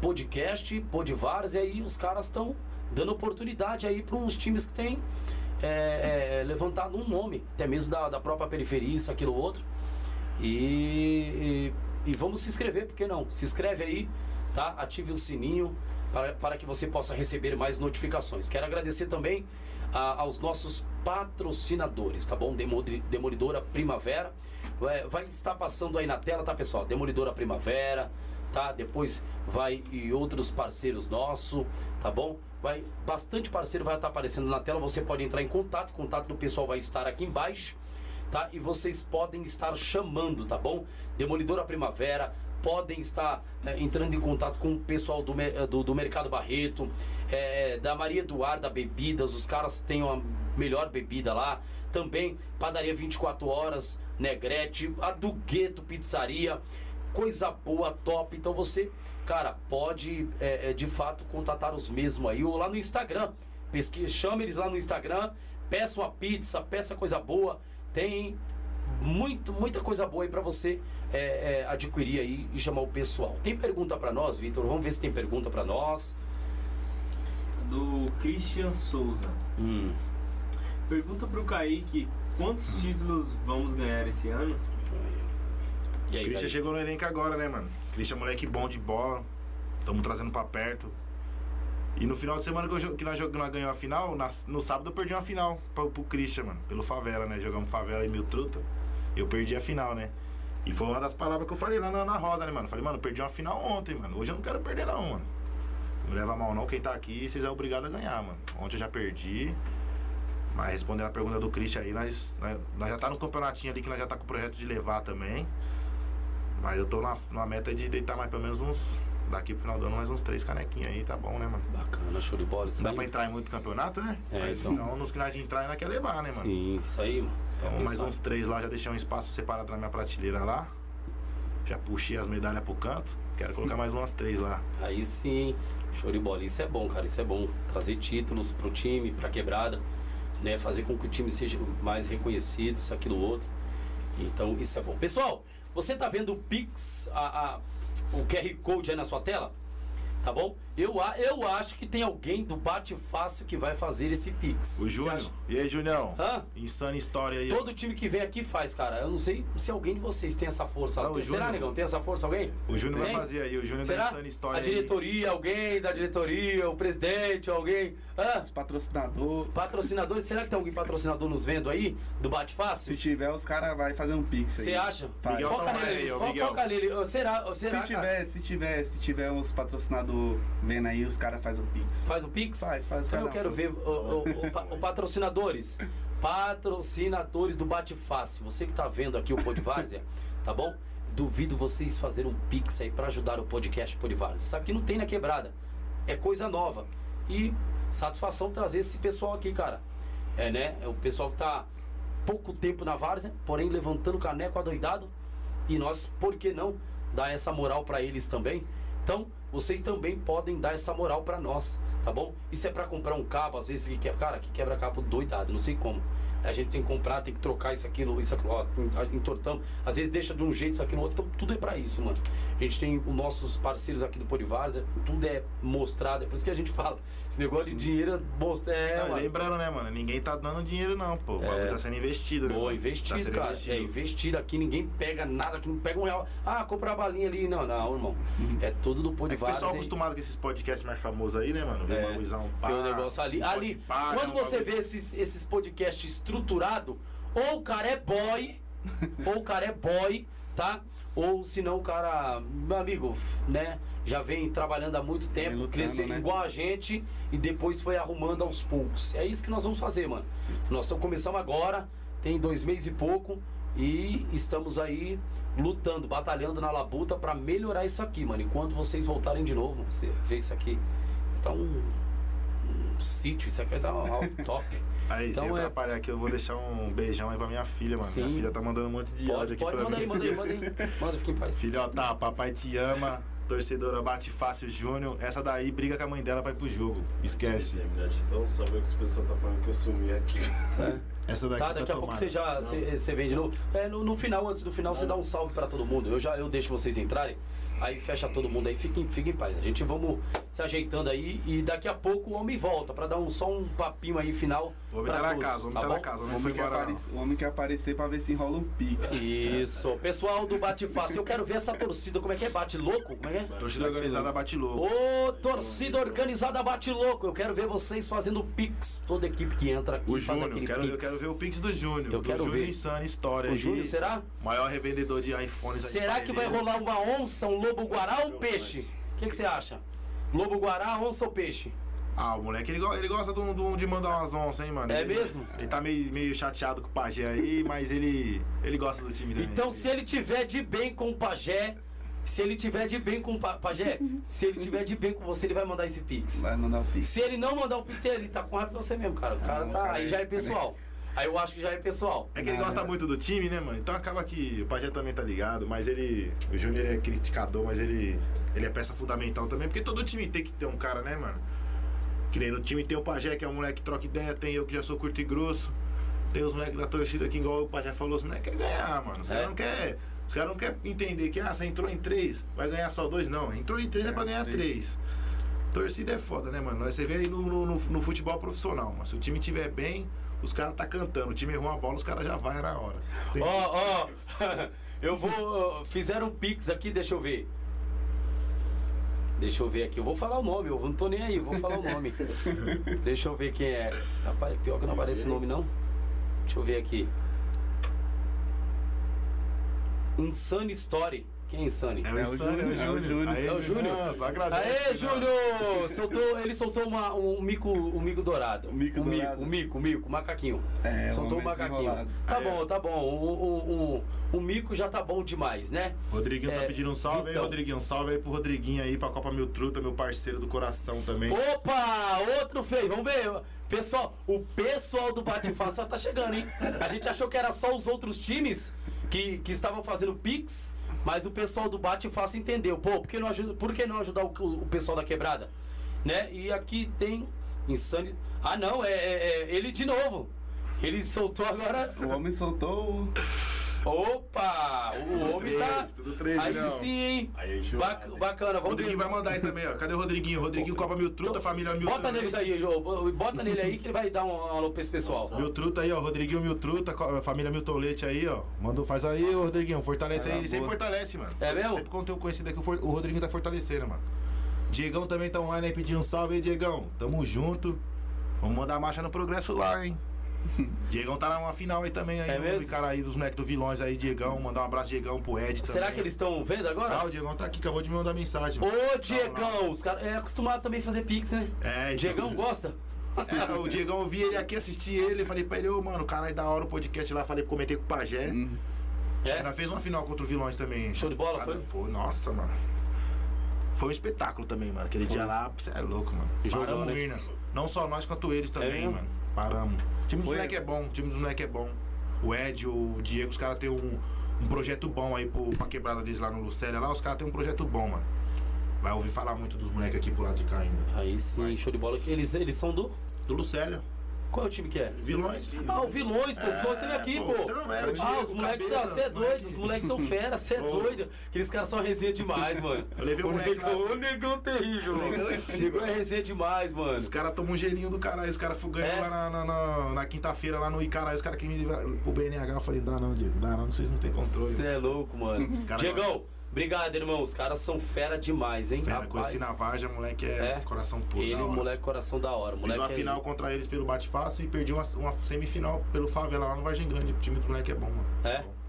podcast, Podvaras, e aí os caras estão dando oportunidade aí para uns times que têm é, é, levantado um nome, até mesmo da, da própria periferia, isso, aquilo, outro. E, e, e vamos se inscrever, por que não? Se inscreve aí, tá? Ative o sininho para, para que você possa receber mais notificações. Quero agradecer também a- aos nossos patrocinadores, tá bom? Demoli- Demolidora Primavera. Vai, vai estar passando aí na tela, tá, pessoal? Demolidora Primavera, tá? Depois vai e outros parceiros nossos, tá bom? Vai, bastante parceiro vai estar aparecendo na tela. Você pode entrar em contato, contato do pessoal vai estar aqui embaixo, tá? E vocês podem estar chamando, tá bom? Demolidora Primavera, podem estar eh, entrando em contato com o pessoal do, eh, do, do Mercado Barreto, eh, da Maria Eduarda Bebidas, os caras têm uma melhor bebida lá. Também Padaria 24 Horas, Negrete, a do Gueto Pizzaria, coisa boa, top. Então você, cara, pode eh, eh, de fato contatar os mesmos aí, ou lá no Instagram. Pesquisa, chama eles lá no Instagram, peça uma pizza, peça coisa boa. Tem muito, muita coisa boa aí pra você é, é, adquirir aí e chamar o pessoal. Tem pergunta pra nós, Vitor? Vamos ver se tem pergunta pra nós. Do Christian Souza. Hum, Pergunta pro Kaique quantos títulos vamos ganhar esse ano? E aí, Christian chegou no elenco agora, né, mano? Christian é moleque bom de bola. Tamo trazendo pra perto. E no final de semana que, eu, que nós, nós ganhamos a final, na- no sábado eu perdi uma final pro, pro Christian, mano. Pelo favela, né? Jogamos favela e mil truta. Eu perdi a final, né? E foi uma das palavras que eu falei lá na, na roda, né, mano? Falei, mano, perdi uma final ontem, mano. Hoje eu não quero perder, não, mano. Não me leva mal, não. Quem tá aqui, vocês é obrigado a ganhar, mano. Ontem eu já perdi. Mas respondendo a pergunta do Christian aí, nós, nós, nós já tá no campeonatinho ali que nós já tá com o projeto de levar também. Mas eu tô na, na meta de deitar mais pelo menos uns. Daqui pro final do ano, mais uns três canequinhos aí, tá bom, né, mano? Bacana, show de bola. Isso Não dá pra entrar em muito campeonato, né? É, Mas então. então, nos que nós entrar, nós quer levar, né, mano? Sim, isso aí, mano. É Então, mais uns três lá, já deixei um espaço separado na minha prateleira lá. Já puxei as medalhas pro canto. Quero colocar mais umas três lá. Aí sim, show de bola. Isso é bom, cara. Isso é bom. Trazer títulos pro time, pra quebrada, né? Fazer com que o time seja mais reconhecido, isso, aquilo, outro. Então, isso é bom. Pessoal, você tá vendo o Pix, a, a- o QR Code aí na sua tela? Tá bom? Eu, a- eu acho que tem alguém do Bate Fácil que vai fazer esse Pix. O Júnior. E aí, Junião? Hã? Insana história aí. Todo time que vem aqui faz, cara. Eu não sei se alguém de vocês tem essa força. Não, o Tem- Será, negão? Tem essa força alguém? O Júnior vai Tem? fazer aí. O Júnior da Será? Insana história A aí. diretoria, alguém da diretoria, o presidente, alguém. Hã? Os patrocinadores. Patrocinadores, será que tem alguém patrocinador nos vendo aí? Do Bate Se Fácil? tiver, os caras vão fazer um pix aí. Você acha? Faz. Miguel Foca nele, aí, ô, fo- Miguel. foca nele. Será? será Se cara? tiver, se tiver, se tiver uns patrocinadores vendo aí, os caras fazem o pix. Faz o Pix? Faz, faz, Então eu quero um. ver o, o- o pa- o patrocinadores. Patrocinadores do Bate Fácil. Você que tá vendo aqui o Podvárzea, tá bom? Duvido vocês fazerem um Pix aí pra ajudar o podcast Podvárzea. Isso aqui não tem na quebrada. É coisa nova. E satisfação trazer esse pessoal aqui, cara. É, né? É o pessoal que tá pouco tempo na Várzea, porém levantando caneco adoidado. E nós, por que não, dar essa moral pra eles também? Então, vocês também podem dar essa moral pra nós, tá bom? Isso é pra comprar um cabo, às vezes que quebra, cara, que quebra cabo doidado, não sei como. A gente tem que comprar, tem que trocar isso, aquilo, isso, aquilo, ó, entortamos. Às vezes deixa de um jeito, isso, aquilo, outro. Então, tudo é pra isso, mano. A gente tem os nossos parceiros aqui do Polivárzea, tudo é mostrado, é por isso que a gente fala. Esse negócio de dinheiro é mostra. É, Não, lembrando, né, mano? Ninguém tá dando dinheiro, não, pô. O bagulho tá sendo investido, né? Boa, mano? investido, Tá cara. investido. É investido aqui, ninguém pega nada, aqui não pega um real. Ah, compra a balinha ali. Não, não, irmão. É tudo do É que o pessoal acostumado com esses podcasts mais famosos aí, né, mano? Vê É, uma luzão Tem um negócio ali. Ali, quando você vê esses, esses podcasts estruturados, ou o cara é boy, ou o cara é boy, tá? Ou se não o cara, meu amigo, né? Já vem trabalhando há muito tempo, lutando, crescendo né? igual a gente e depois foi arrumando aos poucos. É isso que nós vamos fazer, mano. Nós estamos começando agora, tem dois meses e pouco. E estamos aí lutando, batalhando na labuta pra melhorar isso aqui, mano. E quando vocês voltarem de novo, você vê isso aqui, tá um, um sítio, isso aqui dar um top. Aí, Então sem é- atrapalhar aqui, eu vou deixar um beijão aí pra minha filha, mano. Sim. Minha filha tá mandando um monte de Pode, áudio aqui pode, pra manda mim. aí, manda aí, manda aí. Manda, fica em paz. Filhota, papai te ama. Torcedora bate fácil, Júnior. Essa daí briga com a mãe dela pra ir pro jogo. Esquece. Dá um salve que as pessoas tá falando que eu sumi aqui. Essa daqui Tá, tá, daqui a pouco tomada. você já você, você vem de novo. É, no, no final, antes do final, você dá um salve pra todo mundo. Eu já eu deixo vocês entrarem. Aí fecha todo mundo aí, fiquem, fiquem em paz. A gente vamos se ajeitando aí e daqui a pouco o homem volta pra dar um, só um papinho aí final O homem tá na todos, casa, o homem tá tá na casa, o O homem homem, quer aparecer, o homem quer aparecer pra ver se enrola um pix. Isso. Pessoal do Bate Fácil, eu quero ver essa torcida. Como é que é? Bate louco? Como é que é? Torcida organizada bate louco. Ô, torcida organizada bate louco. Eu quero ver vocês fazendo pix. Toda equipe que entra aqui O faz Júnior, aquele quero, eu pix. quero ver o Pix do Júnior. Eu do quero Júnior ver. Insano História. O. Júnior, será? Maior revendedor de iPhones Será que vai rolar uma onça, um lobo guará ou um peixe? O que, que você acha? Lobo guará, onça ou peixe? Ah, o moleque, ele, go- ele gosta do- do- de mandar umas onças, hein, mano? É Ele- mesmo? Ele tá meio, meio chateado com o Pajé aí, mas ele, ele gosta do time também. Então, se ele tiver de bem com o pajé, se ele tiver de bem com o pa- pajé, se ele tiver de bem com você, ele vai mandar esse pix. Vai mandar o pix. Se ele não mandar o pix, ele tá com raiva de você mesmo, cara. O cara não, tá. cara, Aí é- já é pessoal. Aí eu acho que já é pessoal. É que ele gosta é. muito do time, né, mano? Então acaba que o Pajé também tá ligado, mas ele. O Júnior é criticador, mas ele. Ele é peça fundamental também, porque todo time tem que ter um cara, né, mano? Que nem no time tem o Pajé, que é um moleque que troca ideia, tem eu que já sou curto e grosso. Tem os moleques da torcida que, igual o Pajé falou, os moleques querem ganhar, mano. Os É. caras não querem. Os caras não querem entender que, ah, você entrou em três, vai ganhar só dois, não. Entrou em três é pra ganhar três. Torcida é foda, né, mano? Você vê aí no, no, no- futebol profissional, mano. Se o time tiver bem, os caras tá cantando. O time errou uma bola, os caras já vai na hora. Ó, ó, eu vou. Fizeram um pix aqui, deixa eu ver. Deixa eu ver aqui, eu vou falar o nome, eu não tô nem aí, eu vou falar o nome. Deixa eu ver quem é. Rapaz, pior que não aparece o nome, não. Deixa eu ver aqui. Insane Story. Quem é Insane? É o é o Júnior, é o Júnior. Aê, É o Júnior. Só agradece. Aê? Júnior! Soltou, ele soltou uma, um, mico, um mico dourado. O mico um dourado. mico, um mico, um mico, macaquinho. É, o soltou um macaquinho. Tá Aí, ó. bom, tá bom. Um, um, um, um mico já tá bom demais, né? Rodriguinho tá É, pedindo um salve aí, Vitão. Rodriguinho. Um salve aí pro Rodriguinho aí, pra Copa Mil Truta, meu parceiro do coração também. Opa! Outro feio, vamos ver. Pessoal, o pessoal do Bate Fácil tá chegando, hein? A gente achou que era só os outros times que, que estavam fazendo Pix, mas o pessoal do Bate Fácil entendeu. Pô, por que não, ajuda, por que não ajudar o, o pessoal da quebrada? Né? E aqui tem Insane. Ah, não, é, é- é ele de novo. Ele soltou agora. O homem soltou. Opa! O homem tá. tudo três, Aí não. sim, hein? Aí, show. Bac- bacana, vamos Rodriguinho ver. vai mandar aí também, ó. Cadê o Rodriguinho? Rodriguinho Copa Mil Truta, família Mil Bota neles aí, Jô. Bota nele aí que ele vai dar um alô pra esse pessoal. Mil Truta aí, ó. Rodriguinho Mil Truta, família Milton Leite aí, ó. Manda, faz aí, ô Rodriguinho. Fortalece aí. Ele sempre fortalece, mano. É mesmo? Sempre quando eu conhecido aqui, o Rodriguinho tá fortalecendo, mano. Diegão também tá online aí pedindo um salve aí, Diegão. Tamo junto. Vamos mandar marcha no progresso lá, hein? Diegão tá numa final aí também, aí. É mesmo? cara aí dos moleques do Vilões aí, Diegão. Mandar um abraço, Diegão, pro Ed também. Será que eles estão vendo agora? Ah, o Diegão tá aqui, acabou de me mandar mensagem. mano. Ô, Diegão! Os caras é acostumado também a fazer pix, né? É, então- Diegão gosta? É, o Diegão, eu vi ele aqui, assisti ele, falei pra ele, ô, mano, caralho, da hora o podcast lá, falei, comentei com o Pajé. É? Nós fez uma final contra o Vilões também. Show de bola, Cara, foi? Nossa, mano. Foi um espetáculo também, mano. Aquele dia lá, você é louco, mano. Jogão, Paramos né? Não só nós, quanto eles também, mesmo? mano. Paramos. O time dos Foi- moleque é bom, o time dos moleque é bom. O Ed, o Diego, os caras têm um, um projeto bom aí pro, pra quebrada deles lá no Lucélia. Lá os caras têm um projeto bom, mano. Vai ouvir falar muito dos moleques aqui pro lado de cá ainda. Aí sim, show de bola. Eles, eles são do. Do Lucélia. Qual é o time que é? Vilões. Ah, o Vilões, pô. O Vilões teve aqui, pô, pô. então, é, o ah, os moleques. Você é doido, os moleques são fera, você é doido. Aqueles caras são resenha demais, mano. Eu levei o o moleque negão, lá. o negão terrível, mano. O negão é resenha demais, mano. Os caras tomam um gelinho do caralho, os caras ganham É? lá na, na, na- na quinta-feira lá no Icará, os caras que me levaram pro BNH, eu falei, dá não, Diego, dá não, vocês não tem controle. Você é louco, mano. Diegão, obrigado, irmão. Os caras são fera demais, hein? Fera, Rapaz, conheci na Varja, moleque é, É? coração puro. Ele, moleque, coração da hora. Fiz uma é- final contra eles pelo Bate Fácil e perdi uma, uma semifinal pelo Favela lá no Vargem Grande. O time do moleque é bom, mano. É? Bom.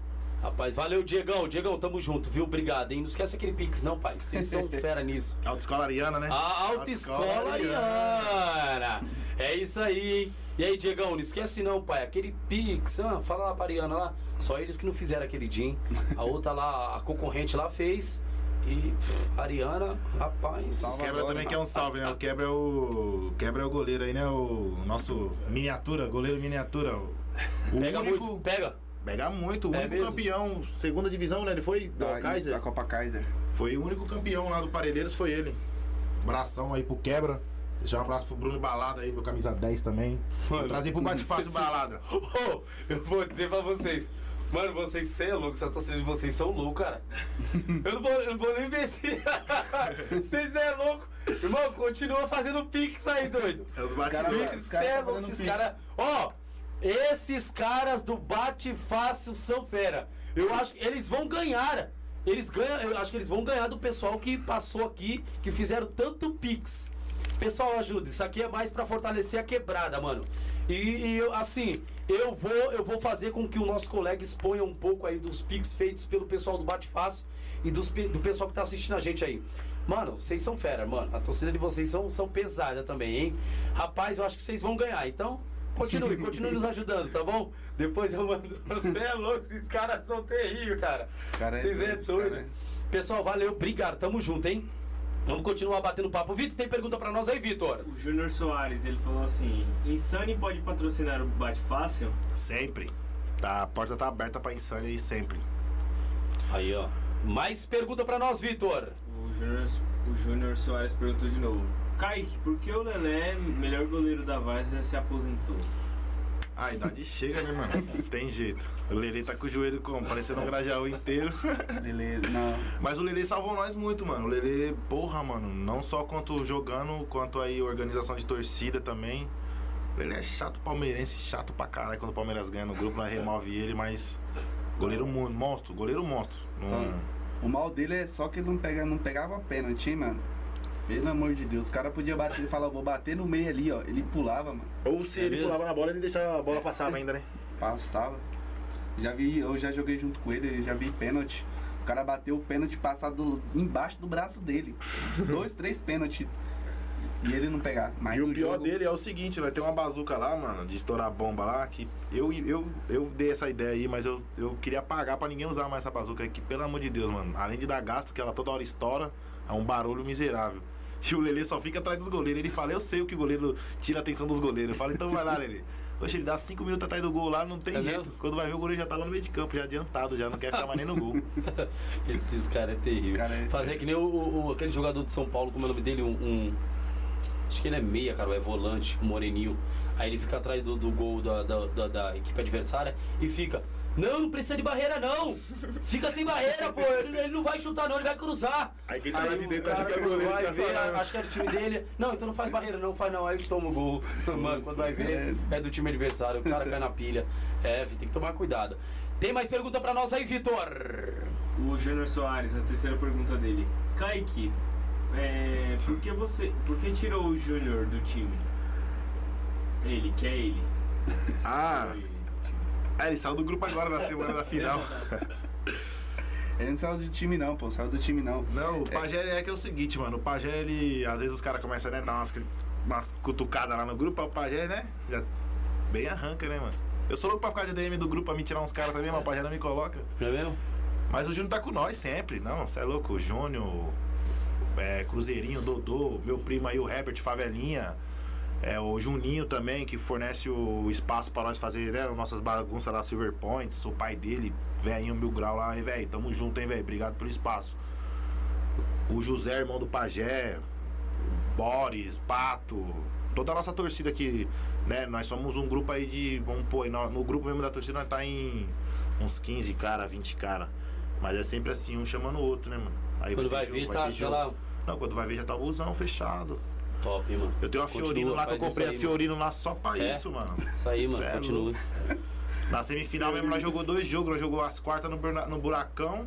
Rapaz, valeu, Diegão. Diegão, tamo junto, viu? Obrigado, hein? Não esquece aquele Pix, não, pai. Vocês são fera nisso. Autoescola Ariana, né? A Autoescola Ariana. É isso aí, hein? E aí, Diegão, não esquece não, pai. Aquele Pix, ah, fala lá pra Ariana lá. Só eles que não fizeram aquele dia, hein? A outra lá, a concorrente lá fez. E pff, Ariana, rapaz. Salva. Quebra também que é um salve, né? O Quebra é o. Quebra é o goleiro aí, né? O nosso miniatura, goleiro miniatura. O Pega único- muito, pega. Pega muito, o É único mesmo? campeão, segunda divisão, né? Ele foi da Da, isso, Kaiser. da Copa Kaiser. Foi o único campeão lá do Parelheiros, foi ele. Abração aí pro Quebra. Deixar um abraço pro Bruno Balada aí, meu camisa 10 também. Mano, trazer pro Bate Fácil Balada. Ô, eu vou dizer pra vocês. Mano, vocês cê é louco, essa torcida de vocês são loucos, cara. Eu não vou, eu não vou nem ver se. Vocês é louco. Irmão, continua fazendo pix aí, doido. É os Cara, bate Pix, os caras cê é louco, esses caras. Ó, esses caras do Bate Fácil são fera. Eu acho que eles vão ganhar. Eles ganham, eu acho que eles vão ganhar do pessoal que passou aqui, que fizeram tanto pix. Pessoal, ajuda. Isso aqui é mais pra fortalecer a quebrada, mano. E, eu, assim, eu vou, eu vou fazer com que o nosso colega exponha um pouco aí dos pix feitos pelo pessoal do Bate Fácil e dos, do pessoal que tá assistindo a gente aí. Mano, vocês são fera, mano. A torcida de vocês são, são pesada também, hein? Rapaz, eu acho que vocês vão ganhar. Então, continue, continue nos ajudando, tá bom? Depois eu mando. Você é louco, esses caras são terríveis, cara. cara é Vocês é doido, cara é- Pessoal, valeu, obrigado, tamo junto, hein? Vamos continuar batendo papo. Vitor, tem pergunta pra nós aí, Vitor? O Júnior Soares, ele falou assim: Insane pode patrocinar o Bate Fácil? Sempre. Tá, a porta tá aberta pra Insane aí sempre. Aí, ó. Mais pergunta pra nós, Vitor. O Júnior, o Júnior Soares perguntou de novo: Kaique, por que o Lelé, melhor goleiro da Várzea, se aposentou? A idade chega, né, mano? Não tem jeito. O Lele tá com o joelho como? Parecendo um grajaú inteiro. Lele, não. Mas o Lele salvou nós muito, mano. O Lele, porra, mano. Não só quanto jogando, quanto aí organização de torcida também. O Lele é chato palmeirense, chato pra caralho quando o Palmeiras ganha no grupo, nós remove ele, mas. Goleiro monstro, goleiro monstro. Não- O mal dele é só que ele não, pega, não pegava pênalti, hein, mano. Pelo amor de Deus, o cara podia bater e falar, vou bater no meio ali, ó. Ele pulava, mano. Ou se É ele mesmo? pulava na bola, ele deixava a bola passava ainda, né? Passava. Já vi, eu já joguei junto com ele, já vi pênalti. O cara bateu o pênalti passado embaixo do braço dele. Dois, três pênaltis. E ele não pegar. Mas E o pior jogo, dele é o seguinte, né? Tem uma bazuca lá, mano, de estourar bomba lá, que eu, eu, eu dei essa ideia aí, mas eu, eu queria pagar pra ninguém usar mais essa bazuca aí, que pelo amor de Deus, mano. Além de dar gasto, que ela toda hora estoura, é um barulho miserável. E o Lelê só fica atrás dos goleiros. Ele fala, eu sei o que o goleiro tira a atenção dos goleiros. Eu falo, então vai lá, Lelê. Poxa, ele dá cinco minutos atrás do gol lá, não tem É jeito. Quando vai ver, o goleiro já tá lá no meio de campo, já adiantado, já não quer ficar mais nem no gol. Esses caras é terrível. Cara, é- Fazer que nem o, o- aquele jogador de São Paulo, como é o nome dele? Um. um- acho que ele é meia, cara, é volante, moreninho. Aí ele fica atrás do, do gol da, da, da- da equipe adversária e fica. Não, não precisa de barreira, não! Fica sem barreira, pô! Ele, ele não vai chutar, não, ele vai cruzar! Aí quem tá lá de dentro acha que é o goleiro vai tá ver, acho que é do time dele. Não, então não faz barreira, não faz não. Aí toma o gol. Mano, quando vai ver, é do time adversário. O cara cai na pilha. É, tem que tomar cuidado. Tem mais pergunta pra nós aí, Vitor? O Júnior Soares, a terceira pergunta dele: Kaique, é, por que você. Por que tirou o Júnior do time? Ele, que é ele. Ah, Ele. É, ele saiu do grupo agora na semana da final. Ele não saiu do time não, pô. Saiu do time não. Não, o Pajé é que é o seguinte, mano. O Pajé, ele. Às vezes os caras começam né, a dar umas, umas cutucadas lá no grupo, o Pajé, né? Já bem arranca, né, mano? Eu sou louco pra ficar de DM do grupo pra me tirar uns caras também, mas o Pajé não me coloca. É mesmo? Mas o Júnior tá com nós sempre. Não, você é louco. O Júnior, é, Cruzeirinho, Dodô, meu primo aí, o Herbert Favelinha. É, o Juninho também, que fornece o espaço pra nós fazer né, nossas bagunças lá, Silver Points. O pai dele, velhinho mil grau lá, hein, velho. Tamo junto, hein, velho. Obrigado pelo espaço. O José, irmão do Pajé. Boris, Pato. Toda a nossa torcida aqui, né? Nós somos um grupo aí de. Vamos pôr, no, no grupo mesmo da torcida nós tá em uns 15 cara, 20 cara. Mas é sempre assim, um chamando o outro, né, mano? Aí Quando ter vai jogo, ver, vai tá jogo. aquela. Não, quando vai ver já tá o busão fechado. Top, hein, mano. Eu tenho uma Continua, Fiorino lá que eu comprei isso a aí, Fiorino lá só pra É? isso, mano. mano. Isso aí, mano. Cê é Continua. Na semifinal mesmo nós jogou dois jogos, nós jogou as quartas no, no Buracão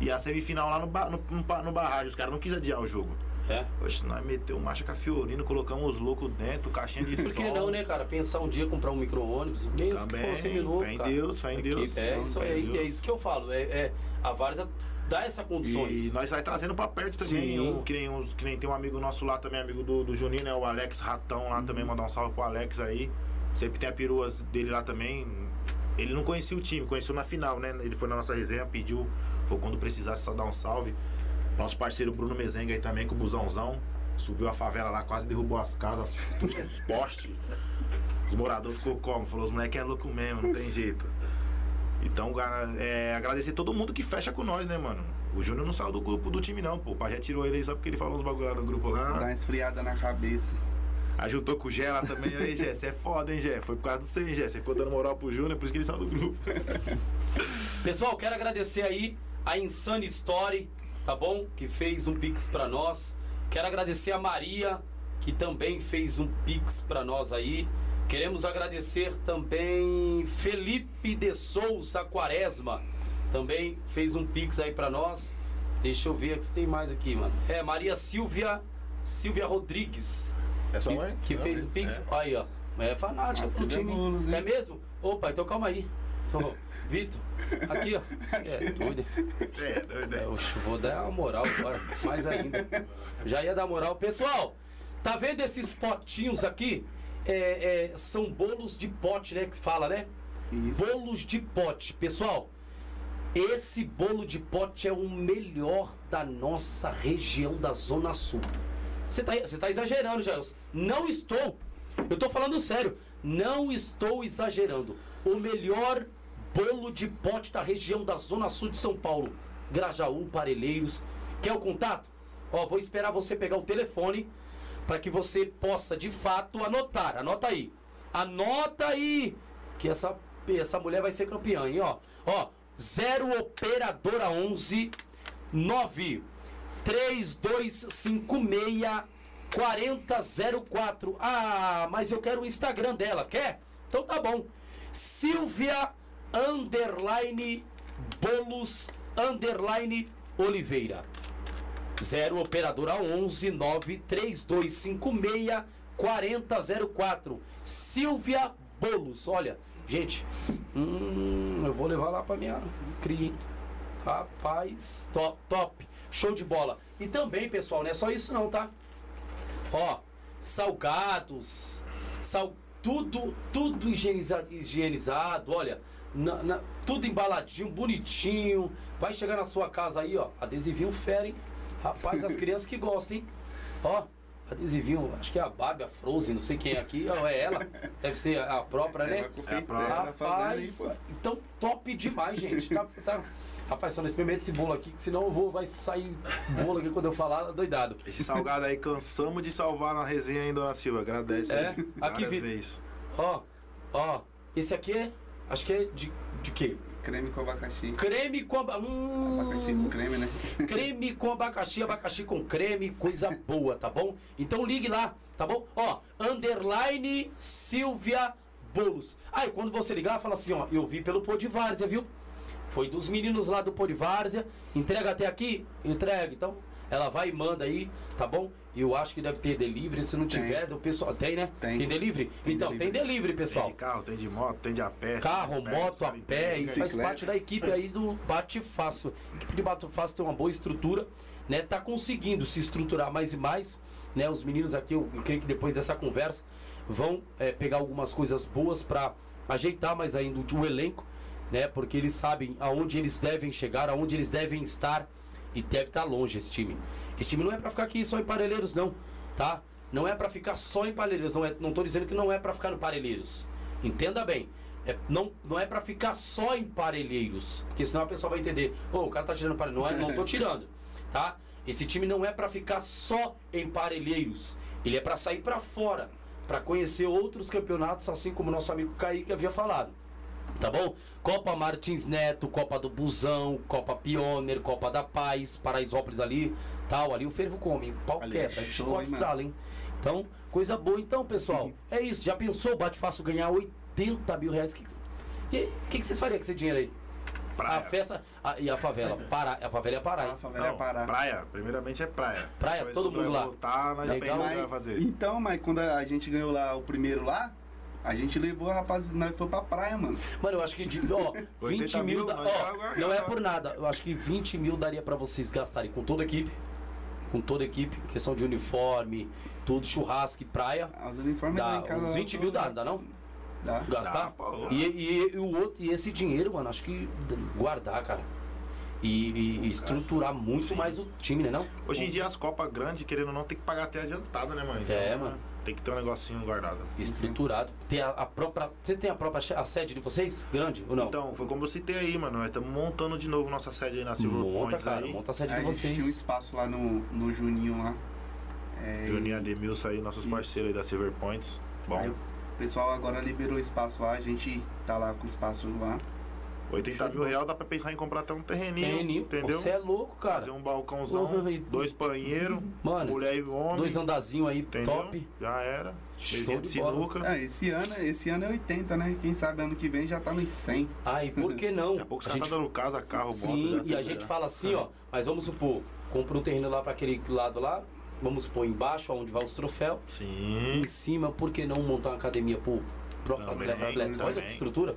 e a semifinal lá no, no, no, no Barragem. Os caras não quis adiar o jogo. É? Oxe, nós meteu marcha com a Fiorino, colocamos os loucos dentro, caixinha de Por que som. não, né, cara? Pensar um dia comprar um micro-ônibus, mesmo que Também, fosse novo, fé em cara. Deus, fé em Deus. É Não, isso aí, é Deus. isso que eu falo. É, é, a Várzea dá essa condições. E nós vai trazendo pra perto também. Sim. Um, que, nem, uns- que nem tem um amigo nosso lá também, amigo do, do Juninho, né? O Alex Ratão lá também, mandar um salve pro Alex aí. Sempre tem a perua dele lá também. Ele não conhecia o time, conheceu na final, né? Ele foi na nossa resenha, pediu, foi quando precisasse só dar um salve. Nosso parceiro Bruno Mezenga aí também, com o busãozão. Subiu a favela lá, quase derrubou as casas, os postes. Os moradores ficou como? Falou, os moleques é louco mesmo, não tem jeito. Então, é, agradecer todo mundo que fecha com nós, né, mano? O Júnior não saiu do grupo do time, não, pô. O Pajé tirou ele aí só porque ele falou uns bagulho lá no grupo Dá lá. uma esfriada na cabeça. Aí juntou com o Gé lá também. Aí, Gé, você é foda, hein, Gé? Foi por causa do você, hein, Gé? Você ficou dando moral pro Júnior, por isso que eles são do grupo. Pessoal, quero agradecer aí a Insane Story, tá bom? Que fez um pix pra nós. Quero agradecer a Maria, que também fez um pix pra nós aí. Queremos agradecer também Felipe de Souza Quaresma, também fez um pix aí pra nós. Deixa eu ver o que tem mais aqui, mano. É Maria Silvia Silvia Rodrigues. É sua que, mãe? que fez o Pix. é. Aí, ó. É fanática Ah, pro time. Boulos, hein? é mesmo? Opa, então calma aí. Então, Vitor, aqui, ó. Cê é doido. Você é doido, É? Oxe, vou dar uma moral agora, mais ainda. Já ia dar moral. Pessoal, tá vendo esses potinhos aqui? É, é, são bolos de pote, né? Que se fala, né? Isso. Bolos de pote. Pessoal, esse bolo de pote é o melhor da nossa região da Zona Sul. Você tá, você tá exagerando, Jailson. Não estou. Eu tô falando sério. Não estou exagerando. O melhor bolo de pote da região da Zona Sul de São Paulo. Grajaú, Parelheiros. Quer o contato? Ó, vou esperar você pegar o telefone para que você possa de fato anotar. Anota aí. Anota aí que essa essa mulher vai ser campeã, hein, ó. Ó, 0 operadora 11 9 3256 4004. Ah, mas eu quero o Instagram dela, quer? Então tá bom. Silvia underline bolos underline Oliveira. 0 operadora 11 9 3256 4004. Silvia Bolos. Olha, gente, hum, eu vou levar lá pra minha hein? Rapaz, top, top. Show de bola. E também, pessoal, não é só isso não, tá? Ó, salgados, sal, tudo, tudo higieniza- higienizado, olha, na- na- tudo embaladinho, bonitinho. Vai chegar na sua casa aí, ó, adesivinho fera, hein? Rapaz, as crianças que gostam, hein? Ó, adesivinho, acho que é a Barbie, a Frozen, não sei quem é aqui, ó, é ela, deve ser a própria, né? Ela confeiteira, própria. fazendo aí, Rapaz, pô. então top demais, gente. Tá, tá- Rapaz, só não experimenta esse bolo aqui, que senão eu vou, vai sair bolo aqui quando eu falar, doidado. Esse salgado aí cansamos de salvar na resenha ainda, Dona Silva. Agradece. É? aí. Aqui, Várias Vi- vezes. Ó, ó, esse aqui é, acho que é de, de quê? Creme com abacaxi. Creme com aba- hum, Abacaxi com creme, né? creme com abacaxi, abacaxi com creme, coisa boa, tá bom? Então ligue lá, tá bom? Ó, underline Silvia Bolos. Aí quando você ligar, fala assim, ó, eu vi pelo Pô de Várzea, viu? Foi dos meninos lá do Pô de Várzea. Entrega até aqui? Entrega. Então, ela vai e manda aí, tá bom? Eu acho que deve ter delivery. Se não Tem. tiver, do pessoal. Tem, né? Tem. delivery? Tem então, delivery. tem delivery, Tem pessoal. de carro, tem de moto, tem de a pé. Carro, tem de moto, a tem pé, e faz parte da equipe aí do Bate Fácil. A equipe de Bate Fácil tem uma boa estrutura, né? Tá conseguindo se estruturar mais e mais, né? Os meninos aqui, eu creio que depois dessa conversa, vão é, pegar algumas coisas boas para ajeitar mais ainda o elenco, né? Porque eles sabem aonde eles devem chegar, aonde eles devem estar e deve estar longe esse time. Esse time não é para ficar aqui só em Parelheiros, não, tá? Não é para ficar só em Parelheiros, não, é, não tô dizendo que não é para ficar no Parelheiros. Entenda bem. É, não, não é para ficar só em Parelheiros, porque senão a pessoa vai entender, ô, o cara tá tirando Parelheiros. Não, é, não tô tirando, tá? Esse time não é para ficar só em Parelheiros. Ele é para sair para fora, para conhecer outros campeonatos, assim como nosso amigo Kaique havia falado. Tá bom? Copa Martins Neto, Copa do Busão, Copa Pioneer, Copa da Paz, Paraisópolis ali, tal. Ali o fervo come, pau Ali é quebra, show, chicote hein, mano? estrala, hein? Então, coisa boa. Então, pessoal, é isso. Já pensou o Bate Fácil ganhar 80 mil reais? Que que- E o que, que vocês fariam com esse dinheiro aí? Praia. A festa a- e a favela. Pará, a favela ia parar, A favela é Não, Pará. praia. Primeiramente é praia. Praia, Depois, todo mundo lá. voltar, nós Legal. que Mas- vai fazer. Então, mas quando a gente ganhou lá o primeiro lá, a gente levou a rapaziada, nós foi pra praia, mano. Mano, eu acho que de, ó, 20 mil. nós ó, não é por nada. Eu acho que 20 mil daria pra vocês gastarem com toda a equipe. Com toda a equipe, questão de uniforme, tudo, churrasco e praia. As uniformes Dá, em casa. uns 20 mil dá, dá não? Dá. Gastar? Dá, e, e, e o outro, e esse dinheiro, mano, acho que guardar, cara. E, e- estruturar muito mais o time, né não? Hoje em dia as Copas grandes, querendo ou não, tem que pagar até adiantado, né, mano? É, mano. Tem que ter um negocinho guardado. Estruturado. Tem a, a própria. Você tem a própria a sede de vocês? Grande ou não? Então, foi como eu citei aí, mano. Nós estamos montando de novo nossa sede aí na Silver monta, Points cara, aí. monta a sede de gente tinha um vocês. espaço lá no, no Juninho lá. É, Juninho Ademilson aí, nossos Isso. parceiros aí da Silver Points. Bom, Aí o pessoal agora liberou espaço lá, a gente tá lá com espaço lá. 80 mil reais dá pra pensar em comprar até um terreninho, Terreninho, entendeu? Você é louco, cara. Fazer um balcãozão, Uhum, dois banheiros, mulher e homem, dois andazinhos aí, entendeu? top. Já era. Show de sinuca. Ah, esse ano, esse ano é 80, né? Quem sabe ano que vem já tá nos 100. Ah, e por que não? Daqui a pouco você a já gente tá dando casa, carro, Sim, moto. e a gente já. fala assim, ó, mas vamos supor, compra um terreno lá para aquele lado lá, vamos supor embaixo, onde vai os troféus, Sim. em cima, por que não montar uma academia pro próprio atleta? atleta? Olha também. que estrutura.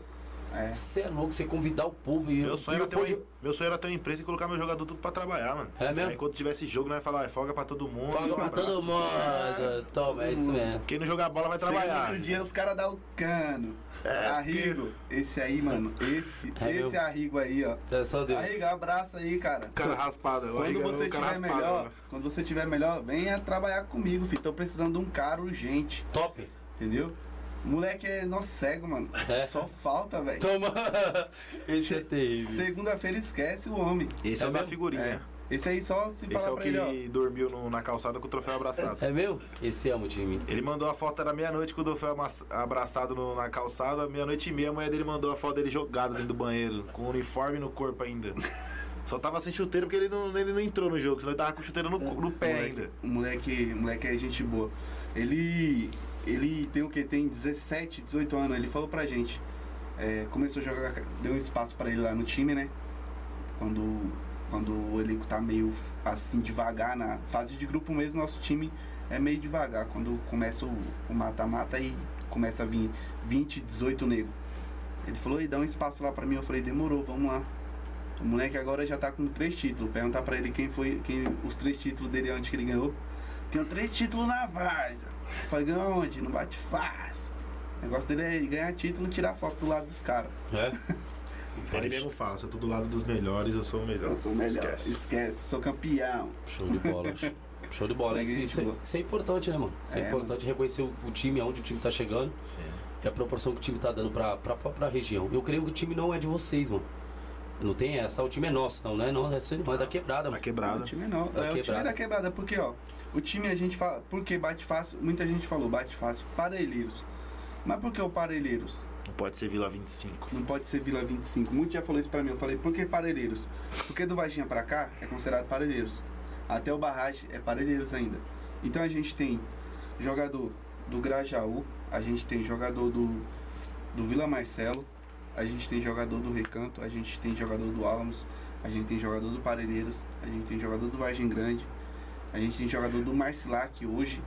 É. Você é louco, você convidar o povo e Meu sonho, era ter uma, meu sonho era ter uma empresa e colocar meu jogador tudo pra trabalhar, mano. É mesmo? Aí quando tivesse jogo, nós ia falar, é folga pra todo mundo. Folga pra abraço. todo mundo. Toma, é isso mesmo. Quem não jogar bola vai trabalhar. Segundo dia os caras dão o cano. É, Arrigo, esse aí, mano. Esse, É esse meu. Arrigo aí, ó. É só Deus. Arrigo, abraço aí, cara. Cara raspado. Quando Arrigo é você tiver raspado, melhor, mano. quando você tiver melhor, venha trabalhar comigo, filho. Tô precisando de um cara urgente, Top. entendeu? Moleque é nosso cego, mano. É. Só falta, velho. Toma. Esse é terrível. Segunda-feira esquece o homem. Esse é, É mesmo? figurinha. É. Esse aí só se Esse falar é o pra ele, que dormiu no- na calçada com o troféu abraçado. É meu? Esse é o time. Ele mandou a foto, era meia-noite com o troféu abraçado no- na calçada. Meia-noite e meia, a mulher dele mandou a foto dele jogado dentro do banheiro, com o uniforme no corpo ainda. Só tava sem chuteiro porque ele não, ele não entrou no jogo, senão ele tava com chuteiro no, no pé moleque, ainda. O moleque, o moleque é gente boa. Ele. Ele tem o que? Tem 17, 18 anos. Ele falou pra gente. é, começou a jogar. Deu espaço pra ele lá no time, né? Quando, quando o elenco tá meio assim devagar na fase de grupo mesmo, nosso time é meio devagar. Quando começa o o mata-mata e começa a vir 20, 18 negros. Ele falou, e dá um espaço lá pra mim. Eu falei, demorou, vamos lá. O moleque agora já tá com três títulos. Perguntar pra ele quem foi, quem os três títulos dele antes que ele ganhou. Tem três títulos na Varsa. Eu falei, ganhou aonde? Não bate fácil. O negócio dele é ganhar título e tirar foto do lado dos caras. É? Ele mesmo fala, se eu tô do lado dos melhores, eu sou o melhor. Eu sou o melhor. Esquece. Esquece, sou campeão. Show de bola. Show de bola. Isso, isso, é, isso é importante, né, mano? Isso é, É, importante reconhecer o, o time, aonde o time tá chegando Sim. e a proporção que o time tá dando pra, pra própria região. Eu creio que o time não é de vocês, mano. Não tem essa, o time é nosso, não, né? Não, é, não é da quebrada, mano. quebrada. O time não. Da é, o time quebrada. da quebrada, porque, ó, o time a gente fala. Porque bate fácil, muita gente falou, bate fácil, parelheiros. Mas por que o parelheiros? Não pode ser Vila 25. Não pode ser Vila 25. Muito já falou isso pra mim. Eu falei, por que Parelheiros? Porque do Varginha pra cá é considerado Parelheiros. Até o Barragem é Parelheiros ainda. Então a gente tem jogador do Grajaú, a gente tem jogador do, do Vila Marcelo, a gente tem jogador do Recanto, a gente tem jogador do Álamos, a gente tem jogador do Parelheiros, a gente tem jogador do Vargem Grande, a gente tem jogador do Marcilac hoje,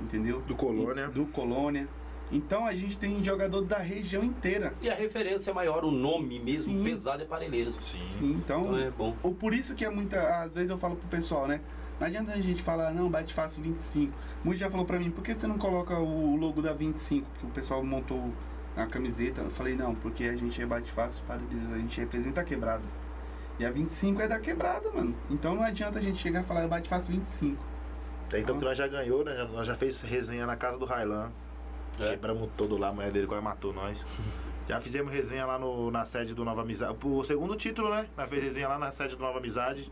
entendeu? Do Colônia. E- Do Colônia. Então a gente tem jogador da região inteira. E a referência é maior, o nome mesmo Sim. pesado é Parelheiros. Sim. Sim, então, Então é bom. ou por isso que é muita. Às vezes eu falo pro pessoal, né? Não adianta a gente falar, não, bate fácil 25. Muito já falou pra mim, por que você não coloca o logo da 25, que o pessoal montou na camiseta? Eu falei, não, porque a gente é bate fácil para Deus, a gente representa a quebrada. E a 25 é da quebrada, mano. Então não adianta a gente chegar e falar, bate fácil 25. Até então que nós já ganhou, né? Nós já fez resenha na casa do Railan. É. Quebramos todo lá, a mulher dele quase matou nós. Já fizemos resenha lá no, na sede do Nova Amizade. O segundo título, né? Nós fez resenha lá na sede do Nova Amizade.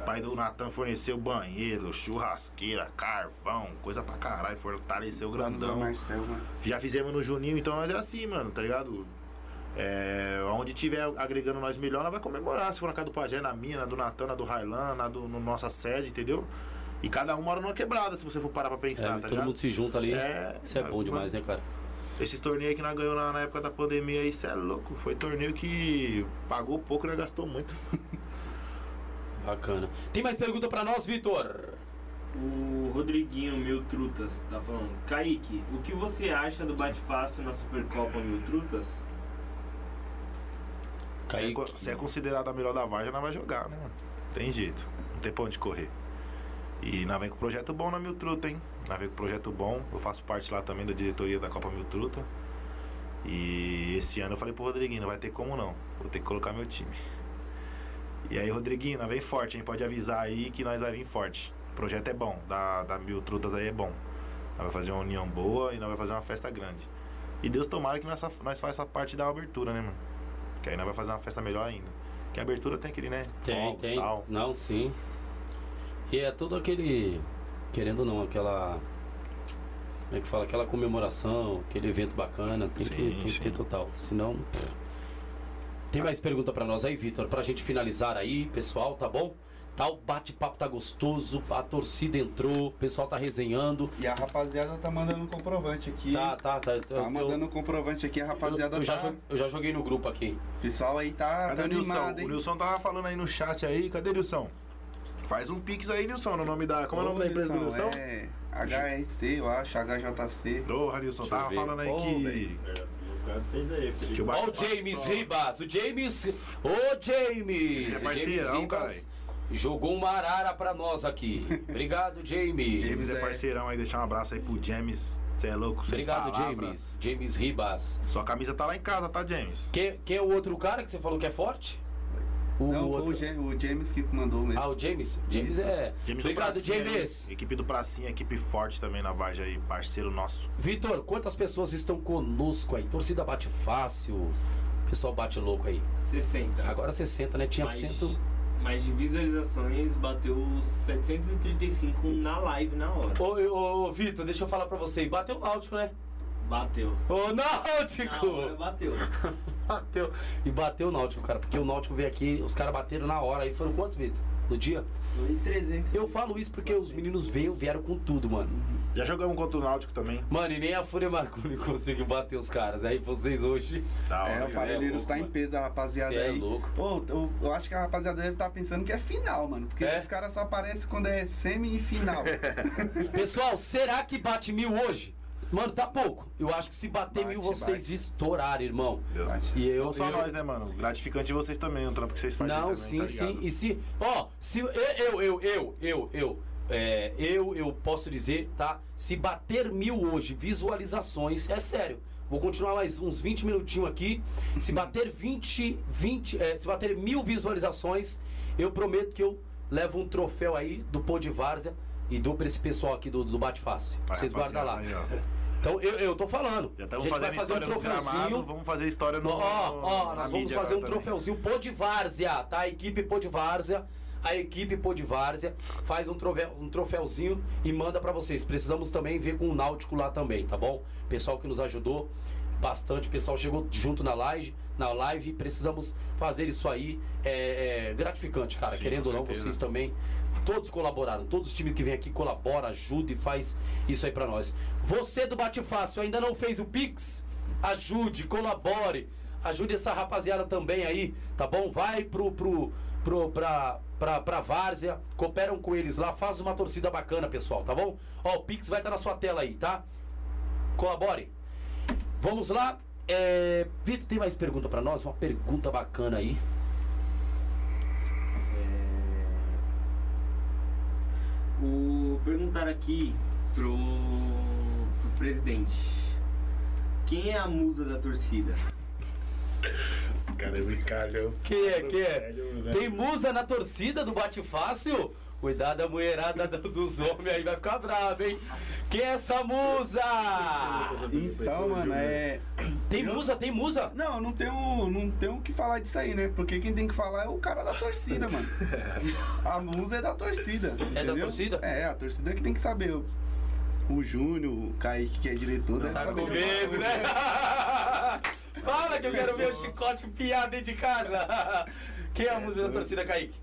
O pai do Natan forneceu banheiro, churrasqueira, carvão, coisa pra caralho. Fortaleceu no grandão. Marcelo, mano. Já fizemos no Juninho, então nós é assim, mano, tá ligado? É, onde tiver agregando nós melhor, nós vai comemorar. Se for na casa do Pajé, na minha, na do Natan, na do Railan, na do no nossa sede, entendeu? E cada um mora numa quebrada, se você for parar pra pensar, É, tá todo ligado? mundo se junta ali. É, Isso é bom mano. demais, né, cara? Esses torneios que nós ganhamos na, na época da pandemia aí, isso é louco. Foi torneio que pagou pouco, né? Gastou muito. Bacana. Tem mais pergunta pra nós, Vitor? O Rodriguinho Mil Trutas tá falando. Kaique, o que você acha do bate fácil na Supercopa Mil Trutas? Se é, se é considerado a melhor da Varja, nós vai jogar, né, mano? Tem jeito. Não tem pra onde correr. E nós vem com projeto bom na Miltruta, hein? Nós vem com projeto bom. Eu faço parte lá também da diretoria da Copa Miltruta. E esse ano eu falei pro Rodriguinho, não vai ter como não. Vou ter que colocar meu time. E aí, Rodriguinho, nós vem forte, hein? Pode avisar aí que nós vai vir forte. O projeto é bom, da, da Miltrutas aí é bom. Nós vai fazer uma união boa e nós vai fazer uma festa grande. E Deus tomara que nós, nós faça essa parte da abertura, né, mano? Que aí nós vai fazer uma festa melhor ainda. Que a abertura tem aquele, né? Tem, fogos, tem. Tal. Não, sim. E é todo aquele. querendo ou não, aquela. Como é que fala? Aquela comemoração, aquele evento bacana, tem, que, Sim, tem que ter total. Senão. pff. Tem mais pergunta pra nós aí, Vitor? Pra gente finalizar aí, pessoal, tá bom? Tá, o bate-papo tá gostoso, a torcida entrou, o pessoal tá resenhando. E a rapaziada tá mandando um comprovante aqui. Tá, tá, tá. Tá eu- eu- mandando um comprovante aqui, a eu, rapaziada eu já tá. jo- eu já joguei no grupo aqui. O pessoal aí tá, Cadê tá o Nilson? animado, O hein? Nilson tava falando aí no chat aí. Cadê o Nilson? Faz um pix aí, Nilson, no nome da. Como é o nome da empresa do Nilson? É HRC, eu acho, HJC. Porra, Nilson, eu tava falando aí Pô, que. velho. O cara fez aí, Felipe. que o Ó o James Ribas, o James, ô James, Você é parceirão, James. Ribas jogou uma arara pra nós aqui. Obrigado, James. James é é. parceirão aí, deixar um abraço aí pro James. Você é louco, sem Obrigado, palavra. James. James Ribas. Sua camisa tá lá em casa, tá, James? Quem, quem é o outro cara que você falou que é forte? O Não, outro... foi o, Ja- o James que mandou mesmo. Ah, o James. James Isso. é. James do Obrigado, Pracinha aí, James. Equipe do Pracinha, equipe forte também na Vargem aí, parceiro nosso. Vitor, quantas pessoas estão conosco aí? Torcida bate fácil. O pessoal bate louco aí. 60. Agora 60, né? Tinha mas, 100. mas de visualizações bateu 735 na live na hora. Ô, ô, ô, Vitor, deixa eu falar pra você. Bateu o Náutico, né? Bateu. Ô, Na Náutico! hora bateu. Bateu. E bateu o Náutico, cara. Porque o Náutico veio aqui, os caras bateram na hora. Aí foram quantos, Vitor? No dia? Foi 300. Eu falo isso porque os meninos veio, vieram com tudo, mano. Já jogamos contra o Náutico também. Mano, e nem a Fúria Marconi conseguiu bater os caras. Aí vocês hoje. Da É, o Parelheiros louco, tá em peso, a rapaziada Cê é aí. louco. Ô, eu, eu acho que a rapaziada deve estar pensando que é final, mano. Porque É? esses caras só aparecem quando é semi e final. Pessoal, será que bate mil hoje? Mano, tá pouco. Eu acho que se bater Bate, mil, vocês bate. estouraram, irmão. Deus. E eu. Não só eu- nós, né, mano? Gratificante de vocês também, o trampo que vocês fazem Não, também, sim, tá sim. E se. Ó, se eu, eu, eu, eu, eu, eu, é, eu, eu posso dizer, tá? Se bater mil hoje, visualizações, é sério. Vou continuar mais uns 20 minutinhos aqui. Se bater 20, 20, é, se bater mil visualizações, eu prometo que eu levo um troféu aí do Pô de Várzea e dou pra esse pessoal aqui do, do Bate Face. Vai, Vocês guardam lá. aí. Então eu, eu tô falando. Já estamos gente vai fazendo fazer um no gramado, troféuzinho. vamos fazer história no. Ó, ó, nós vamos fazer um também. troféuzinho Pô de Várzea, tá? A equipe Pô de Várzea. A equipe Pô de Várzea faz um, troféu, um troféuzinho e manda pra vocês. Precisamos também ver com o Náutico lá também, tá bom? Pessoal que nos ajudou bastante, o pessoal chegou junto na live, na live. Precisamos fazer isso aí. É, é gratificante, cara. Sim, Querendo ou não, vocês também. Todos colaboraram, todos os times que vêm aqui colaboram, ajuda e faz isso aí pra nós. Você do Bate Fácil ainda não fez o Pix? Ajude, colabore. Ajude essa rapaziada também aí, tá bom? Vai pro, pro, pro, pra, pra, pra Várzea, cooperam com eles lá, faz uma torcida bacana, pessoal, tá bom? Ó, o Pix vai estar na sua tela aí, tá? Colabore. Vamos lá. É... Vitor, tem mais pergunta pra nós? Uma pergunta bacana aí. O perguntar aqui pro, pro presidente. Quem é a musa da torcida? Esse cara é brincadeira. Quem é? Quem é? Tem musa na torcida do Bate Fácil? Cuidado a mulherada dos homens aí, vai ficar bravo, hein? Quem é essa musa? então, mano, é. Tem Eu- musa, tem musa? Não, não tem um, não tem o que falar disso aí, né? Porque quem tem que falar é o cara da torcida, mano. A musa é da torcida. entendeu? torcida? É, a torcida que tem que saber. O, Júnior, o Kaique, que é diretor, deve Tá saber. com medo, né? Fala que eu quero ver o chicote piar dentro de casa. Quem é a musa da torcida, Kaique?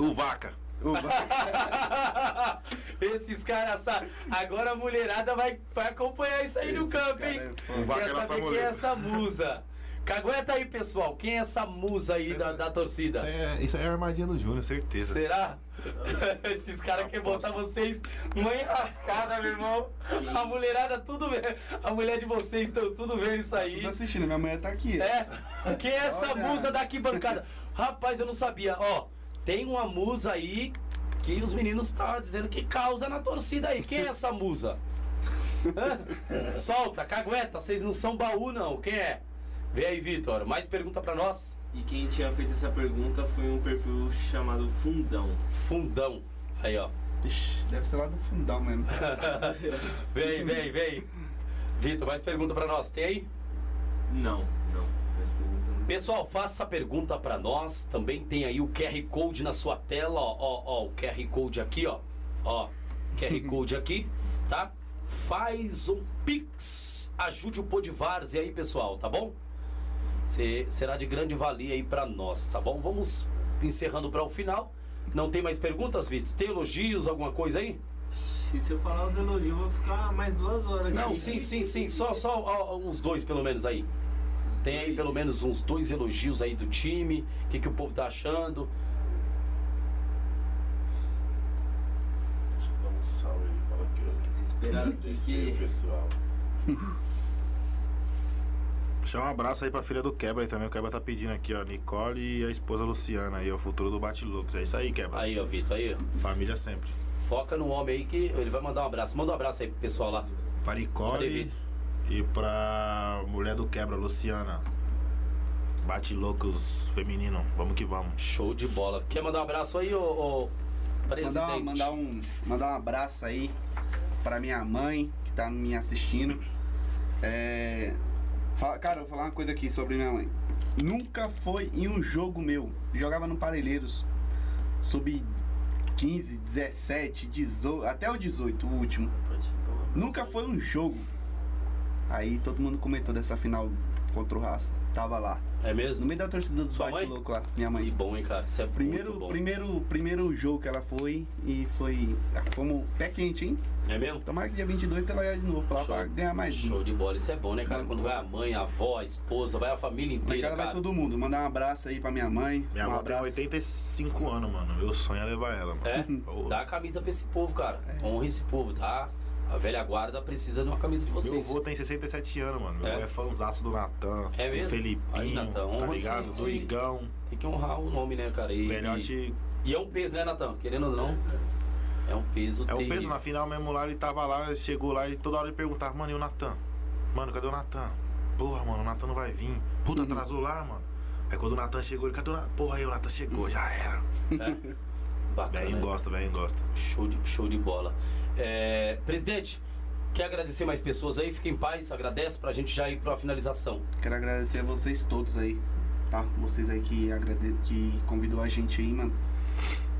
O Vaca. O Va- Esses caras sabem. Agora a mulherada vai, vai acompanhar isso aí no Esse campo, cara hein? é. O Vaca Quer é nossa saber quem é essa musa? Cagueta aí, pessoal. Quem é essa musa aí da, da torcida? Isso é, isso é a armadilha do Júnior, certeza. Será? Esses caras querem botar vocês uma enrascada, meu irmão. A mulherada tudo vendo. A mulher de vocês estão tudo vendo isso aí. Tudo assistindo, minha mulher tá aqui. É. Quem é essa Olha. musa da arquibancada? Rapaz, eu não sabia. Ó, tem uma musa aí que os meninos estavam dizendo que causa na torcida aí. Quem é essa musa? Solta, cagueta, vocês não são baú, não. Quem é? Vê aí, Vitor. Mais pergunta pra nós? E quem tinha feito essa pergunta foi um perfil chamado Fundão. Fundão. Aí, ó. Ixi, deve ser lá do fundão mesmo. Vem, vem, vem. Vitor, mais pergunta pra nós. Tem aí? Não, não. Mas pergunta não. Pessoal, faça a pergunta pra nós. Também tem aí o QR Code na sua tela, ó, ó, ó, o QR Code aqui, ó. Ó, QR Code aqui, tá? Faz um Pix. Ajude o Podivarze aí, pessoal, tá bom? Será de grande valia aí pra nós, tá bom? Vamos encerrando para o final. Não tem mais perguntas, Vitor? Tem elogios, alguma coisa aí? Se eu falar os elogios, eu vou ficar mais duas horas aqui. Não, sim, sim, sim. Só, só ó, uns dois, pelo menos, aí. Tem aí pelo menos uns dois elogios aí do time. O que, que o povo tá achando? Um salve aí, fala que eu Esperar aqui que. pessoal. Deixar um abraço aí pra filha do Quebra aí também. O Quebra tá pedindo aqui, ó. Nicole e a esposa Luciana aí, o futuro do Bate-Loucos. É isso aí, Quebra. Aí, ó, Vitor, aí. ó. Família sempre. Foca no homem aí que ele vai mandar um abraço. Manda um abraço aí pro pessoal lá. Pra Nicole e pra mulher do Quebra, Luciana. Bate-Loucos feminino. Vamos que vamos. Show de bola. Quer mandar um abraço aí, ô, ô presidente? Mandar, mandar, um, mandar um abraço aí pra minha mãe que tá me assistindo. É, fala- cara, eu vou falar uma coisa aqui sobre minha mãe. Nunca foi em um jogo meu. Jogava no Parelheiros. Sub 15, 17, 18, até o 18, o último. Nunca foi um jogo. Aí todo mundo comentou dessa final contra o Raça. Tava lá. É No mesmo? meio da torcida dos Sua bate mãe? louco lá, minha Que mãe. bom, hein, cara? Isso é Primeiro, muito bom. primeiro, primeiro jogo que ela foi e foi. Fomos pé quente, hein? É mesmo? Tomara que dia 22 ela vai de novo pra lá Show. pra ganhar mais um. Show de bola. Isso é bom, né, cara? Quando vai a mãe, a avó, a esposa, vai a família inteira, vai cara. todo mundo. Mandar um abraço aí pra minha mãe. Minha um avó tem abraço. 85 anos, mano. Meu sonho é levar ela, mano. É? Dá a camisa pra esse povo, cara. Honra esse povo, tá? A velha guarda precisa de uma camisa de Meu vocês. avô tem 67 anos, mano. Meu É? é fãzaço do Natan. É mesmo? Do Felipinho, Aí, Natan, tá ligado? sim, Do. Igão. Tem que honrar o nome, né, cara? E, Velhote. e, e é um peso, né, Natan? Querendo ou não, é um peso É o terrível. peso na final mesmo lá, ele tava lá, chegou lá e toda hora ele perguntava, mano, e o Natan? Mano, cadê o Natan? Porra, mano, o Natan não vai vir. Puta, atrasou lá, mano. Aí quando o Natan chegou, ele, cadê o Natan? Porra, aí o Natan chegou, já era. É. Bacana. Velhinho né? gosta, velhinho gosta. Show de, show de bola. É, presidente, quer agradecer mais pessoas aí? Fique em paz, agradece pra gente já ir pra finalização. Quero agradecer a vocês todos aí, tá? Vocês aí que, agrade... que convidou a gente aí, mano.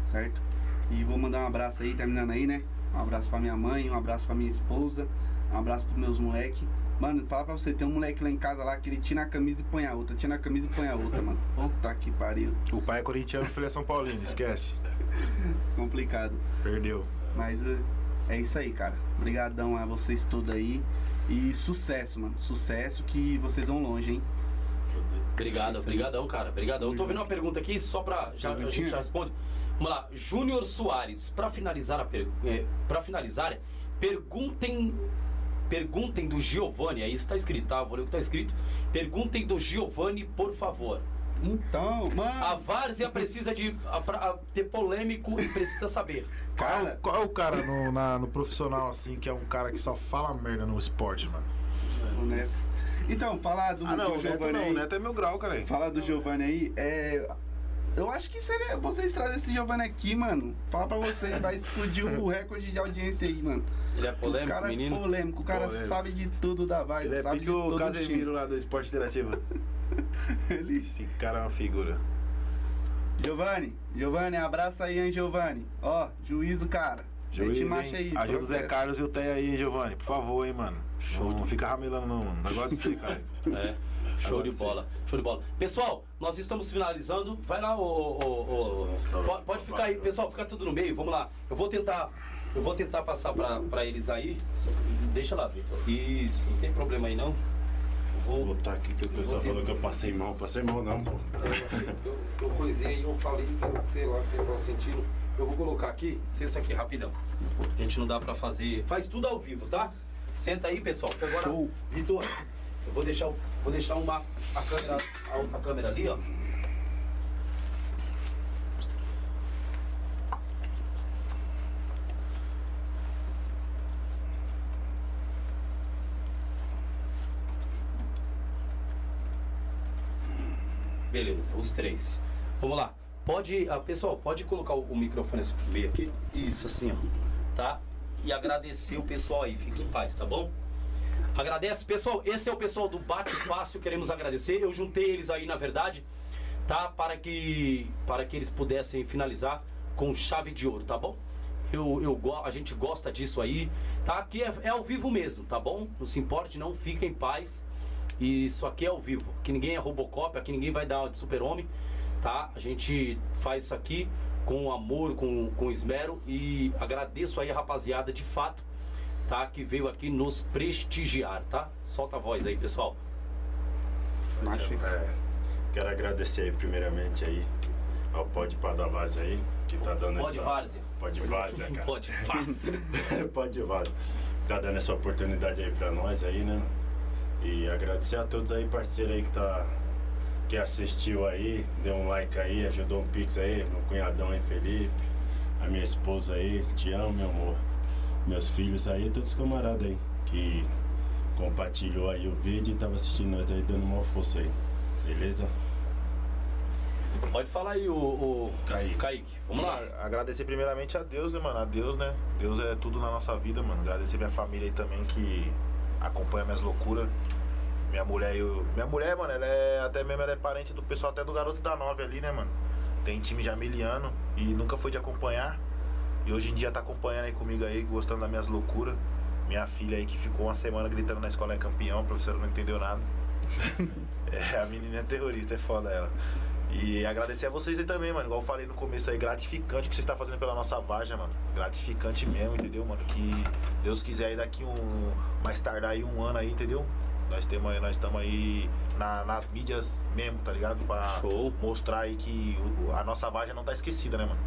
Certo? E vou mandar um abraço aí, terminando aí, né? Um abraço pra minha mãe, um abraço pra minha esposa, um abraço pros meus moleques. Mano, fala pra você, tem um moleque lá em casa lá que ele tira a camisa e põe a outra, tira a camisa e põe a outra, mano. Puta que pariu. O pai é corintiano, o filho é São Paulino, esquece. Complicado. Perdeu. Mas é, é isso aí, cara. Obrigadão a vocês todos aí. E sucesso, mano. Sucesso que vocês vão longe, hein? Obrigado, Isso aí. obrigadão, cara. Obrigadão. Tô vendo uma pergunta aqui, só pra. Já, a gente já responde. Vamos lá. Júnior Soares, pra finalizar a per... é, pra finalizar, perguntem. Perguntem do Giovanni, aí está escrito, tá? Vou ler o que tá escrito. Perguntem do Giovanni, por favor. Então, mano. A Várzea precisa de a- a- ter polêmico e precisa saber. Qual, é o- Cara. qual é o cara no, na- no profissional, assim, que é um cara que só fala merda no esporte, mano? O Neto. Então, falar do, Ah, não, do o Neto Giovanni não, aí. o Neto é meu grau, cara. Falar do Giovanni aí, é. Eu acho que seria vocês trazem esse Giovanni aqui, mano. Fala pra vocês, vai explodir o recorde de audiência aí, mano. Ele é o polêmico, cara menino? é polêmico, o cara Polêmico. sabe de tudo da vibe, Ele é sabe pique de o Casemiro lá do Esporte Interativo. Ele... Esse cara é uma figura. Giovanni, Giovanni, abraça aí, hein, Giovanni. Ó, juízo, cara. Juiz, marcha hein? aí. Ajuda o Zé. Carlos e o Té aí, hein, Giovanni. Por favor, hein, mano. Show Não fica ramelando, não, mano. Negócio de você, cara. É. Show Agora de sim. bola, show de bola. Pessoal, nós estamos finalizando. Vai lá, ô, ô, ô, ô, pode, pode ficar aí, pessoal, fica tudo no meio. Vamos lá. Eu vou tentar, eu vou tentar passar pra, pra eles aí. Deixa lá, Vitor. Isso, não tem problema aí não. Eu Vou Vou, botar aqui que o pessoal falou que eu passei mal. Passei mal não, pô. eu, eu coisei, eu falei, sei lá, que você tava sentindo. Eu vou colocar aqui, isso aqui, rapidão. A gente não dá pra fazer. Faz tudo ao vivo, tá? Senta aí, pessoal. que agora, Show. Vitor, eu vou deixar, vou deixar uma, a, câmera, a outra câmera ali, ó. Beleza, os três. Vamos lá. Pode, ah, pessoal, pode colocar o, microfone assim meio aqui. Isso, assim, ó. Tá? E agradecer o pessoal aí. Fique em paz, tá bom? Agradece, pessoal. Esse é o pessoal do Bate Fácil. Queremos agradecer. Eu juntei eles aí, na verdade, tá? Para que, para que eles pudessem finalizar com chave de ouro, tá bom? Eu, eu, a gente gosta disso aí, tá? Aqui é, é ao vivo mesmo, tá bom? Não se importe, não fica em paz. E isso aqui é ao vivo. Aqui ninguém é Robocop, aqui ninguém vai dar uma de super-homem, tá? A gente faz isso aqui com amor, com, com esmero e agradeço aí a rapaziada de fato, tá? Que veio aqui nos prestigiar, tá? Solta a voz aí, pessoal. Macho. É, quero agradecer aí primeiramente aí ao Pode Padavaz aí, que tá dando Pode essa... várzea. Pode Várzea, cara. Pode vá. Pode Várzea. Tá dando essa oportunidade aí pra nós aí, né? E agradecer a todos aí, parceiro aí que tá... Que assistiu aí, deu um like aí, ajudou um pix aí, meu cunhadão aí, Felipe, a minha esposa aí, te amo, meu amor. Meus filhos aí, todos os camaradas aí, que compartilhou aí o vídeo e tava assistindo nós aí, dando uma força aí. Beleza? Pode falar aí, o, o Kaique. Kaique. Vamos lá. Agradecer primeiramente a Deus, né, mano? A Deus, né? Deus é tudo na nossa vida, mano. Agradecer minha família aí também que acompanha minhas loucuras. Minha mulher, eu... Minha mulher, mano, ela é até mesmo ela é parente do pessoal até do Garotos da Nove ali, né, mano? Tem time já miliano e nunca foi de acompanhar. E hoje em dia tá acompanhando aí comigo aí, gostando das minhas loucuras. Minha filha aí que ficou uma semana gritando na escola é campeão, a professora não entendeu nada. é, a menina é terrorista, é foda ela. E agradecer a vocês aí também, mano. Igual eu falei no começo aí, gratificante o que você está fazendo pela nossa Varja, mano. Gratificante mesmo, entendeu, mano? Que Deus quiser aí daqui um. Mais tardar aí um ano aí, entendeu? Nós aí- nós estamos aí na- nas mídias mesmo, tá ligado? Pra Show. mostrar aí que o- a nossa Varja não tá esquecida, né, mano?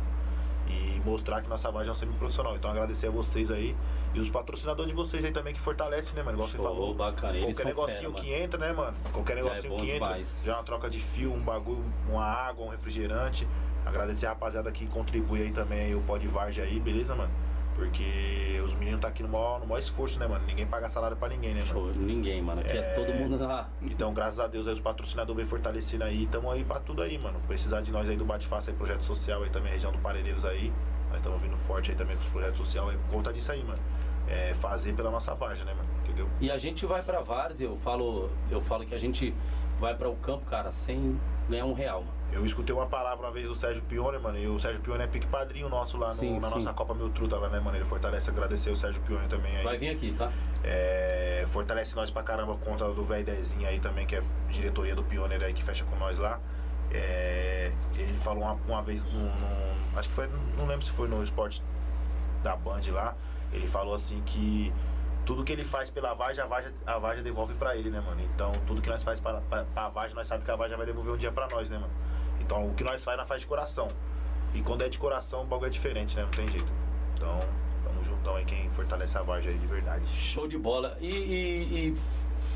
E mostrar que nossa Varja é um semi-profissional. Então agradecer a vocês aí e os patrocinadores de vocês aí também que fortalecem, né, mano? Igual Show, você falou. bacana. Eles Qualquer são negocinho fera, que entra, né, mano? Qualquer Já é negocinho bom que entra, demais. já é uma troca de fio, um bagulho, uma água, um refrigerante. Agradecer a rapaziada que contribui aí também, aí, o Pod Varge aí, beleza, mano? Porque os meninos tá aqui no maior, no maior esforço, né, mano? Ninguém paga salário pra ninguém, né, mano? Show. Ninguém, mano. Aqui é, todo mundo na. Então, graças a Deus, aí os patrocinadores vem fortalecendo aí. Tamo aí pra tudo aí, mano. Precisar de nós aí do Bate Faça aí, projeto social aí também, região do Parelheiros aí. Nós estamos vindo forte aí também com os projetos sociais aí. Por conta disso aí, mano. É fazer pela nossa Varja, né, mano? Entendeu? E a gente vai pra Várzea, eu falo, eu falo que a gente vai para o campo, cara, sem ganhar um real, mano. Eu escutei uma palavra uma vez do Sérgio Pione, mano, e o Sérgio Pione é pique padrinho nosso lá no- Sim, na sim. nossa Copa Mil Truta lá, né, mano? Ele fortalece, agradecer o Sérgio Pione também aí. Vai vir aqui, tá? É, fortalece nós pra caramba conta do velho Dezinho aí também, que é diretoria do Pioneer aí que fecha com nós lá. É, ele falou uma, uma vez num, num- Acho que foi. Não lembro se foi no esporte da Band lá. Ele falou assim que tudo que ele faz pela Varja, a Varja, a Varja devolve pra ele, né, mano? Então tudo que nós faz pra, pra Varja, nós sabemos que a Varja vai devolver um dia pra nós, né, mano? Então o que nós faz, nós faz de coração. E quando é de coração, o bagulho é diferente, né? Não tem jeito. Então, tamo juntão aí quem fortalece a Varja aí de verdade. Show de bola. E, e- e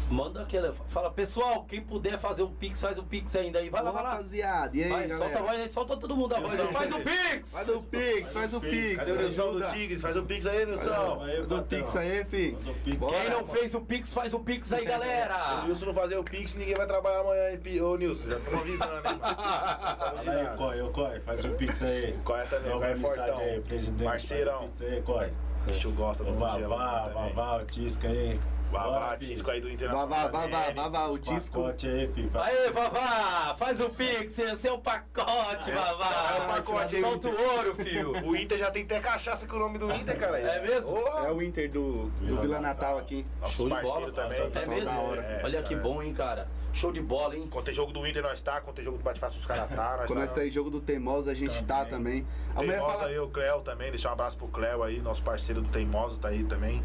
manda aquela. Fala, pessoal, quem puder fazer um pix, faz o pix ainda aí. Vai lá, Ô, vai lá. rapaziada, e aí, Vai, galera? solta a voz aí, solta todo mundo a voz aí. Faz o pix! Faz o Pix, faz o Pix. Cadê o Nilson do. Tigres? Faz o Pix aí, Nilson. Aí, Faz o Pix aí, fi. O. Quem não fez o pix, faz o pix aí, Se o galera! Nilson não fazer o Pix, ninguém vai trabalhar amanhã, hein, Pi- Ô, Nilson, já tô avisando, hein, mano. Nada. corre, ô, corre, faz o pix aí. Corre também, uma corre fortão. aí, presidente. Parceirão. Faz o pix aí, corre. Bicho gosta do O Vavá, Vavá, o Tisca aí. Vavá, Tisco aí do Internacional. vá, vá, vá, também. vá, vá, o disco. Pacote aí, filho. faz- Aê, Vavá! Faz o pix, esse é o pacote, Vavá! é o pacote aí, Solta o ouro, filho! O Inter já tem até cachaça com o nome do Inter, cara. É mesmo? É o Inter do, do Vila Natal aqui. Show de bola. também. É mesmo? É, Olha que é. bom, hein, cara? Show de bola, hein? Quando tem jogo do Inter, nós tá. Quando tem jogo do Bate-Fácil, os caras tá. Nós Quando nós tá. tá em jogo do Teimoso, a gente tá também. Teimoso aí, o Cléo também, deixar um abraço pro Cléo aí, nosso parceiro do Teimoso tá aí também.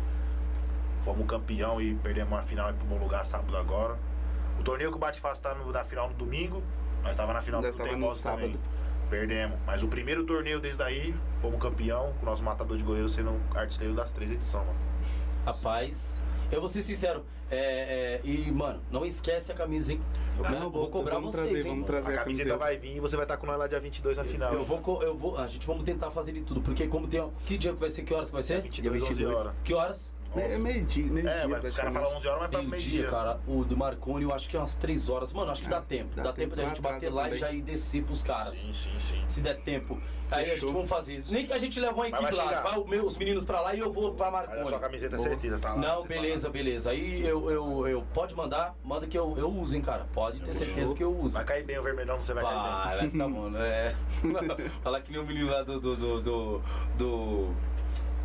Fomos campeão e perdemos uma final aí pro bom lugar sábado agora. O torneio que o Bate Fácil tá no- na final no domingo, nós tava na final Nós do Teimoso também. sábado. Perdemos. Mas o primeiro torneio desde daí, fomos campeão, com o nosso matador de goleiro sendo artilheiro das três edições, mano. Rapaz, eu vou ser sincero, é, é, e, mano, não esquece a camisa, hein? Eu Não, vou, cobrar vamos vocês, trazer, hein? vamos trazer A camiseta vai vir e você vai estar com nós lá dia 22 na final. Eu vou, eu vou, a gente vamos tentar fazer de tudo, porque como tem, que dia que vai ser, que horas que vai ser? 22, 11 22. horas. Que horas? É meio-dia, meio-dia. É, vai, os caras falam 11 horas, mas pra Meio meio-dia. dia, cara. O do Marconi, eu acho que é umas 3 horas. Mano, acho que dá tempo. Dá, dá tempo tempo. da gente bater lá e já ir descer pros caras. Sim, sim, sim. Se der tempo. Aí a gente Fechou. vamos fazer isso. Nem que a gente leve uma equipe vai lá. Vai o meu- os meninos pra lá e eu vou pra Mas a sua Marconi. camiseta é Boa. certeza, tá lá. Não, Você beleza, beleza. Aí eu, eu, eu. Pode mandar, manda que eu, eu uso, hein, cara. Pode ter certeza que eu uso. Vai cair bem o vermelhão, você vai, cair Vai, vai ficar bom. É. Falar que nem o menino lá do. do. do. do. do-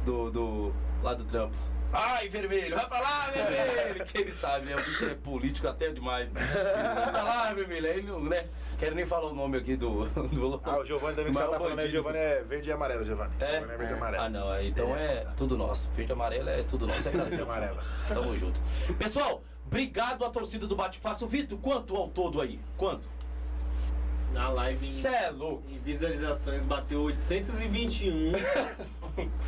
do, do lá do trampo. Ai, vermelho, vai pra lá, vermelho! Que ele sabe, né? O bicho é político até demais. Ele sai pra lá, vermelho. Aí não, né? Quero nem falar o nome aqui do. do Ah, o Giovanni também que você tá o falando bandido. Giovanni é verde e amarelo, Giovanni. É? Giovanni é verde e amarelo. Ah, não, aí então é tudo nosso. Verde e amarelo é tudo nosso. É Brasil. Verde e amarelo. Tamo junto. Pessoal, obrigado à torcida do Bate Fácil. Vitor, quanto ao todo aí? Quanto? Na live Cê em, é louco. em visualizações bateu 821.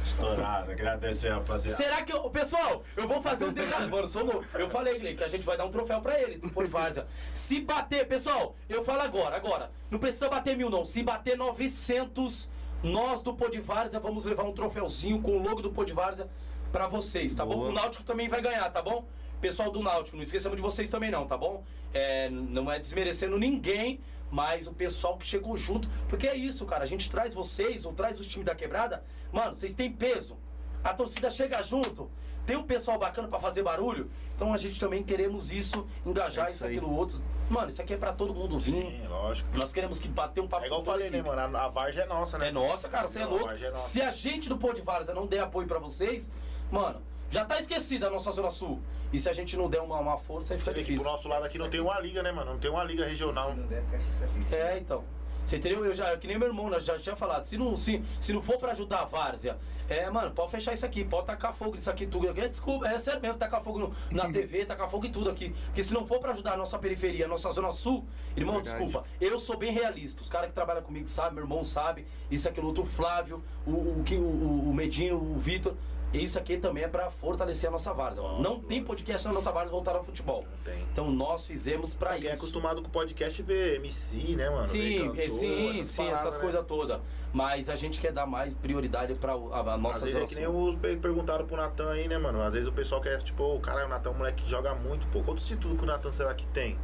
Estourado, agradecer, rapaziada. Será que eu. Pessoal, eu vou fazer um desafio. Mano, sou louco. Eu falei, que a gente vai dar um troféu pra eles, do Por Várzea. Se bater, pessoal, eu falo agora, agora. Não precisa bater mil, não. Se bater 900, nós do Podvárzea vamos levar um troféuzinho com o logo do Podvárzea pra vocês, tá bom? O Náutico também vai ganhar, tá bom? Pessoal do Náutico, não esqueçamos de vocês também não, tá bom? É, não é desmerecendo ninguém, mas o pessoal que chegou junto. Porque é isso, cara. A gente traz vocês, ou traz os times da quebrada. Mano, vocês têm peso. A torcida chega junto. Tem um pessoal bacana pra fazer barulho. Então a gente também queremos isso, engajar É isso, isso aquilo outro. Mano, isso aqui é pra todo mundo vir. Sim, lógico. Nós queremos que bater um papo É igual eu falei, né, mano? A, Varja é nossa, né? É nossa, cara, você é louco. é. Se a gente do Pô de Várzea não der apoio pra vocês, mano, já tá esquecida a nossa Zona Sul. E se a gente não der uma, uma força, aí fica Você difícil. pro nosso lado aqui não tem uma liga, né, mano? Não tem uma liga regional. Isso. É, então. Você entendeu? Eu já, que nem meu irmão, né, já tinha falado. Se não, se, se não for pra ajudar a várzea, é, mano, pode fechar isso aqui, pode tacar fogo nisso aqui, tudo. É, desculpa, é sério mesmo, tacar fogo no- na TV, tacar fogo em tudo aqui. Porque se não for pra ajudar a nossa periferia, a nossa zona sul, irmão, Verdade. desculpa, eu sou bem realista. Os caras que trabalham comigo sabem, meu irmão sabe, isso, aquilo, outro, o Flávio, o, o, que- o, o Medino, o Vitor. Isso aqui também é pra fortalecer a nossa várzea. mano. Não tem podcast na nossa várzea voltar ao futebol. tem. Então nós fizemos pra Quem é isso. acostumado com podcast vê MC, né, mano? Sim, cantor, é, sim, essas sim, paradas, essas né? coisas todas. Mas a gente quer dar mais prioridade pra o- a, a Às nossa vezes é que nem os perguntaram pro Natan aí, né, mano? Às vezes o pessoal quer, tipo, o cara, o Natan é um moleque que joga muito, pô. Quantos títulos que o Natan será que tem?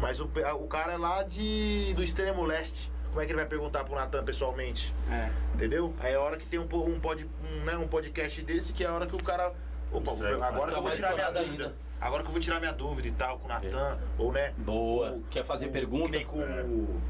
Mas o, o cara é lá de, do extremo leste. Como é que ele vai perguntar pro Natan pessoalmente? É. Entendeu? Aí é a hora que tem um, um, pod, um, né, um podcast desse, que é a hora que o cara. Opa, agora que eu vou tirar minha dúvida. ainda. Agora que eu vou tirar minha dúvida e tal, com o Natan, ou né? Boa. o- Quer fazer o- pergunta? Que nem com, o-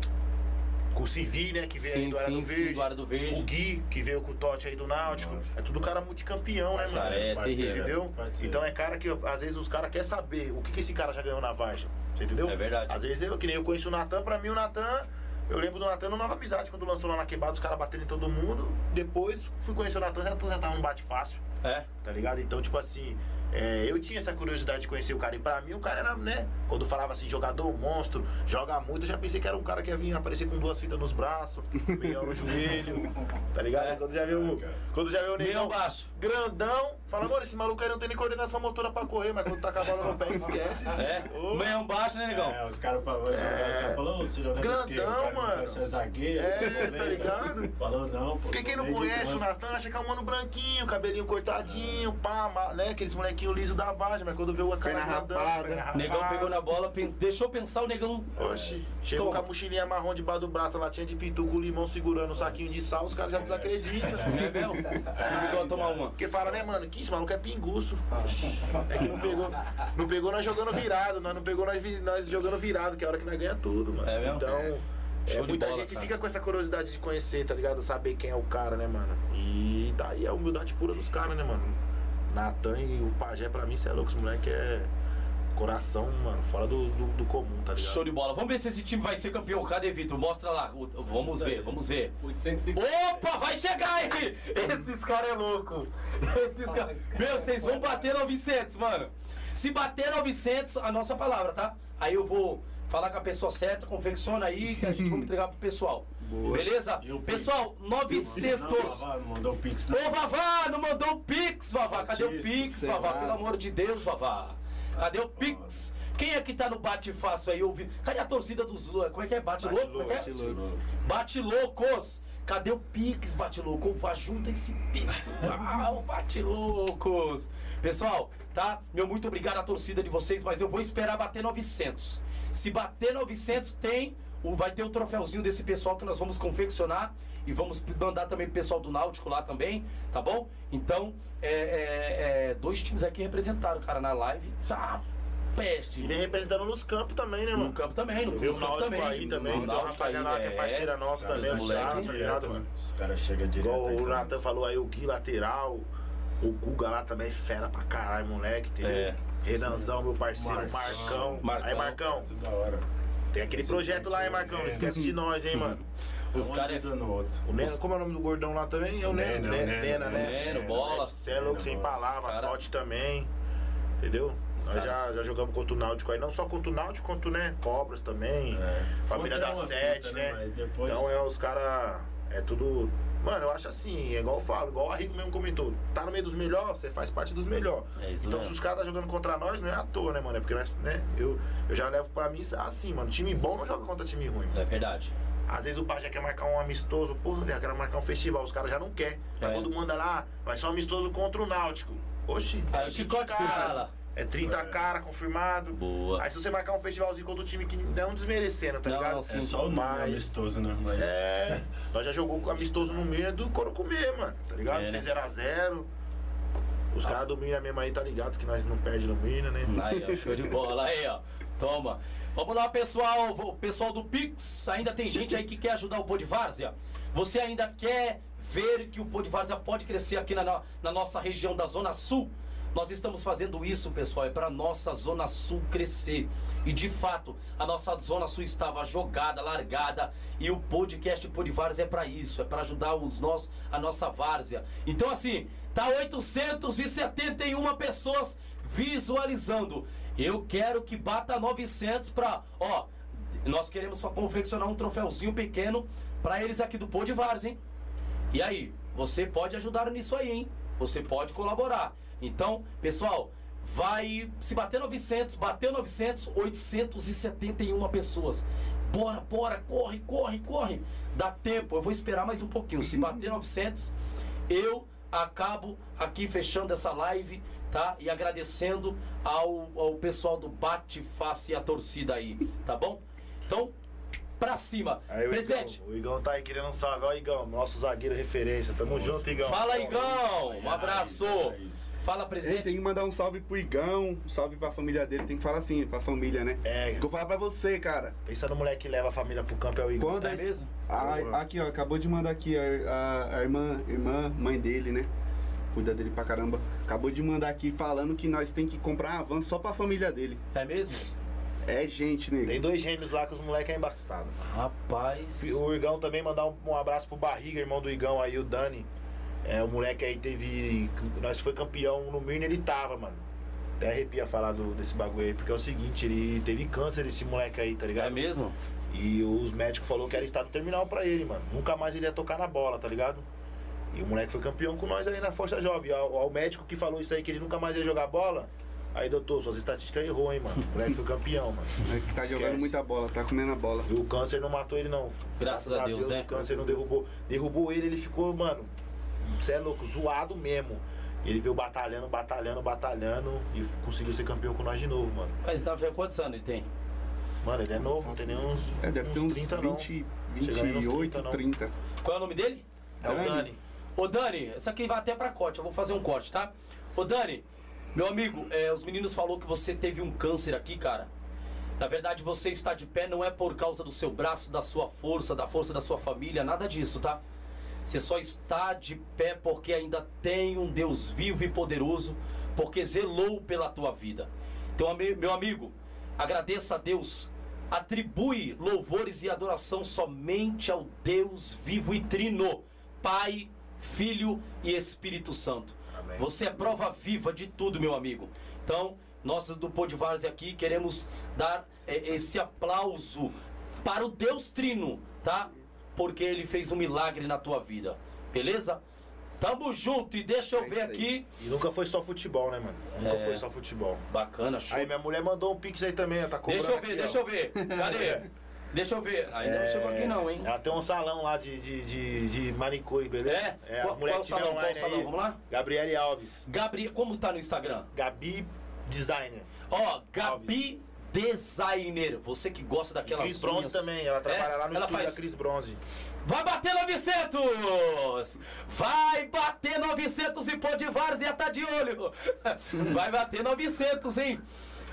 com o Civi, né? Que veio Sim, aí do sim, do sim, Verde. do Área do Verde. O Gui, que veio com o Totti aí do Náutico. É tudo cara multicampeão, né, mano? é Parceiro, terrível. Entendeu? Parceiro. Então é cara que às vezes os caras querem saber o que, que esse cara já ganhou na Varja. Você entendeu? É verdade. Às vezes eu, que nem eu conheço o Natan, pra mim o Natan. Eu lembro do Natan no Nova Amizade, quando lançou lá na quebrada, os caras batendo em todo mundo. Depois fui conhecer o Natan, já, já tava um bate fácil, É. tá ligado? Então, tipo assim, é, eu tinha essa curiosidade de conhecer o cara. E pra mim o cara era, né? Quando falava assim, jogador monstro, joga muito, eu já pensei que era um cara que ia vir aparecer com duas fitas nos braços, meião no joelho, tá ligado? É. Quando já viu. Quando já viu o Meio negão baixo. grandão, fala, mano, esse maluco aí não tem nem coordenação motora pra correr, mas quando tá com a bola no pé, esquece. É. Ô, Meião baixo, né, negão? É, os caras falaram, os caras falaram, "Ô, você joga Grandão, mano. quer ser zagueiro, É, você tá goleiro." ligado? Falou, não, pô. Porque quem não meio conhece o. Natan acha que é um mano branquinho, cabelinho cortadinho, pá, né? Aqueles molequinho liso da Vargem, mas quando vê o cara rapada. negão pegou na bola, deixou pensar o negão. Oxi, chegou Toma. com a mochilinha marrom debaixo do braço, a latinha de pitu com o limão segurando o saquinho de sal, os caras já desacreditam. É mesmo? O negão tomar uma. Porque fala, né, mano, que esse maluco é pinguço. É que não pegou, não pegou nós jogando virado, nós não pegou nós, nós jogando virado, que é a hora que nós ganha tudo, mano. É mesmo? Então, é, de muita bola, gente cara. fica com essa curiosidade de conhecer, tá ligado? Saber quem é o cara, né, mano? E daí a humildade pura dos caras, né, mano? Natan e o Pajé, pra mim, cê é louco, esse moleque é coração, mano, fora do, do, do comum, tá ligado? Show de bola. Vamos ver se esse time vai ser campeão. Cadê, Vitor? Mostra lá. O- Vamos ver, vamos ver. 850. Opa, vai chegar, hein? Esses caras é louco. Esses caras. Meu, vocês vão bater 900, mano. Se bater 900, a nossa palavra, tá? Aí eu vou falar com a pessoa certa, confecciona aí, que a gente vai entregar pro pessoal. Beleza? E o Pix? Pessoal, Não, 900. Vavá, não mandou o Pix, não. Ô, Vavá, não mandou o Pix, Vavá. Cadê o Pix, Vavá? Pelo amor de Deus, Vavá. Cadê o Pix? Quem é que tá no Bate Fácil aí ouvindo? Cadê a torcida dos. Como é que é? Bate, Louco? Como é é? Bate Loucos. Cadê o Pix, Bate Louco? Ajuda esse pessoal, Bate Loucos! Pessoal, tá? Meu muito obrigado à torcida de vocês, mas eu vou esperar bater 900. Se bater 900, tem. O, vai ter o troféuzinho desse pessoal que nós vamos confeccionar e vamos mandar também pro pessoal do Náutico lá também, tá bom? Então, é, é, é, dois times aqui representaram, cara, na live. Tá peste. E vem representando nos campos também, né, No mano? campo também, no o Náutico também. aí também, No tem uma Náutico rapaziada aí, lá que é parceira nossa também, os tá ligado, mano? Os caras chegam direto. Igual aí o. Natan falou aí, o Gui lateral, o Guga lá também, fera pra caralho, moleque, entendeu? É. Renanzão, meu parceiro, Marcão. Marcão. Marcão. Aí, Marcão, Tudo da hora. tem aquele Esse projeto lá, hein, Marcão? Não é. esquece de nós, hein, mano. Os caras é o outro. O Neno, como é o nome do gordão lá também? É o Neno, Neno, né? Neno, né? Neno, bola. Você é louco, sem Neno, palavra, os cara- Tote também. Entendeu? Os Nós já, já jogamos contra o Náutico aí, não só contra o Náutico, quanto, né? Cobras também. Família Contra da Sete, né? Mas depois... Então é os caras. É tudo. Mano, eu acho assim, é igual eu falo, igual o Arrigo mesmo comentou. Tá no meio dos melhores, você faz parte dos melhores. É então mesmo. se os caras tá jogando contra nós, não é à toa, né, mano? É porque nós, né? Eu, eu já levo pra mim assim, mano. Time bom não joga contra time ruim, mano. É verdade. Às vezes o pai já quer marcar um amistoso, porra, velho, quer marcar um festival, os caras já não quer. Aí É. quando manda lá, vai ser um amistoso contra o Náutico. Oxi. Aí é o chicote 20 cara, estrala. É 30 cara confirmado. Boa. Aí se você marcar um festivalzinho contra o time que não desmerecendo, tá Não, ligado? não, sim. É só o nome Mas- amistoso, né? Mas... É, nós já jogou com amistoso no Mirna do Corocumê, mano, tá ligado? É, né? 6x0. Os caras do Mirna mesmo aí tá ligado que nós não perde no Mirna, né? Aí, ó, show de bola. Aí, ó. Toma. Vamos lá, pessoal. O pessoal do Pix. Ainda tem gente aí que quer ajudar o Pô de Várzea. Você ainda quer ver que o Pô de Várzea pode crescer aqui na, na nossa região da Zona Sul? Nós estamos fazendo isso, pessoal, é para nossa Zona Sul crescer. E de fato, a nossa Zona Sul estava jogada, largada, e o podcast Pô de Várzea é para isso, é para ajudar os nós, a nossa várzea. Então assim, tá 871 pessoas visualizando. Eu quero que bata 900 para, ó, nós queremos confeccionar um troféuzinho pequeno para eles aqui do de Várzea, hein? E aí, você pode ajudar nisso aí, hein? Você pode colaborar. Então, pessoal, vai se bater 900, bateu 900, 871 pessoas. Bora, bora, corre, corre, corre. Dá tempo, eu vou esperar mais um pouquinho. Se bater 900, eu acabo aqui fechando essa live, tá? E agradecendo ao, ao pessoal do Bate Face e a torcida aí, tá bom? Então, pra cima. Aí o Presidente, Igão, o Igão tá aí querendo um salve. Ó, Igão, nosso zagueiro referência. Tamo junto, Igão. Fala, Igão! Um abraço! É isso. Fala, Ele presidente. tem que mandar um salve pro Igão, um salve pra família dele, tem que falar assim, pra família, né? É, Que eu falar pra você, cara. pensa no moleque que leva a família pro campo, é o Igão. Quando É mesmo? a- aqui, ó, acabou de mandar aqui a, a- a irmã, irmã, mãe dele, né? Cuida dele pra caramba. Acabou de mandar aqui falando que nós tem que comprar uma van só pra família dele. É mesmo? É gente, nego. Tem dois gêmeos lá que os moleques é embaçado. Rapaz. O Igão também mandar um, um abraço pro Barriga, irmão do Igão aí, o Dani. É, o moleque aí teve. Nós foi campeão no Mirna, ele tava, mano. Até arrepia falar do, desse bagulho aí, porque é o seguinte, ele teve câncer esse moleque aí, tá ligado? É mesmo? E os médicos falaram que era estado terminal pra ele, mano. Nunca mais ele ia tocar na bola, tá ligado? E o moleque foi campeão com nós aí na Força Jovem. Ao, ao médico que falou isso aí, que ele nunca mais ia jogar bola. Aí, doutor, suas estatísticas errou, hein, mano. O moleque foi campeão, mano. É que tá Esquece. jogando muita bola, tá comendo a bola. E o câncer não matou ele, não. Graças a Deus, né? O câncer não derrubou. Derrubou ele, ele ficou, mano. Você é louco, zoado mesmo. Ele veio batalhando, batalhando, batalhando e conseguiu ser campeão com nós de novo, mano. Mas na verdade, quantos anos ele tem? Mano, ele é novo, não tem nem uns, É, deve ter uns 30, 20, não. Chega nem nos 28, 30, não. 30. Qual é o nome dele? É o Dani. Dani. Ô Dani, essa aqui vai até pra corte, eu vou fazer um corte, tá? Ô Dani, meu amigo, é, os meninos falou que você teve um câncer aqui, cara. Na verdade, você está de pé não é por causa do seu braço, da sua força, da força da sua família, nada disso, tá? Você só está de pé porque ainda tem um Deus vivo e poderoso, porque zelou pela tua vida. Então, meu amigo, agradeça a Deus, atribui louvores e adoração somente ao Deus vivo e trino, Pai, Filho e Espírito Santo. Amém. Você é prova viva de tudo, meu amigo. Então, nós do Pô de Várzea aqui queremos dar eh, esse aplauso para o Deus Trino, tá? Porque ele fez um milagre na tua vida, beleza? Tamo junto e deixa eu É ver aqui. E nunca foi só futebol, né, mano? Nunca É. foi só futebol. Bacana, show. Aí minha mulher mandou um pix aí também, ó, tá cobrando Deixa eu ver, aqui, deixa ó. eu ver. Cadê? Deixa eu ver. Ainda não chegou aqui não, hein? Ela tem um salão lá de, de, de, de manicure, beleza? É? a Qual- mulher qual que salão? Qual online salão? aí. Vamos lá? Gabriele Alves. Gabriel, como tá no Instagram? Gabi Designer. Ó, Gabi Designer. Você que gosta daquelas Cris Bronze também, ela trabalha É? lá no Ela estúdio faz- da Cris Bronze. Vai bater 900! Vai bater 900 e pô de várzea tá de olho! Vai bater 900, hein?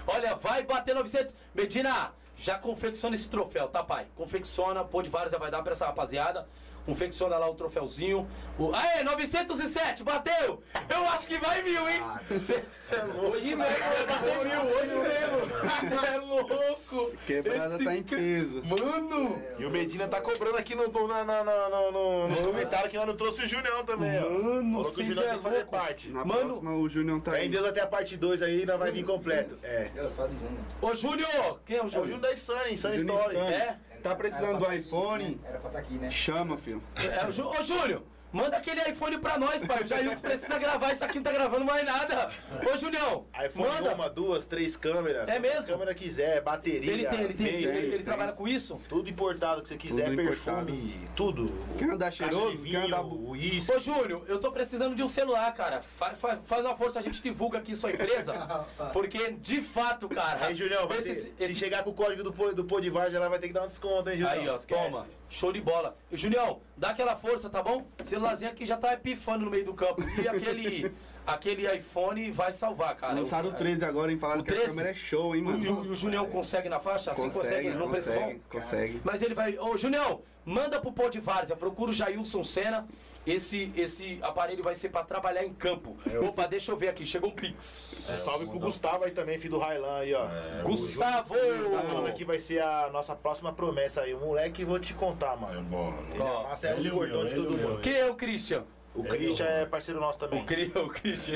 Olha, vai bater 900. Medina, já confecciona esse troféu, tá, pai? Confecciona, pô de vários, vai dar pra essa rapaziada. Confecciona lá o troféuzinho. O... Aê, 907, bateu! Eu acho que vai mil, hein? Cê, cê é louco. Hoje mesmo, bateu mil, hoje mesmo. Cê é louco. Quebrada Esse tá em peso. Mano! E o Medina tá cobrando aqui no, no, na- na- na- no- no- nos comentários que nós não trouxe o Junião também, ó. Mano, Junião é tem que fazer louco. parte. Na Mano- próxima o Júnior tá aí. em Deus até a parte 2 aí, nós vai vir completo. É. Deus, fala do Júnior. Ô, Júnior! Quem é o É o Júnior? Da Sunny, Sunny Júnior Story. Sunny. É? Tá precisando do iPhone? Era pra estar aqui, né? Chama, filho. É, o Ô, Júnior, manda aquele iPhone pra nós, pai. O Jailson precisa gravar, isso aqui não tá gravando mais nada. Ô, Julião, iPhone manda. uma, duas, três câmeras. É mesmo? Se a câmera quiser, bateria. Ele tem, ele tem, meio, ele, ele tem. trabalha com isso? Tudo importado que você quiser, Tudo perfume, tudo. Quer andar cheiroso? de Quer andar vinho. Ô, Júnior, eu tô precisando de um celular, cara. Faz, faz, faz uma força, a gente divulga aqui sua empresa. Porque, de fato, cara. Aí, Julião, vai esses- ter- esses- se chegar com o código do, Pô- do Vargem, ela vai ter que dar um desconto, hein, Julião? Aí, ó, Esquece. toma. Show de bola. Julião, dá aquela força, tá bom? O celularzinho aqui já tá pifando no meio do campo. E aquele, aquele iPhone vai salvar, cara. Lançaram o 13 agora, hein? Falaram O que a 13? câmera é show, hein, mano? o- e o Julião consegue na faixa? Assim consegue, não preço bom? consegue, consegue. Mas ele vai. Ô, Junião, manda pro Pô de Várzea, procura o Jailson Senna. Esse, esse aparelho vai ser pra trabalhar em campo. Opa, deixa eu ver aqui, chegou um Pix. Salve pro Gustavo aí também, filho do Railan aí, ó. Gustavo! Tá falando aqui vai ser a nossa próxima promessa aí. O moleque, vou te contar, É mano. bom. Ele é ele os é o portões de meu, todo ele é o mundo. Quem é o Christian? O Christian é parceiro nosso também. O, Cri- o Christian,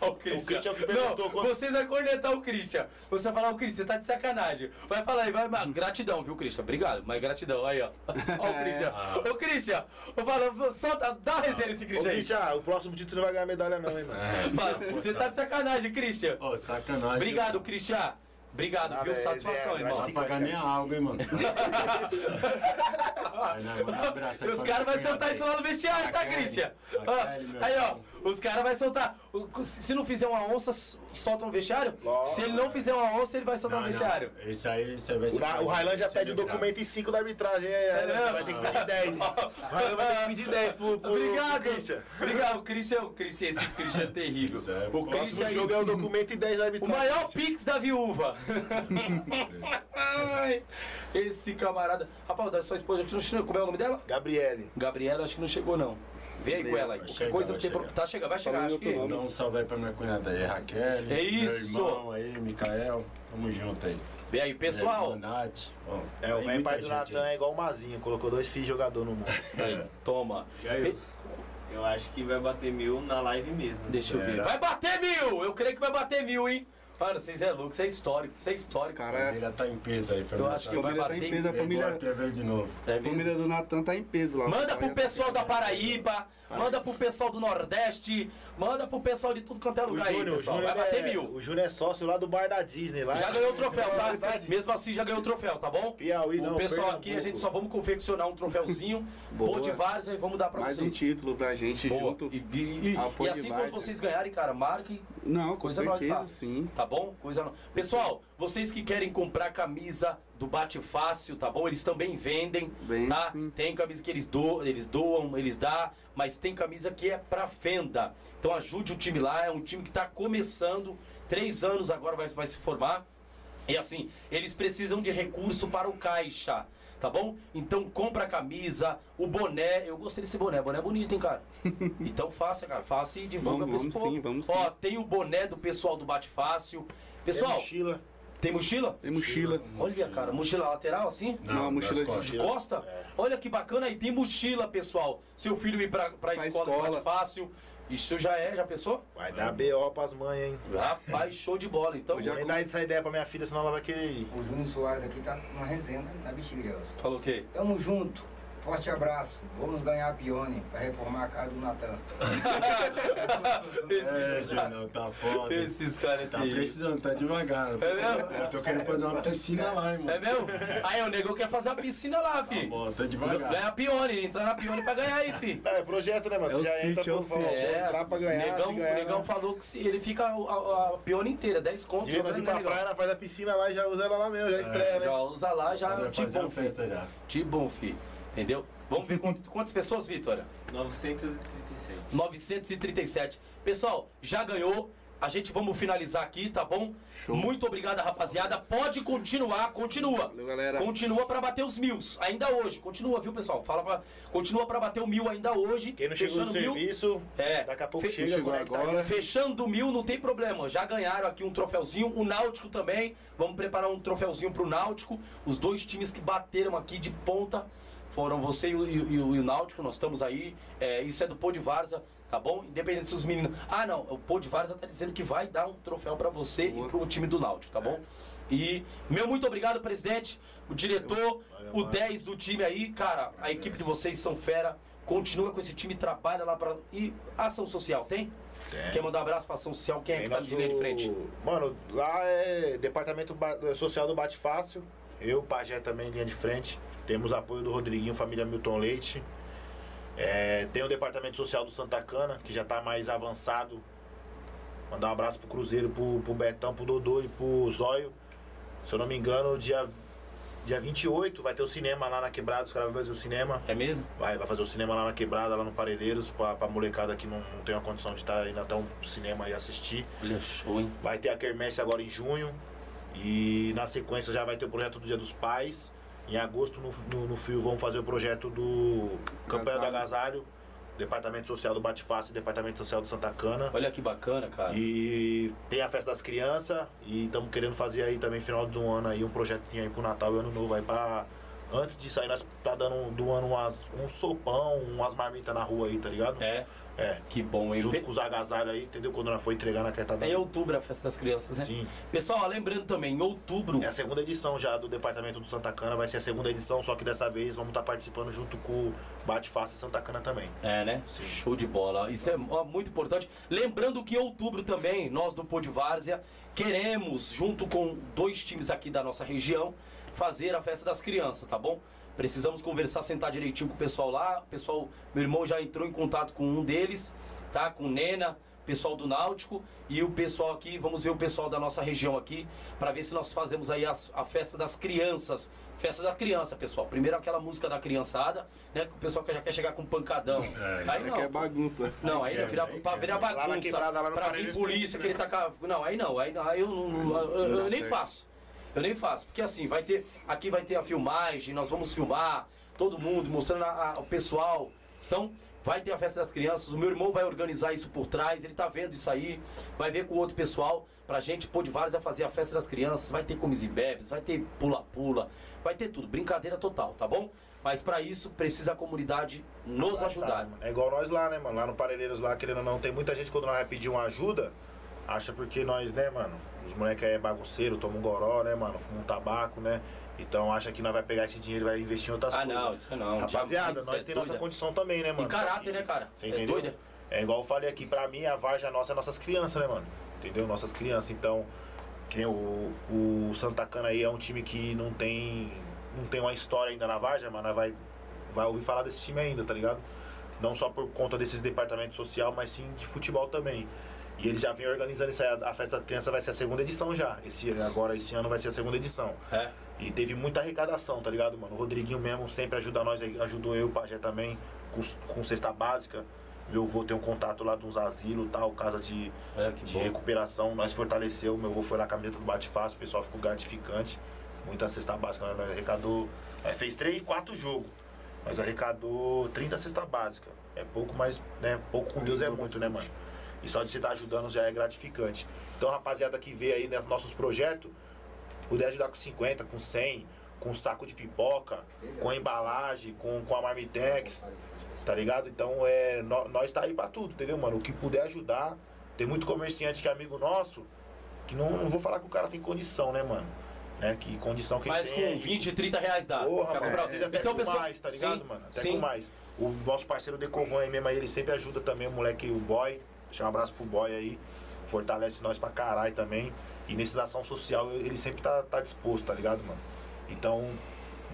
o Christian. Christian é o que perguntou Não, quando- vocês vão cornetar o Christian. Você vai falar, o Christian, você tá de sacanagem. Vai falar aí, vai, mas gratidão, viu, Christian? Obrigado, mas gratidão. Aí, ó. Ó o Christian. Ô, Christian, eu falo, solta, dá uma resenha nesse Ô, Christian aí. Christian, o próximo título você não vai ganhar medalha não, hein, mano. Fala, Você tá de sacanagem, Christian. Ô, sacanagem. Obrigado, Christian. Obrigado, Nada, viu? é- Satisfação, é irmão. Vai pagar minha água, hein, mano. Manda um abraço Os caras vão cunhada isso lá no vestiário, tá. Christian? Aí, ó. Os caras vão soltar. Se não fizer uma onça, solta no vestiário. Lógico. Se ele não fizer uma onça, ele vai soltar Não, não, vestiário. Esse aí você vai O, ser. O Railan já pede o documento em 5 da arbitragem, hein? É, mesmo? vai ter que pedir 10. O Railan vai ter que pedir 10 pro, pro, Obrigado. pro Christian. Obrigado, o Christian, o Christian, esse Christian é terrível. Isso é- O Christian jogo é o documento e 10 da O arbitragem. maior pix da viúva. Esse camarada. Rapaz, da sua esposa, não chegou. Como é o nome dela? Gabriele. Gabriela, acho que não chegou, não. Vê aí com ela aí. Qualquer chegar, coisa vai tem pro-. Tá chegando, vai chegar, acho que. nome. Então, um salve aí pra minha cunhada aí, Raquel. É isso. Meu irmão aí, Mikael. Tamo junto aí. Vê aí, pessoal. Nath. É, o velho pai do Natan é igual o Mazinho, colocou dois filhos jogador no mundo. Aí, toma. Jair, eu acho que vai bater mil na live mesmo. Deixa eu ver. Vai bater mil! Eu creio que vai bater mil, hein? Mano, vocês é louco, isso é histórico, isso é histórico. A caras. família tá em peso aí, Eu família. acho que tá- vai família tá bater em peso, a família, TV de novo. É a família do Natan tá em peso lá. Manda pro pessoal da. Paraíba, manda pro pessoal do Nordeste, manda pro pessoal de tudo quanto é O lugar aí, Júnior, o pessoal. Júnior Vai bater é, mil. o Júnior é sócio lá do bar da Disney. Lá Já ganhou o troféu, tá? Verdade. Mesmo assim já ganhou o troféu, tá bom? Piauí, o não, pessoal Pernambuco. aqui, a gente só vamos confeccionar um troféuzinho, Boa. pô de vários, aí vamos dar pra Mais um vocês. título pra gente Boa. junto. E, e- e- e assim quando vocês ganharem, cara, marque Não, com Coisa nós, certeza, tá? sim. Tá bom? Coisa não. Pessoal, vocês que querem comprar camisa do Bate Fácil, tá bom? Eles também vendem, Vende, tá? sim. Tem camisa que eles doam, eles doam, eles dá, mas tem camisa que é pra venda. Então ajude o time lá, é um time que tá começando, três anos agora vai, vai se formar. E assim, eles precisam de recurso para o caixa, tá bom? Então compra a camisa, o boné. Eu gostei desse boné, boné é bonito, hein, cara? Então faça, cara, faça e divulga Vamos, pra esse vamos povo. sim, vamos Ó, sim. tem o boné do pessoal do Bate Fácil. Tem Pessoal, mochila. Tem mochila? Tem mochila. Olha, cara, mochila lateral assim? Não, mochila das de- costas. Costa? Olha que bacana aí, tem mochila, pessoal. Seu filho ir pra, pra, Pra escola, escola. do Bate Fácil. Isso já é, já pensou? Vai dar BO pras mães, hein? Rapaz, show de bola. Então, Já Nem dá essa ideia pra minha filha, senão ela vai querer ir. O Júnior Soares aqui tá numa resenha na bexiga, Gelson. falou o quê? Tamo junto. Forte abraço. Vamos ganhar a Pione pra reformar a casa do Natan. É, Esses, Júnior, tá foda. esses caras Tá terríveis. precisando, tá devagar. É mesmo? Eu tô querendo fazer uma piscina lá, hein, mano. É mesmo? Aí o nego quer fazer uma piscina lá, Tá fi. bom, tá devagar. Ganhar pione, entrar na pione pra ganhar aí, fi. Não, é projeto, né, mano? É Você o já entra é pro valor, É, entrar pra ganhar, negão, se ganhar, o negão né? falou que se ele fica a, a, a pione inteira, 10 contos Dia nós jogando, ir né, pra praia, nós faz a piscina lá e já usa ela lá mesmo, já estreia, né? Já usa lá, já Vai te fazer bom, uma fi. Te bom, fi. Entendeu? Vamos ver quantas, quantas pessoas, Vitória? 937. 937. Pessoal, já ganhou. a gente vamos finalizar aqui, tá bom? Show. Muito obrigado, rapaziada. Pode continuar, continua. Valeu, galera. Continua pra bater os mil, ainda hoje. Continua, viu, pessoal? Fala pra, continua pra bater o mil ainda hoje. Quem não chegou no mil. serviço, É. daqui a pouco Fe- chega. agora. Fechando mil, não tem problema. Já ganharam aqui um troféuzinho. O Náutico também. Vamos preparar um troféuzinho pro Náutico. Os dois times que bateram aqui de ponta foram você e o, e o- e o Náutico. Nós estamos aí. É, isso é do Pô de Varza, tá bom? Independente se os meninos. Ah, não. O Pô de Varza tá dizendo que vai dar um troféu pra você Boa. e pro time do Náutico, tá bom? E meu muito obrigado, presidente, o diretor, o 10 do time aí, cara, a equipe de vocês são fera. Continua com esse time, trabalha lá pra. E ação social, tem? Tem. Quer mandar um abraço pra ação social? Quem é que tá na linha de frente? Mano, lá é departamento ba- social do Bate Fácil. Eu, Pajé também, linha de frente. Temos apoio do Rodriguinho, família Milton Leite. É, tem o departamento social do Santa Cana, que já tá mais avançado. Mandar um abraço pro Cruzeiro, pro, pro Betão, pro Dodô e pro Zóio. Se eu não me engano, dia, dia 28 vai ter o cinema lá na Quebrada. Os caras vão fazer o cinema. É mesmo? Vai, vai fazer o cinema lá na Quebrada, lá no Parelheiros, pra, pra molecada que não, não tem a condição de estar indo até um cinema e assistir. Olha, show, hein? Vai ter a Quermesse agora em junho. E na sequência já vai ter o projeto do Dia dos Pais. Em agosto, no, no, no Fio, vamos fazer o projeto do Campanha do Agasalho. Departamento Social do Bate e Departamento Social do Santa Cana. Olha que bacana, cara. E tem a festa das crianças. E estamos querendo fazer aí também, final do ano, aí, um projetinho aí pro Natal e Ano Novo aí pra. Antes disso aí, nós tá dando do ano umas, um sopão, umas marmitas na rua aí, tá ligado? É, É. que bom, hein? Junto com os agasalhos aí, entendeu? Quando nós foi entregar na quieta É em outubro a festa das crianças, né? Sim. Pessoal, ó, lembrando também, em outubro. É a segunda edição já do Departamento do Santa Cana, vai ser a segunda edição, só que dessa vez vamos estar participando junto com o Bate Face Santa Cana também. É, né? Show de bola. Isso é ó, muito importante. Lembrando que em outubro também, nós do Pô de Várzea, queremos, junto com dois times aqui da nossa região, fazer a festa das crianças, tá bom? Precisamos conversar, sentar direitinho com o pessoal lá. O pessoal, meu irmão já entrou em contato com um deles, tá? Com o Nena, pessoal do Náutico e o pessoal aqui, vamos ver o pessoal da nossa região aqui, para ver se nós fazemos aí as- a festa das crianças. Festa da criança, pessoal. Primeiro aquela música da criançada, né? Que o pessoal que já quer chegar com pancadão. aí É não. que é bagunça. Não, aí ia virar, pra virar Lá na bagunça, quebrada, lá pra vir polícia, que ele tá Não, aí não, aí, não, aí eu, não- não- eu- eu- eu nem faço. Eu nem faço, porque assim, vai ter. Aqui vai ter a filmagem, nós vamos filmar, todo mundo, mostrando a- a- o pessoal. Então, vai ter a festa das crianças, o meu irmão vai organizar isso por trás, ele tá vendo isso aí, vai ver com o outro pessoal, pra gente pôr de vários a fazer a festa das crianças, vai ter comes e bebes, vai ter pula-pula, vai ter tudo, brincadeira total, tá bom? Mas pra isso precisa a comunidade nos ajudar. É igual nós lá, né, mano? Lá no Parelheiros, lá, querendo ou não, tem muita gente quando nós vai pedir uma ajuda, acha porque nós, né, mano? Os moleques é bagunceiro, tomam um goró, né, mano? Fumam um tabaco, né? Então acha que nós vai pegar esse dinheiro e vai investir em outras Ah, coisas. não, isso não, Rapaziada, nós é temos nossa condição também, né, mano? E caráter, né, cara? Você É entendeu? doida. É igual eu falei aqui, pra mim, a Varja nossa é nossas crianças, né, mano? Entendeu? Nossas crianças. Então, que nem o, o Santa Cana aí é um time que não tem. não tem uma história ainda na Varja, mas nós vai, vai ouvir falar desse time ainda, tá ligado? Não só por conta desses departamentos social, mas sim de futebol também. E eles já vêm organizando isso aí. A a festa da criança vai ser a segunda edição já. Esse, agora, esse ano vai ser a segunda edição. É. E teve muita arrecadação, tá ligado, mano? O Rodriguinho mesmo sempre ajuda nós, aí, ajudou eu, o Pajé também, com, com cesta básica. Meu avô tem um contato lá de uns asilos tal, casa de, É, de recuperação. Nós fortaleceu, meu avô foi na camiseta do Bate Fácil, o pessoal ficou gratificante. Muita cesta básica, nós arrecadou. Nós fez três, quatro jogos. Nós arrecadou 30 cesta básica. É pouco, mas né, pouco com Deus é muito, né, mano? E só de você estar ajudando já é gratificante. Então, rapaziada que vê aí né, nossos projetos, puder ajudar com 50, com 100, com um saco de pipoca, com a embalagem, com, com a Marmitex, tá ligado? Então, é, nó- nós tá aí pra tudo, entendeu, mano? O que puder ajudar. Tem muito comerciante que é amigo nosso, que não, não vou falar que o cara tem condição, né, mano? Né? Que condição que Mas ele tem. com 20, 30 reais dá. Porra, mano, comprar? vezes até então, com pessoal, mais, tá ligado, sim, mano? Até sim. com mais. O nosso parceiro Decovan aí mesmo aí, ele sempre ajuda também o moleque, o boy. Deixar um abraço pro boy aí. Fortalece nós pra caralho também. E nessa ação social ele sempre tá, tá disposto, tá ligado, mano? Então,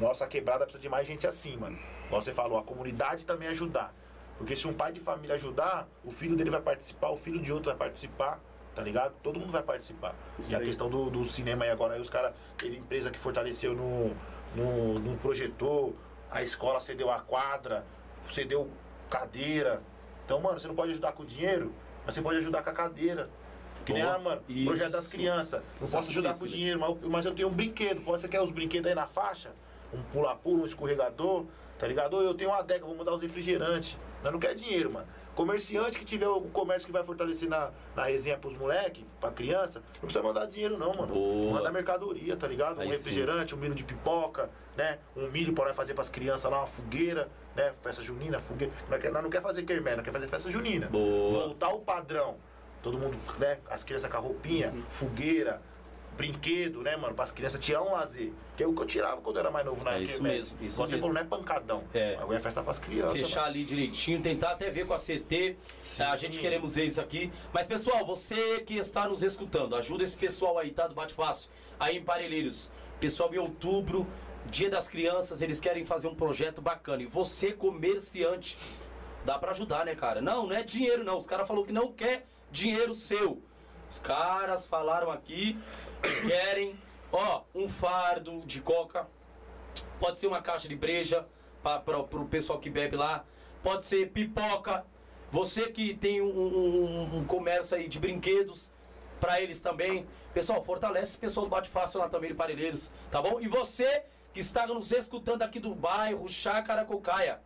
nossa quebrada precisa de mais gente assim, mano. Igual você falou, a comunidade também ajudar. Porque se um pai de família ajudar, o filho dele vai participar, o filho de outro vai participar, tá ligado? Todo mundo vai participar. Isso e a aí. questão do, do cinema aí agora, aí os caras, teve empresa que fortaleceu no, no, no projetor, a escola cedeu a quadra, cedeu cadeira. Então, mano, você não pode ajudar com dinheiro, mas você pode ajudar com a cadeira. Que nem, ah, mano, Isso. projeto das crianças. Não posso ajudar isso, com né? dinheiro, mas, eu- mas eu tenho um brinquedo. Pode você quer os brinquedos aí na faixa? Um pula-pula, um escorregador, tá ligado? Ou eu tenho uma adega, vou mudar os refrigerantes. Nós não quer dinheiro, mano. Comerciante que tiver o comércio que vai fortalecer na, na resenha pros moleque, pra criança, não precisa mandar dinheiro não, mano. Boa. Manda mercadoria, tá ligado? Um Aí sim. refrigerante, um milho de pipoca, né? Um milho pra fazer pras crianças lá, uma fogueira, né? Festa junina, fogueira. Nós, quer- nós não quer fazer quermé, nós quer fazer festa junina. Boa. Voltar o padrão. Todo mundo, né? As crianças com a roupinha, Uhum. fogueira, brinquedo, né, mano? Para as crianças tirar um lazer. Que é o que eu tirava quando eu era mais novo na É isso mesmo, isso Você mesmo. falou, não é pancadão. É. Agora é festa para as crianças. fechar ali direitinho, tentar até ver com a CT. A gente queremos ver isso aqui. Mas, pessoal, você que está nos escutando, ajuda esse pessoal aí, tá? Do Bate Fácil, aí em Parelheiros. Pessoal, em outubro, Dia das Crianças, eles querem fazer um projeto bacana. E você, comerciante, dá pra ajudar, né, cara? Não, não é dinheiro, não. Os caras falaram que não quer dinheiro seu. Os caras falaram aqui que querem, ó, um fardo de coca, Pode ser uma caixa de breja para o pessoal que bebe lá. Pode ser pipoca. Você que tem um, um- um comércio aí de brinquedos, para eles também. Pessoal, fortalece esse pessoal do Bate Fácil lá também de Parelheiros, tá bom? E você que está nos escutando aqui do bairro Chácara Cocaia,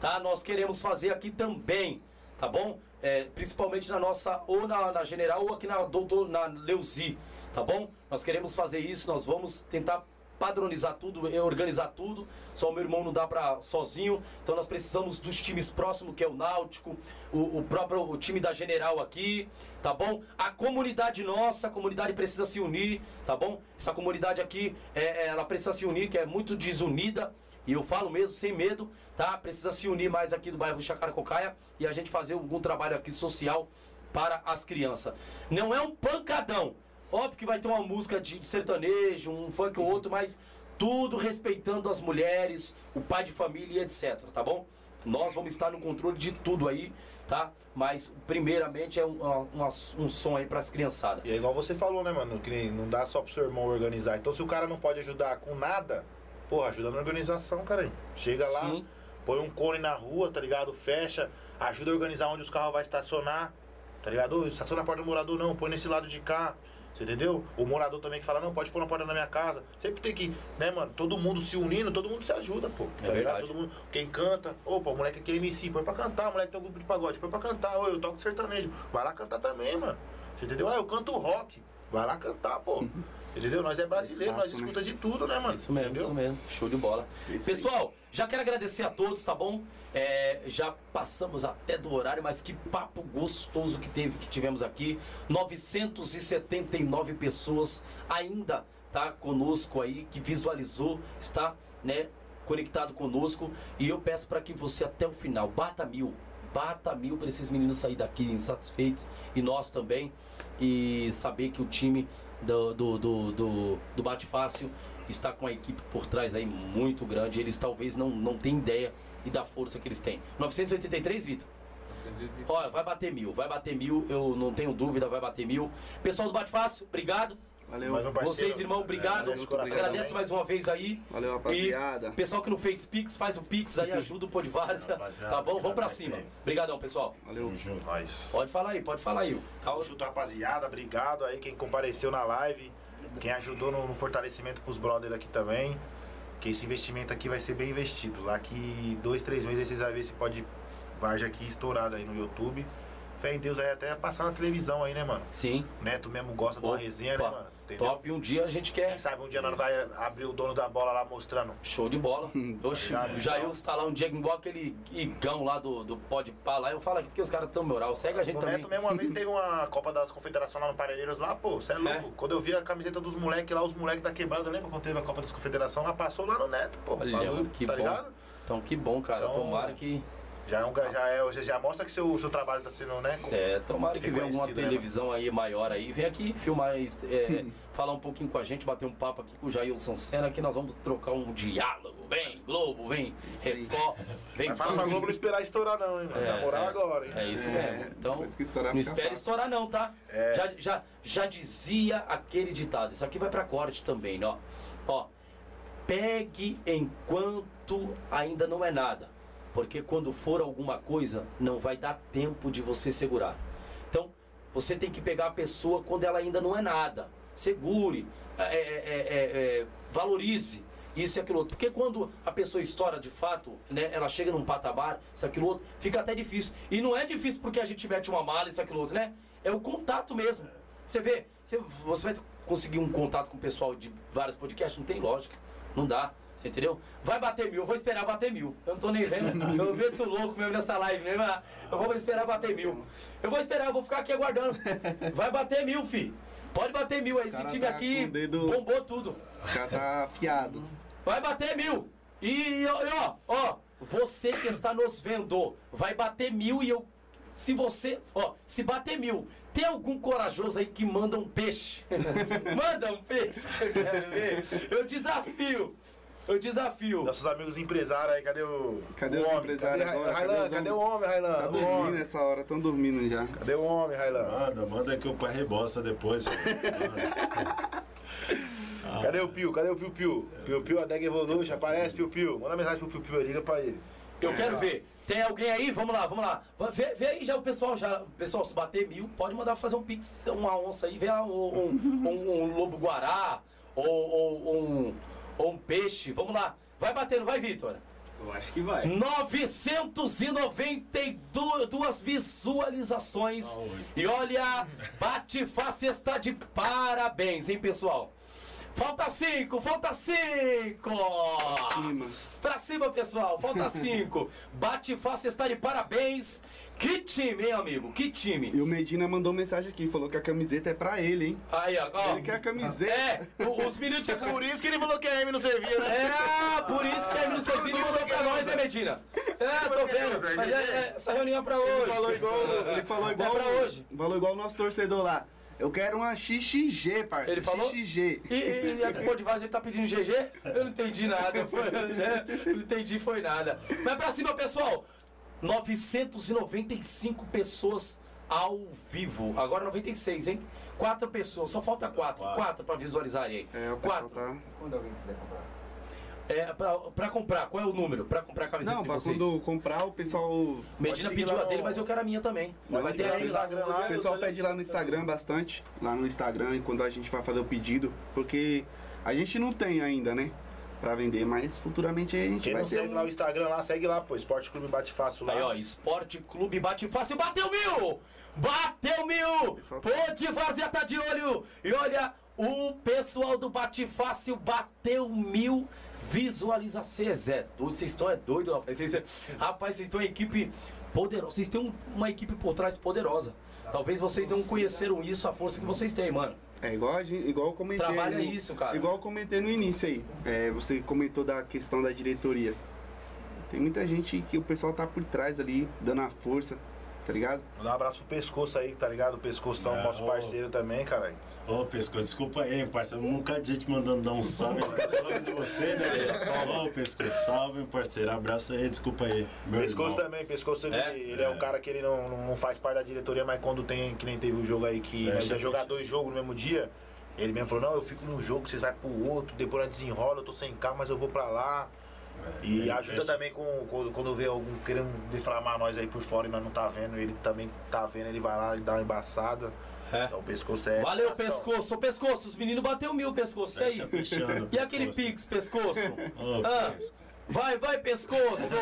tá? Nós queremos fazer aqui também, tá bom? É, principalmente na nossa, ou na, na General, ou aqui na Doutor, na Leuzi, tá bom? Nós queremos fazer isso, nós vamos tentar padronizar tudo, eh, organizar tudo. Só o meu irmão não dá pra sozinho. Então nós precisamos dos times próximos, que é o Náutico, o, o próprio o time da General aqui, tá bom? A comunidade nossa, a comunidade precisa se unir, tá bom? Essa comunidade aqui, é, é, ela precisa se unir, que é muito desunida. E eu falo mesmo, sem medo, tá? Precisa se unir mais aqui do bairro Chacaracocaia e a gente fazer algum trabalho aqui social para as crianças. Não é um pancadão. Óbvio que vai ter uma música de, de sertanejo, um funk ou outro, mas tudo respeitando as mulheres, o pai de família e etc, tá bom? Nós vamos estar no controle de tudo aí, tá? Mas, primeiramente, é um, uma- um som aí para as criançadas. E é igual você falou, né, mano? Que nem- não dá só pro seu irmão organizar. Então, se o cara não pode ajudar com nada, porra, ajuda na organização, cara. Chega lá, Sim. põe um cone na rua, tá ligado? Fecha, ajuda a organizar onde os carros vão estacionar, tá ligado? Estaciona na porta do morador, não, põe nesse lado de cá. Você entendeu? O morador também que fala, não, pode pôr na porta da minha casa. Sempre tem que, né, mano? Todo mundo se unindo, todo mundo se ajuda, pô. Tá É ligado? verdade. Todo mundo, quem canta, opa, o moleque aqui é MC, põe pra cantar, o moleque tem um grupo de pagode, põe pra cantar, ô, eu toco sertanejo. Vai lá cantar também, mano. Você entendeu? Ah, eu canto rock. Vai lá cantar, pô. Entendeu? Nós é brasileiro, nós Espaço, né? escuta de tudo, né, mano? Isso mesmo, Entendeu? isso mesmo. Show de bola. Isso aí. Pessoal, já quero agradecer a todos, tá bom? É, já passamos até do horário, mas que papo gostoso que, teve, que tivemos aqui. 979 pessoas ainda tá conosco aí, que visualizou, está, né, conectado conosco. E eu peço para que você até o final bata mil. Bata mil para esses meninos sair daqui insatisfeitos e nós também. E saber que o time do, do, do, do, do Bate Fácil está com a equipe por trás aí muito grande. Eles talvez não, não tenham ideia e da força que eles têm. 983, Vitor? Olha, vai bater mil, vai bater mil, eu não tenho dúvida, vai bater mil. Pessoal do Bate Fácil, obrigado. Valeu. Mais um parceiro. Vocês, irmão, obrigado. Coração Agradece mais uma vez aí. Valeu, E rapaziada. pessoal que não fez Pix, faz o Pix aí, ajuda o. Rapaziada, Tá bom? Vamos pra cima. Obrigadão, pessoal. Valeu. Tamo junto, nós. Pode falar aí, pode falar aí. Tamo junto, rapaziada. Obrigado aí quem compareceu na live. Quem ajudou no, no fortalecimento pros brothers aqui também. Que esse investimento aqui vai ser bem investido. Lá que dois, três meses aí vocês vão ver se pode Varja aqui estourado aí no YouTube. Fé em Deus aí até passar na televisão aí, né, mano? Sim. Neto mesmo gosta de uma resenha, né, Opa, mano? Entendeu? Top, um dia a gente quer. Quem sabe um dia nós vai abrir o dono da bola lá mostrando. Show de bola. Oxe, Obrigado, o Jair está lá um dia igual aquele igão lá do, do Pode Pá lá. Eu falo aqui porque os caras tão moral. Segue a gente O também. Neto mesmo uma vez teve uma Copa das Confederações lá no Parelheiros lá, pô, cê é louco. Quando eu vi a camiseta dos moleques lá, os moleques da quebrada, lembra quando teve a Copa das Confederações? Lá passou lá no Neto, pô. Olha, mano, que tá bom. ligado? Então que bom, cara. Então, Tomara que. Já, é um, já, é, já, mostra que seu, seu trabalho tá sendo, né? É, tomara que venha alguma né, televisão aí maior aí. Vem aqui filmar, é, falar um pouquinho com a gente, bater um papo aqui com o Jailson Senna, que nós vamos trocar um diálogo. Vem, Globo, vem. Record, vem Mas fala pra. Globo não esperar estourar, não, hein, mano. É, Na moral é. agora, hein? É isso É, mesmo. Então, depois que estourar, não espere fácil. estourar não, tá? É. Já, já, já dizia aquele ditado. Isso aqui vai pra corte também, né? ó. Ó, pegue enquanto ainda não é nada. Porque quando for alguma coisa, não vai dar tempo de você segurar. Então, você tem que pegar a pessoa quando ela ainda não é nada. Segure, é, é, é, é, valorize isso e aquilo outro. Porque quando a pessoa estoura de fato, né, ela chega num patamar, isso aquilo outro, fica até difícil. E não é difícil porque a gente mete uma mala, isso aquilo outro, né? É o contato mesmo. Você vê, você, você vai conseguir um contato com o pessoal de vários podcasts? Não tem lógica. Não dá. Você entendeu? Vai bater mil, eu vou esperar bater mil. Eu não tô nem vendo. Eu meto louco mesmo nessa live mesmo. ah, Eu vou esperar bater mil. Eu vou esperar, eu vou ficar aqui aguardando. Vai bater mil, fi. Pode bater mil aí. Esse cara time tá aqui dedo- bombou tudo. Os caras tá afiado. Vai bater mil. E ó, e, ó, ó, você que está nos vendo, vai bater mil e eu. Se você. Ó, se bater mil, tem algum corajoso aí que manda um peixe? manda um peixe. Eu quero ver. Eu desafio. Eu desafio. Nossos amigos empresários aí, cadê o. Cadê o os homem? empresários cadê, agora? Railan, Cadê cadê o homem, Railan? Tá dormindo homem? nessa hora, tão dormindo já. Cadê o homem, Railan? Manda, manda que o pai rebosta depois. velho. Cadê o Pio? Cadê o Pio Pio? Pio Pio, a Deg Evolution, aparece Pio Pio. Manda mensagem pro Pio Pio, liga pra ele. Eu quero ver. Tem alguém aí? Vamos lá, vamos lá. Vê, vê aí já o pessoal, já. Pessoal, se bater mil, pode mandar fazer um pix, uma onça aí, vê lá um, um, um- um lobo guará ou, ou um, ou um peixe. Vamos lá. Vai batendo, vai, Vitor. Eu acho que vai. 992 visualizações. E olha, Bate Fácil está de parabéns, hein, pessoal? Falta cinco, falta cinco! Cima. Pra cima, pessoal, falta cinco. Bate Fácil está de parabéns. Que time, hein, amigo? Que time? E o Medina mandou mensagem aqui, falou que a camiseta é pra ele, hein? Aí, ó. ó. Ele quer a camiseta. É, os meninos tinham Por isso que ele falou que a M não servia, né? É, por isso que a Emílio Servini mandou pra nós, né, Medina? É, tô vendo. Mas é, é, essa reunião é pra hoje. Ele falou igual, ele falou igual, pra hoje. Falou igual o nosso torcedor lá. Eu quero uma XXG, parceiro. Ele falou? XXG. E, e, e a Pô de Vaz, ele tá pedindo GG? Eu não entendi nada. Foi, né? Não entendi, foi nada. Mas pra cima, pessoal. 995 pessoas ao vivo. Agora 96, hein? Quatro pessoas, só falta quatro. Quatro, pra visualizarem aí. É, quatro. tá... Quando alguém quiser comprar. É, pra, pra comprar, qual é o número? Pra comprar a camiseta Não, de pra vocês? quando comprar, o pessoal... Medina pediu a dele, mas eu quero a minha também. Pode Vai ter a lá lá. O pessoal pede lá no Instagram bastante, lá no Instagram, e quando a gente vai fazer o pedido, porque a gente não tem ainda, né? Pra vender, mas futuramente a gente Quem vai não ter. segue um- lá o Instagram lá, segue lá, pô. Esporte Clube Bate Fácil lá. Aí, ó, Esporte Clube Bate Fácil, bateu mil! Bateu mil! Pô de Várzea tá de olho! E olha, o pessoal do Bate Fácil bateu mil visualizações. É doido, vocês estão é doido, rapaz. Vocês, rapaz, vocês estão uma equipe poderosa. Vocês têm um- uma equipe por trás poderosa. Talvez vocês não conheceram isso, a força que vocês têm, mano. É igual, a gente, igual eu comentei. Trabalha no- isso, cara. Igual eu comentei no início aí. É, você comentou da questão da diretoria. Tem muita gente que o pessoal tá por trás ali, dando a força, tá ligado? Mandar um abraço pro Pescoço aí, tá ligado? O Pescoção, É, nosso parceiro também, caralho. Ô, Pescoço, desculpa aí, parceiro. Nunca de gente mandando dar um salve. Esqueci o nome de você, né? Ô, Pescoço, salve, parceiro. Abraço aí, desculpa aí. Meu Pescoço irmão. também, Pescoço ele É? é, ele é um cara que ele não, não faz parte da diretoria, mas quando tem, que nem teve o jogo aí que nós ia jogar dois jogos no mesmo dia, ele mesmo falou, não, eu fico num jogo, vocês vão pro outro, depois nós desenrola, eu tô sem carro, mas eu vou pra lá. E ele ajuda também com, quando, quando vê algum querendo deflamar nós aí por fora e nós não tá vendo, ele também tá vendo, ele vai lá e dá uma embaçada. É. Então o pescoço é. Valeu, pescoço. Ô, pescoço, os meninos bateu mil, pescoço. E aí? Fecha, fechando, E aquele pix, pescoço? Ô, Ah, Pescoço. vai, vai, pescoço!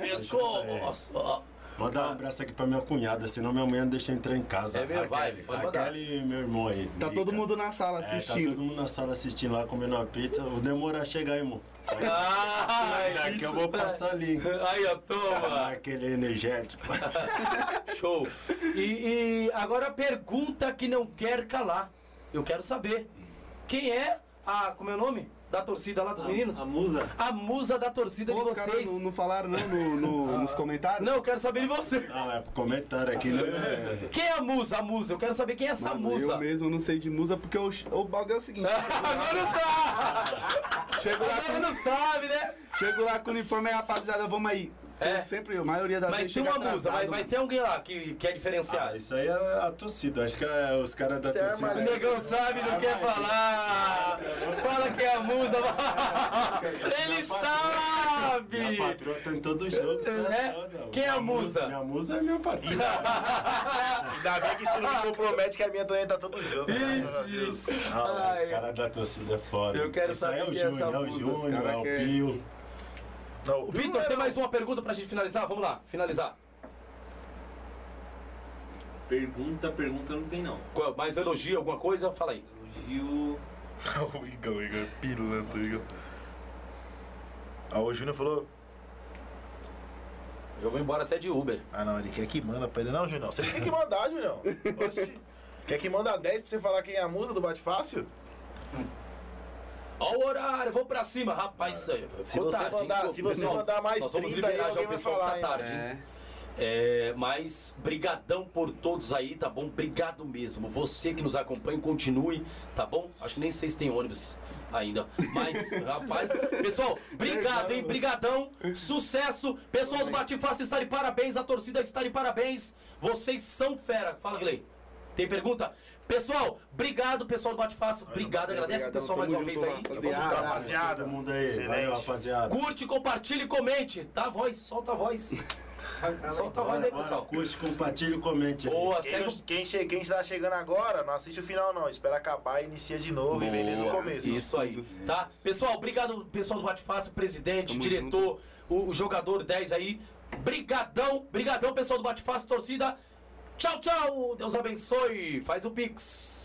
Pescoço! Manda um abraço aqui pra minha cunhada, senão minha mãe não deixa entrar em casa. É mesmo? Vai, Raquel, pode mandar. Raquel e meu irmão aí. Tá Mica. todo mundo na sala É, tá assistindo. todo mundo na sala assistindo lá, comendo uma pizza. O demora a chegar, irmão. Sai Ai, daqui, isso. eu vou passar ali. Aí, ó, toma! Aquele energético. Show! E, e agora a pergunta que não quer calar. Eu quero saber. Quem é a. Como é o nome? Da torcida lá dos meninos? A musa? A musa da torcida Pô, de os caras vocês. não, não falaram não no- no- nos comentários? Não, eu quero saber de você. Não, é pro comentário aqui, né? Quem é a musa? A musa. Eu quero saber quem é essa Mano, musa. Eu mesmo não sei de musa, porque o, o bagulho é o seguinte. Agora não sabe! Chego lá, Agora com, não sabe, né? chego lá com o uniforme aí, rapaziada, vamos aí. É. sempre, a maioria das Mas vezes tem uma musa, mas, mas tem alguém lá que quer diferenciar. Ah, isso aí é a torcida. Acho que é os caras da é torcida. O negão sabe, não quer falar. Fala que é a musa. Ele Minha sabe. patroa tá em todo jogo. É? Quem é a Minha musa? Minha musa é minha patroa. Ainda bem que isso não me compromete que a minha também tá todo jogo. a Deus. Ah, Ai. os caras da torcida é foda. Eu quero Isso aí saber é o é Júnior, é o Júnior, é o é- Pio. Vitor, tem mais uma pergunta pra gente finalizar? Vamos lá, finalizar. Pergunta, pergunta não tem não. Qual- Mais elogio, alguma coisa? Fala aí. Elogio. o Igor, o Igor, pilantra, o Igor. Ah, o Júnior falou. Eu vou embora até de Uber. Ah, não, ele quer que manda pra ele. Não, Junião, você tem que mandar. Oxi. Quer que manda 10 pra você falar quem é a musa do Bate Fácil? Ó o horário, vou pra cima, rapaz. Isso aí. Se você tarde, hein? mandar- se você Pessoal, mandar mais nós vamos 30 aí, liberar já o pessoal que falar, tá hein? tarde, hein? É. É, mas brigadão por todos aí, tá bom? Obrigado mesmo. Você que nos acompanha, continue, tá bom? Acho que nem sei se tem ônibus ainda. Mas, rapaz, pessoal, obrigado, hein? Brigadão. Sucesso. Pessoal do Fácil está de parabéns, a torcida está de parabéns. Vocês são fera. Fala, Glei. Tem pergunta? Pessoal, obrigado, pessoal do Bate Fácil. Obrigado, agradece o pessoal mais uma vez aí. rapaziada. Rapaziada, Todo mundo aí. Excelente. Rapaziada. Curte, compartilhe e comente. Dá a voz, solta a voz. Solta a voz aí, pessoal. Curte, compartilha e comente. aí. Boa, Quem, segue quem, che, quem está chegando agora, não assiste o final, não. Espera acabar e inicia de novo e vem desde o Boa. começo. Isso aí, tá? Pessoal, obrigado, pessoal do Bate Fácil, presidente, diretor, o, o jogador 10 aí. Brigadão, brigadão, pessoal do Bate Fácil, torcida. Tchau, tchau. Deus abençoe. Faz o Pix.